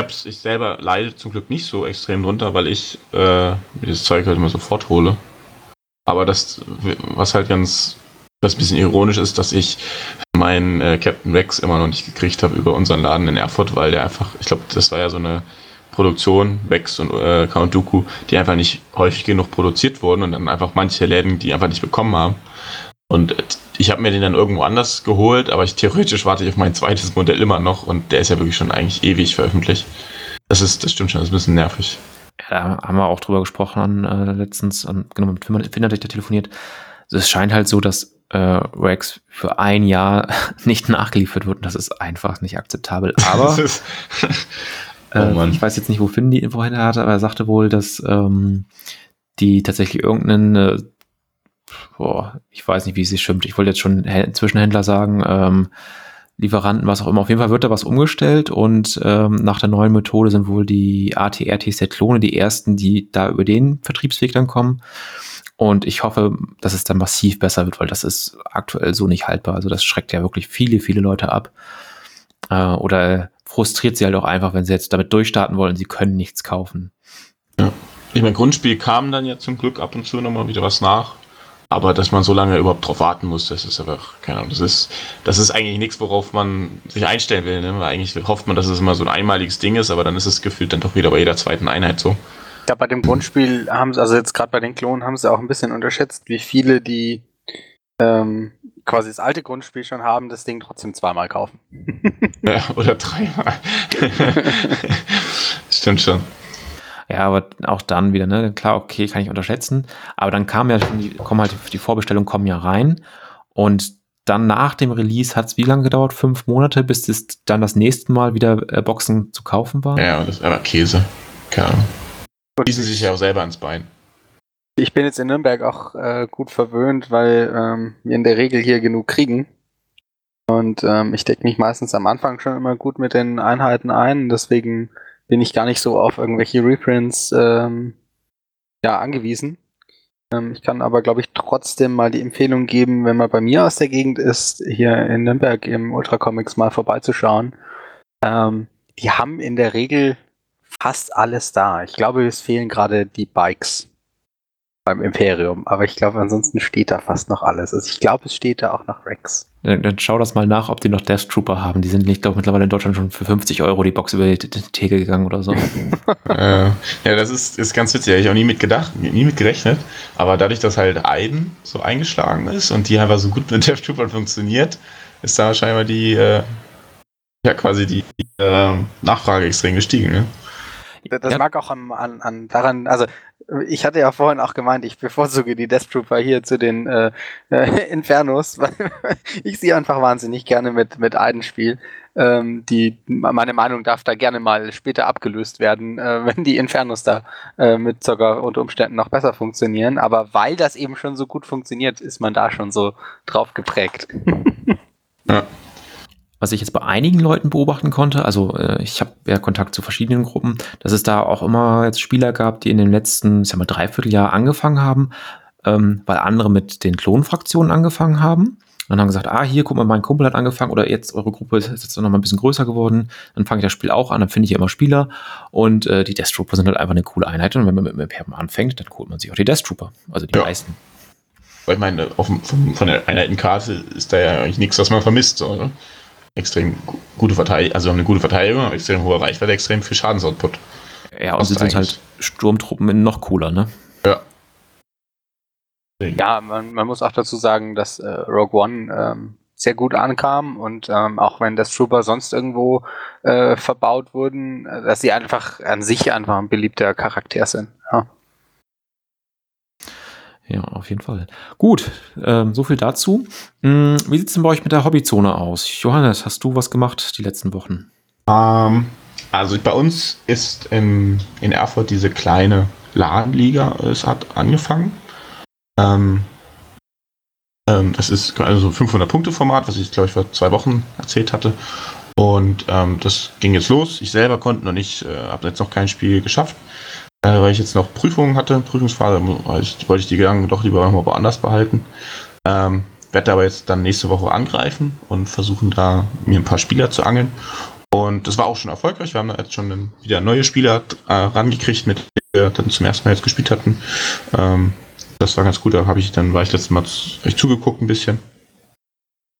hab's, ich selber leide zum Glück nicht so extrem drunter, weil ich äh, das Zeug halt immer sofort hole. Aber das, was halt ganz, was ein bisschen ironisch ist, dass ich meinen äh, Captain Rex immer noch nicht gekriegt habe über unseren Laden in Erfurt, weil der einfach, ich glaube, das war ja so eine Produktion, Vex und äh, Count Dooku, die einfach nicht häufig genug produziert wurden und dann einfach manche Läden, die einfach nicht bekommen haben. Und ich habe mir den dann irgendwo anders geholt, aber ich theoretisch warte ich auf mein zweites Modell immer noch und der ist ja wirklich schon eigentlich ewig veröffentlicht. Das ist, das stimmt schon, das ist ein bisschen nervig.
Ja, da haben wir auch drüber gesprochen äh, letztens, an, genau, mit Finn hatte ich da telefoniert. Also es scheint halt so, dass äh, Rex für ein Jahr nicht nachgeliefert wird und das ist einfach nicht akzeptabel. Aber Äh, oh ich weiß jetzt nicht, wo Finn die Info hinter hatte, aber er sagte wohl, dass ähm, die tatsächlich irgendeinen, äh, boah, ich weiß nicht, wie es sich stimmt. Ich wollte jetzt schon Zwischenhändler sagen, ähm, Lieferanten, was auch immer. Auf jeden Fall wird da was umgestellt und ähm, nach der neuen Methode sind wohl die ATRTZ-Klone die ersten, die da über den Vertriebsweg dann kommen. Und ich hoffe, dass es dann massiv besser wird, weil das ist aktuell so nicht haltbar. Also das schreckt ja wirklich viele, viele Leute ab. Äh, oder frustriert sie halt auch einfach, wenn sie jetzt damit durchstarten wollen, sie können nichts kaufen.
Ja. Ich meine, Grundspiel kam dann ja zum Glück ab und zu nochmal wieder was nach. Aber dass man so lange überhaupt drauf warten muss, das ist einfach, keine Ahnung, das ist, das ist eigentlich nichts, worauf man sich einstellen will. Ne? Weil eigentlich hofft man, dass es immer so ein einmaliges Ding ist, aber dann ist es gefühlt dann doch wieder bei jeder zweiten Einheit so.
Ja, bei dem Grundspiel haben sie, also jetzt gerade bei den Klonen haben sie auch ein bisschen unterschätzt, wie viele, die ähm, quasi das alte Grundspiel schon haben, das Ding trotzdem zweimal kaufen.
ja, oder dreimal. Stimmt schon.
Ja, aber auch dann wieder, ne, klar, okay, kann ich unterschätzen. Aber dann kam ja schon die, kommen halt, die Vorbestellungen kommen ja rein. Und dann nach dem Release hat es wie lange gedauert? Fünf Monate, bis es dann das nächste Mal wieder äh, Boxen zu kaufen war?
Ja, das war Käse. Keine Ahnung. Schießen sich ja auch selber ans Bein.
Ich bin jetzt in Nürnberg auch äh, gut verwöhnt, weil ähm, wir in der Regel hier genug kriegen. Und ähm, ich decke mich meistens am Anfang schon immer gut mit den Einheiten ein. Deswegen bin ich gar nicht so auf irgendwelche Reprints ähm, ja, angewiesen. Ähm, ich kann aber, glaube ich, trotzdem mal die Empfehlung geben, wenn man bei mir aus der Gegend ist, hier in Nürnberg im Ultra Comics mal vorbeizuschauen. Ähm, die haben in der Regel fast alles da. Ich glaube, es fehlen gerade die Bikes beim Imperium, aber ich glaube, ansonsten steht da fast noch alles. Also ich glaube, es steht da auch noch Rex.
Dann, dann, schau das mal nach, ob die noch Death Trooper haben. Die sind, ich glaube, mittlerweile in Deutschland schon für 50 Euro die Box über die, Theke gegangen oder so.
äh, ja, das ist, ist ganz witzig. Habe ich auch nie mit gedacht, nie mit gerechnet. Aber dadurch, dass halt Aiden so eingeschlagen ist und die einfach so gut mit Death Troopern funktioniert, ist da scheinbar die, äh, ja, quasi die äh, Nachfrage extrem gestiegen. Ne?
Das ja. mag auch an, an, an daran, also ich hatte ja vorhin auch gemeint, ich bevorzuge die Death Trooper hier zu den äh, äh, Infernos, weil ich sie einfach wahnsinnig gerne mit, mit Aiden spiele. Ähm, die, meine Meinung darf da gerne mal später abgelöst werden, äh, wenn die Infernos da äh, mit sogar unter Umständen noch besser funktionieren. Aber weil das eben schon so gut funktioniert, ist man da schon so drauf geprägt.
ja was ich jetzt bei einigen Leuten beobachten konnte, also äh, ich habe ja Kontakt zu verschiedenen Gruppen, dass es da auch immer jetzt Spieler gab, die in den letzten, ich sag mal, Dreivierteljahr angefangen haben, ähm, weil andere mit den Klonfraktionen angefangen haben. Und haben gesagt, ah, hier, guck mal, mein Kumpel hat angefangen oder jetzt eure Gruppe ist jetzt noch mal ein bisschen größer geworden. Dann fange ich das Spiel auch an, dann finde ich immer Spieler. Und äh, die Death Trooper sind halt einfach eine coole Einheit. Und wenn man mit dem Imperium anfängt, dann holt man sich auch die Death Trooper. Also die ja. meisten.
Weil ich meine, auf, von, von der Einheitenkarte ist da ja eigentlich nichts, was man vermisst. So, ne? Extrem gute Verteidigung, also eine gute Verteidigung, extrem hohe Reichweite, extrem viel Schadensoutput.
Ja, und sie sind halt Sturmtruppen noch cooler, ne?
Ja.
Ja, man, man muss auch dazu sagen, dass äh, Rogue One ähm, sehr gut ankam und ähm, auch wenn das Trooper sonst irgendwo äh, verbaut wurden, äh, dass sie einfach an sich einfach ein beliebter Charakter sind. Ja.
Ja, auf jeden Fall. Gut, ähm, so viel dazu. Hm, wie sieht es denn bei euch mit der Hobbyzone aus? Johannes, hast du was gemacht die letzten Wochen?
Ähm, also bei uns ist in, in Erfurt diese kleine Ladenliga, es hat angefangen. Ähm, ähm, das ist also 500-Punkte-Format, was ich glaube ich vor zwei Wochen erzählt hatte. Und ähm, das ging jetzt los. Ich selber konnte noch nicht, äh, habe jetzt noch kein Spiel geschafft weil ich jetzt noch Prüfungen hatte, Prüfungsphase, wollte ich die Gedanken doch lieber mal woanders behalten. Ähm, werde aber jetzt dann nächste Woche angreifen und versuchen da mir ein paar Spieler zu angeln. Und das war auch schon erfolgreich. Wir haben da jetzt schon wieder neue Spieler äh, rangekriegt, mit denen wir dann zum ersten Mal jetzt gespielt hatten. Ähm, das war ganz gut. Da habe ich dann war ich letztes Mal echt zugeguckt ein bisschen.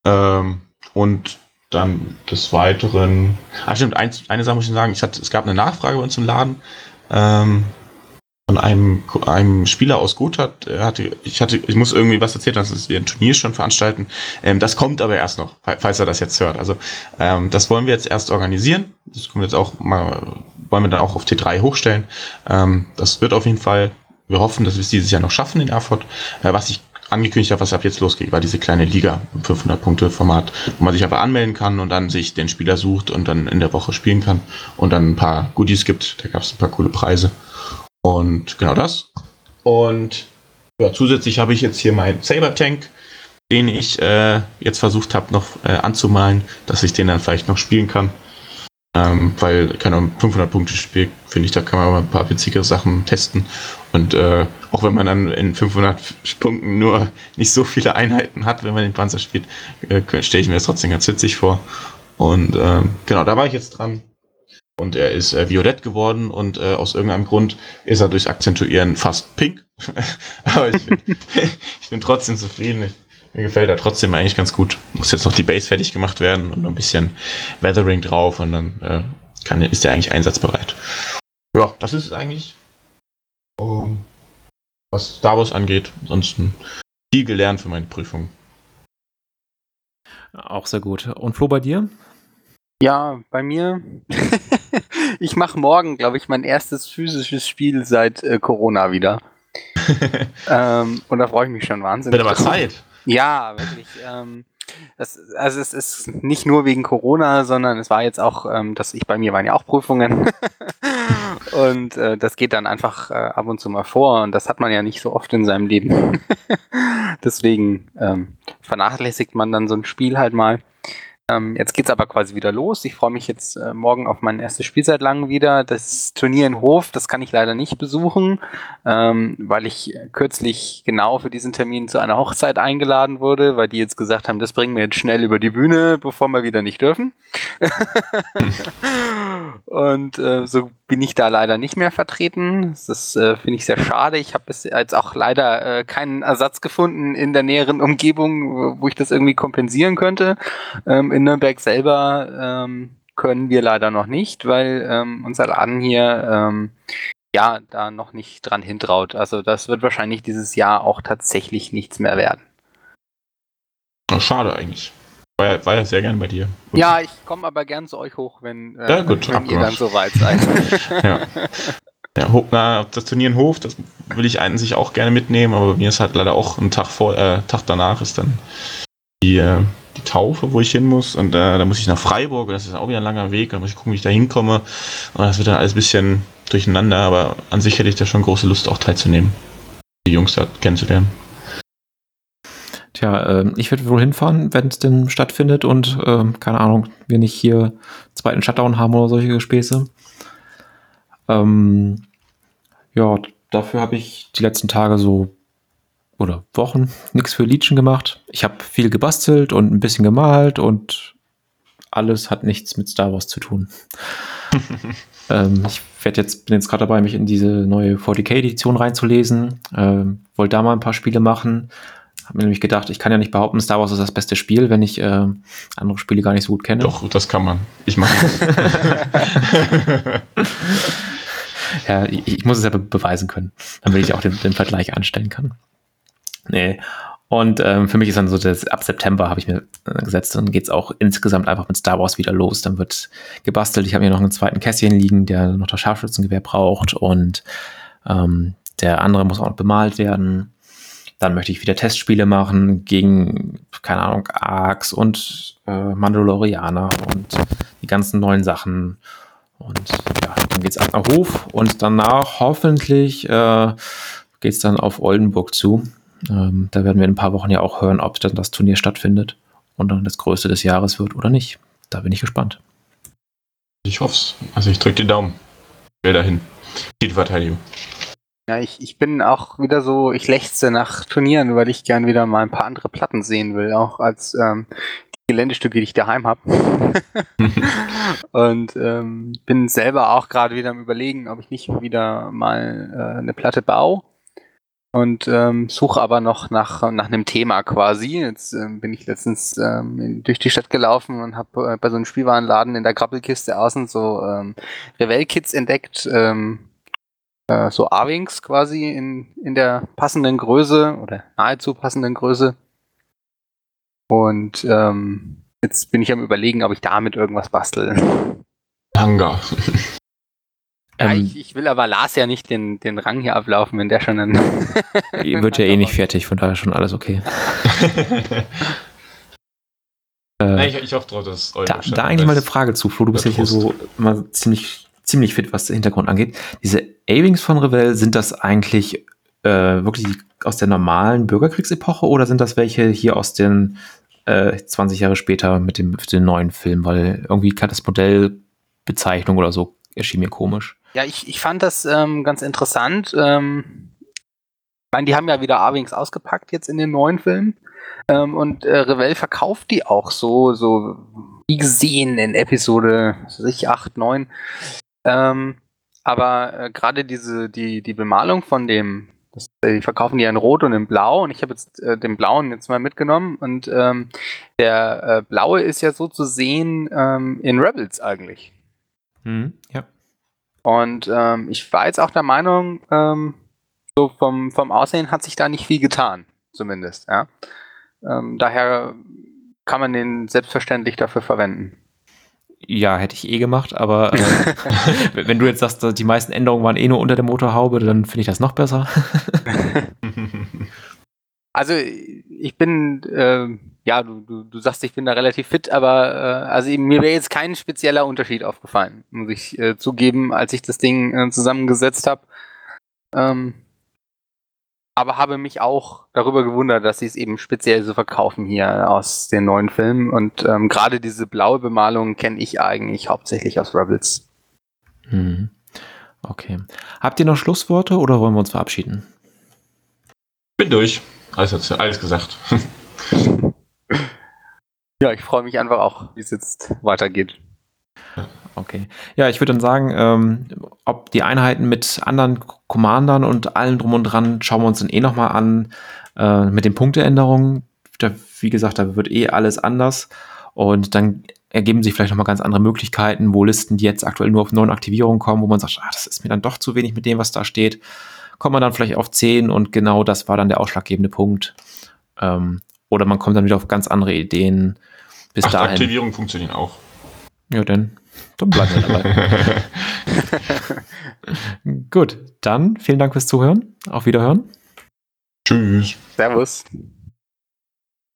Ähm, und dann des Weiteren. Ah, stimmt, eins, eine Sache muss ich sagen. Ich hatte, es gab eine Nachfrage bei uns im Laden ähm, von einem, einem Spieler aus Gotha, hatte, ich hatte, ich muss irgendwie was erzählen, dass wir ein Turnier schon veranstalten. Ähm, das kommt aber erst noch, falls er das jetzt hört. Also ähm, das wollen wir jetzt erst organisieren. Das wir jetzt auch mal, wollen wir dann auch auf T3 hochstellen. Ähm, das wird auf jeden Fall, wir hoffen, dass wir es dieses Jahr noch schaffen in Erfurt. Äh, was ich angekündigt hat, was ab jetzt losgeht, war diese kleine Liga im 500-Punkte-Format, wo man sich aber anmelden kann und dann sich den Spieler sucht und dann in der Woche spielen kann und dann ein paar Goodies gibt. Da gab es ein paar coole Preise. Und genau das. Und ja, zusätzlich habe ich jetzt hier meinen Saber Tank, den ich äh, jetzt versucht habe noch äh, anzumalen, dass ich den dann vielleicht noch spielen kann. Ähm, weil, keine Ahnung, 500 Punkte Spiel, finde ich, da kann man mal ein paar witzige Sachen testen. Und äh, auch wenn man dann in 500 Punkten nur nicht so viele Einheiten hat, wenn man den Panzer spielt, äh, stelle ich mir das trotzdem ganz witzig vor. Und ähm, genau, da war ich jetzt dran. Und er ist äh, violett geworden und äh, aus irgendeinem Grund ist er durchs Akzentuieren fast pink. Aber ich bin, ich bin trotzdem zufrieden. Ich, mir gefällt er trotzdem eigentlich ganz gut. Muss jetzt noch die Base fertig gemacht werden und noch ein bisschen Weathering drauf und dann äh, kann, ist er eigentlich einsatzbereit. Ja, das ist es eigentlich. Um, was Star Wars angeht. Ansonsten viel gelernt für meine Prüfung.
Auch sehr gut. Und Flo, bei dir?
Ja, bei mir. ich mache morgen, glaube ich, mein erstes physisches Spiel seit äh, Corona wieder. ähm, und da freue ich mich schon wahnsinnig.
Wird aber Zeit.
Ja, wirklich. Ähm, das, also es ist nicht nur wegen Corona, sondern es war jetzt auch, ähm, dass ich bei mir waren ja auch Prüfungen und äh, das geht dann einfach äh, ab und zu mal vor und das hat man ja nicht so oft in seinem Leben. Deswegen ähm, vernachlässigt man dann so ein Spiel halt mal. Ähm, jetzt geht's aber quasi wieder los. Ich freue mich jetzt äh, morgen auf mein erstes Spiel seit langem wieder. Das Turnier in Hof, das kann ich leider nicht besuchen, ähm, weil ich kürzlich genau für diesen Termin zu einer Hochzeit eingeladen wurde, weil die jetzt gesagt haben, das bringen wir jetzt schnell über die Bühne, bevor wir wieder nicht dürfen. Und äh, so bin ich da leider nicht mehr vertreten. Das äh, finde ich sehr schade. Ich habe bis jetzt auch leider äh, keinen Ersatz gefunden in der näheren Umgebung, wo ich das irgendwie kompensieren könnte. Ähm, in Nürnberg selber ähm, können wir leider noch nicht, weil ähm, unser Laden hier ähm, ja da noch nicht dran hintraut. Also das wird wahrscheinlich dieses Jahr auch tatsächlich nichts mehr werden.
Schade eigentlich. War ja, war ja sehr gern bei dir.
Gut. Ja, ich komme aber gern zu euch hoch, wenn,
äh, ja, gut,
wenn ihr dann soweit seid.
ja. Ja, na, das Turnier in Hof, das will ich eigentlich auch gerne mitnehmen, aber bei mir ist halt leider auch ein Tag vor, äh, Tag danach ist dann die, äh, die Taufe, wo ich hin muss. Und äh, da muss ich nach Freiburg und das ist auch wieder ein langer Weg. Da muss ich gucken, wie ich da hinkomme. Und das wird dann alles ein bisschen durcheinander, aber an sich hätte ich da schon große Lust, auch teilzunehmen. Die Jungs da kennenzulernen.
Tja, äh, ich werde wohl hinfahren, wenn es denn stattfindet und äh, keine Ahnung, wir nicht hier zweiten Shutdown haben oder solche Späße. Ähm, ja, dafür habe ich die letzten Tage so oder Wochen nichts für Liedchen gemacht. Ich habe viel gebastelt und ein bisschen gemalt und alles hat nichts mit Star Wars zu tun. ähm, ich werde jetzt, bin jetzt gerade dabei, mich in diese neue 40k-Edition reinzulesen. Ähm, wollte da mal ein paar Spiele machen. Habe mir nämlich gedacht, ich kann ja nicht behaupten, Star Wars ist das beste Spiel, wenn ich äh, andere Spiele gar nicht so gut kenne.
Doch, das kann man. Ich mache
Ja, ich, ich, muss es ja be beweisen können, damit ich auch den, den Vergleich anstellen kann. Nee. Und ähm, für mich ist dann so, dass ab September habe ich mir äh, gesetzt, dann geht es auch insgesamt einfach mit Star Wars wieder los. Dann wird gebastelt. Ich habe hier noch einen zweiten Kästchen liegen, der noch das Scharfschützengewehr braucht und ähm, der andere muss auch noch bemalt werden. Dann möchte ich wieder Testspiele machen gegen, keine Ahnung, Arx und äh, Mandalorianer und die ganzen neuen Sachen. Und ja, dann geht's ab nach Hof und danach hoffentlich äh, geht's dann auf Oldenburg zu. Ähm, da werden wir in ein paar Wochen ja auch hören, ob dann das Turnier stattfindet und dann das größte des Jahres wird oder nicht. Da bin ich gespannt.
Ich hoffe es. Also ich drücke die Daumen. Will dahin. Titelverteidigung.
Ja, ich, ich bin auch wieder so, ich lechze nach Turnieren, weil ich gern wieder mal ein paar andere Platten sehen will, auch als ähm, die Geländestücke, die ich daheim habe. und ähm, bin selber auch gerade wieder am überlegen, ob ich nicht wieder mal äh, eine Platte baue. Und ähm, suche aber noch nach, nach einem Thema quasi. Jetzt ähm, bin ich letztens ähm, in, durch die Stadt gelaufen und habe äh, bei so einem Spielwarenladen in der Krabbelkiste außen so ähm, Revell-Kits entdeckt, ähm, äh, so A-Wings quasi in, in der passenden Größe oder nahezu passenden Größe. Und ähm, jetzt bin ich am überlegen, ob ich damit irgendwas bastel.
Hangar.
Ja, ähm, ich, ich, will aber Lars ja nicht den, den Rang hier ablaufen, wenn der schon dann.
wird ja eh nicht fertig, von daher schon alles okay.
äh, ich, ich hoffe drauf, dass
eure Da, da eigentlich mal eine Frage zu, Flo. Du bist ja hier so immer ziemlich, ziemlich fit, was den Hintergrund angeht. Diese A-Wings von Revell, sind das eigentlich äh, wirklich aus der normalen Bürgerkriegsepoche oder sind das welche hier aus den äh, 20 Jahre später mit dem, mit dem neuen Film? Weil irgendwie kann das Modellbezeichnung oder so erschien mir komisch.
Ja, ich, ich fand das ähm, ganz interessant. Ähm, ich meine, die haben ja wieder A-Wings ausgepackt jetzt in den neuen Filmen. Ähm, und äh, Revell verkauft die auch so, so wie gesehen in Episode sich 8, 9. Ähm, aber äh, gerade diese, die, die Bemalung von dem, das, äh, die verkaufen die ja in Rot und in Blau und ich habe jetzt äh, den Blauen jetzt mal mitgenommen und ähm, der äh, Blaue ist ja so zu sehen ähm, in Rebels eigentlich.
Mhm, ja.
Und ähm, ich war jetzt auch der Meinung, ähm, so vom, vom Aussehen hat sich da nicht viel getan, zumindest, ja. Ähm, daher kann man den selbstverständlich dafür verwenden.
Ja, hätte ich eh gemacht, aber äh, wenn du jetzt sagst, die meisten Änderungen waren eh nur unter der Motorhaube, dann finde ich das noch besser.
also ich bin, äh, ja, du, du, du sagst, ich bin da relativ fit, aber äh, also mir wäre jetzt kein spezieller Unterschied aufgefallen, muss ich äh, zugeben, als ich das Ding äh, zusammengesetzt habe. Ähm, aber habe mich auch darüber gewundert, dass sie es eben speziell so verkaufen hier aus den neuen Filmen. Und ähm, gerade diese blaue Bemalung kenne ich eigentlich hauptsächlich aus Rebels.
Mhm. Okay. Habt ihr noch Schlussworte oder wollen wir uns verabschieden?
Bin durch. Alles, alles gesagt.
ja, ich freue mich einfach auch, wie es jetzt weitergeht.
Okay. Ja, ich würde dann sagen, ähm, ob die Einheiten mit anderen Commandern und allen drum und dran, schauen wir uns dann eh nochmal an äh, mit den Punkteänderungen. Da, wie gesagt, da wird eh alles anders. Und dann ergeben sich vielleicht nochmal ganz andere Möglichkeiten, wo Listen, die jetzt aktuell nur auf neun Aktivierungen kommen, wo man sagt, ah, das ist mir dann doch zu wenig mit dem, was da steht, kommt man dann vielleicht auf zehn und genau das war dann der ausschlaggebende Punkt. Ähm, oder man kommt dann wieder auf ganz andere Ideen.
Bis Acht dahin. Aktivierungen funktionieren auch.
Ja, dann dann bleiben wir dabei. Gut, dann vielen Dank fürs Zuhören. Auf Wiederhören.
Tschüss.
Servus.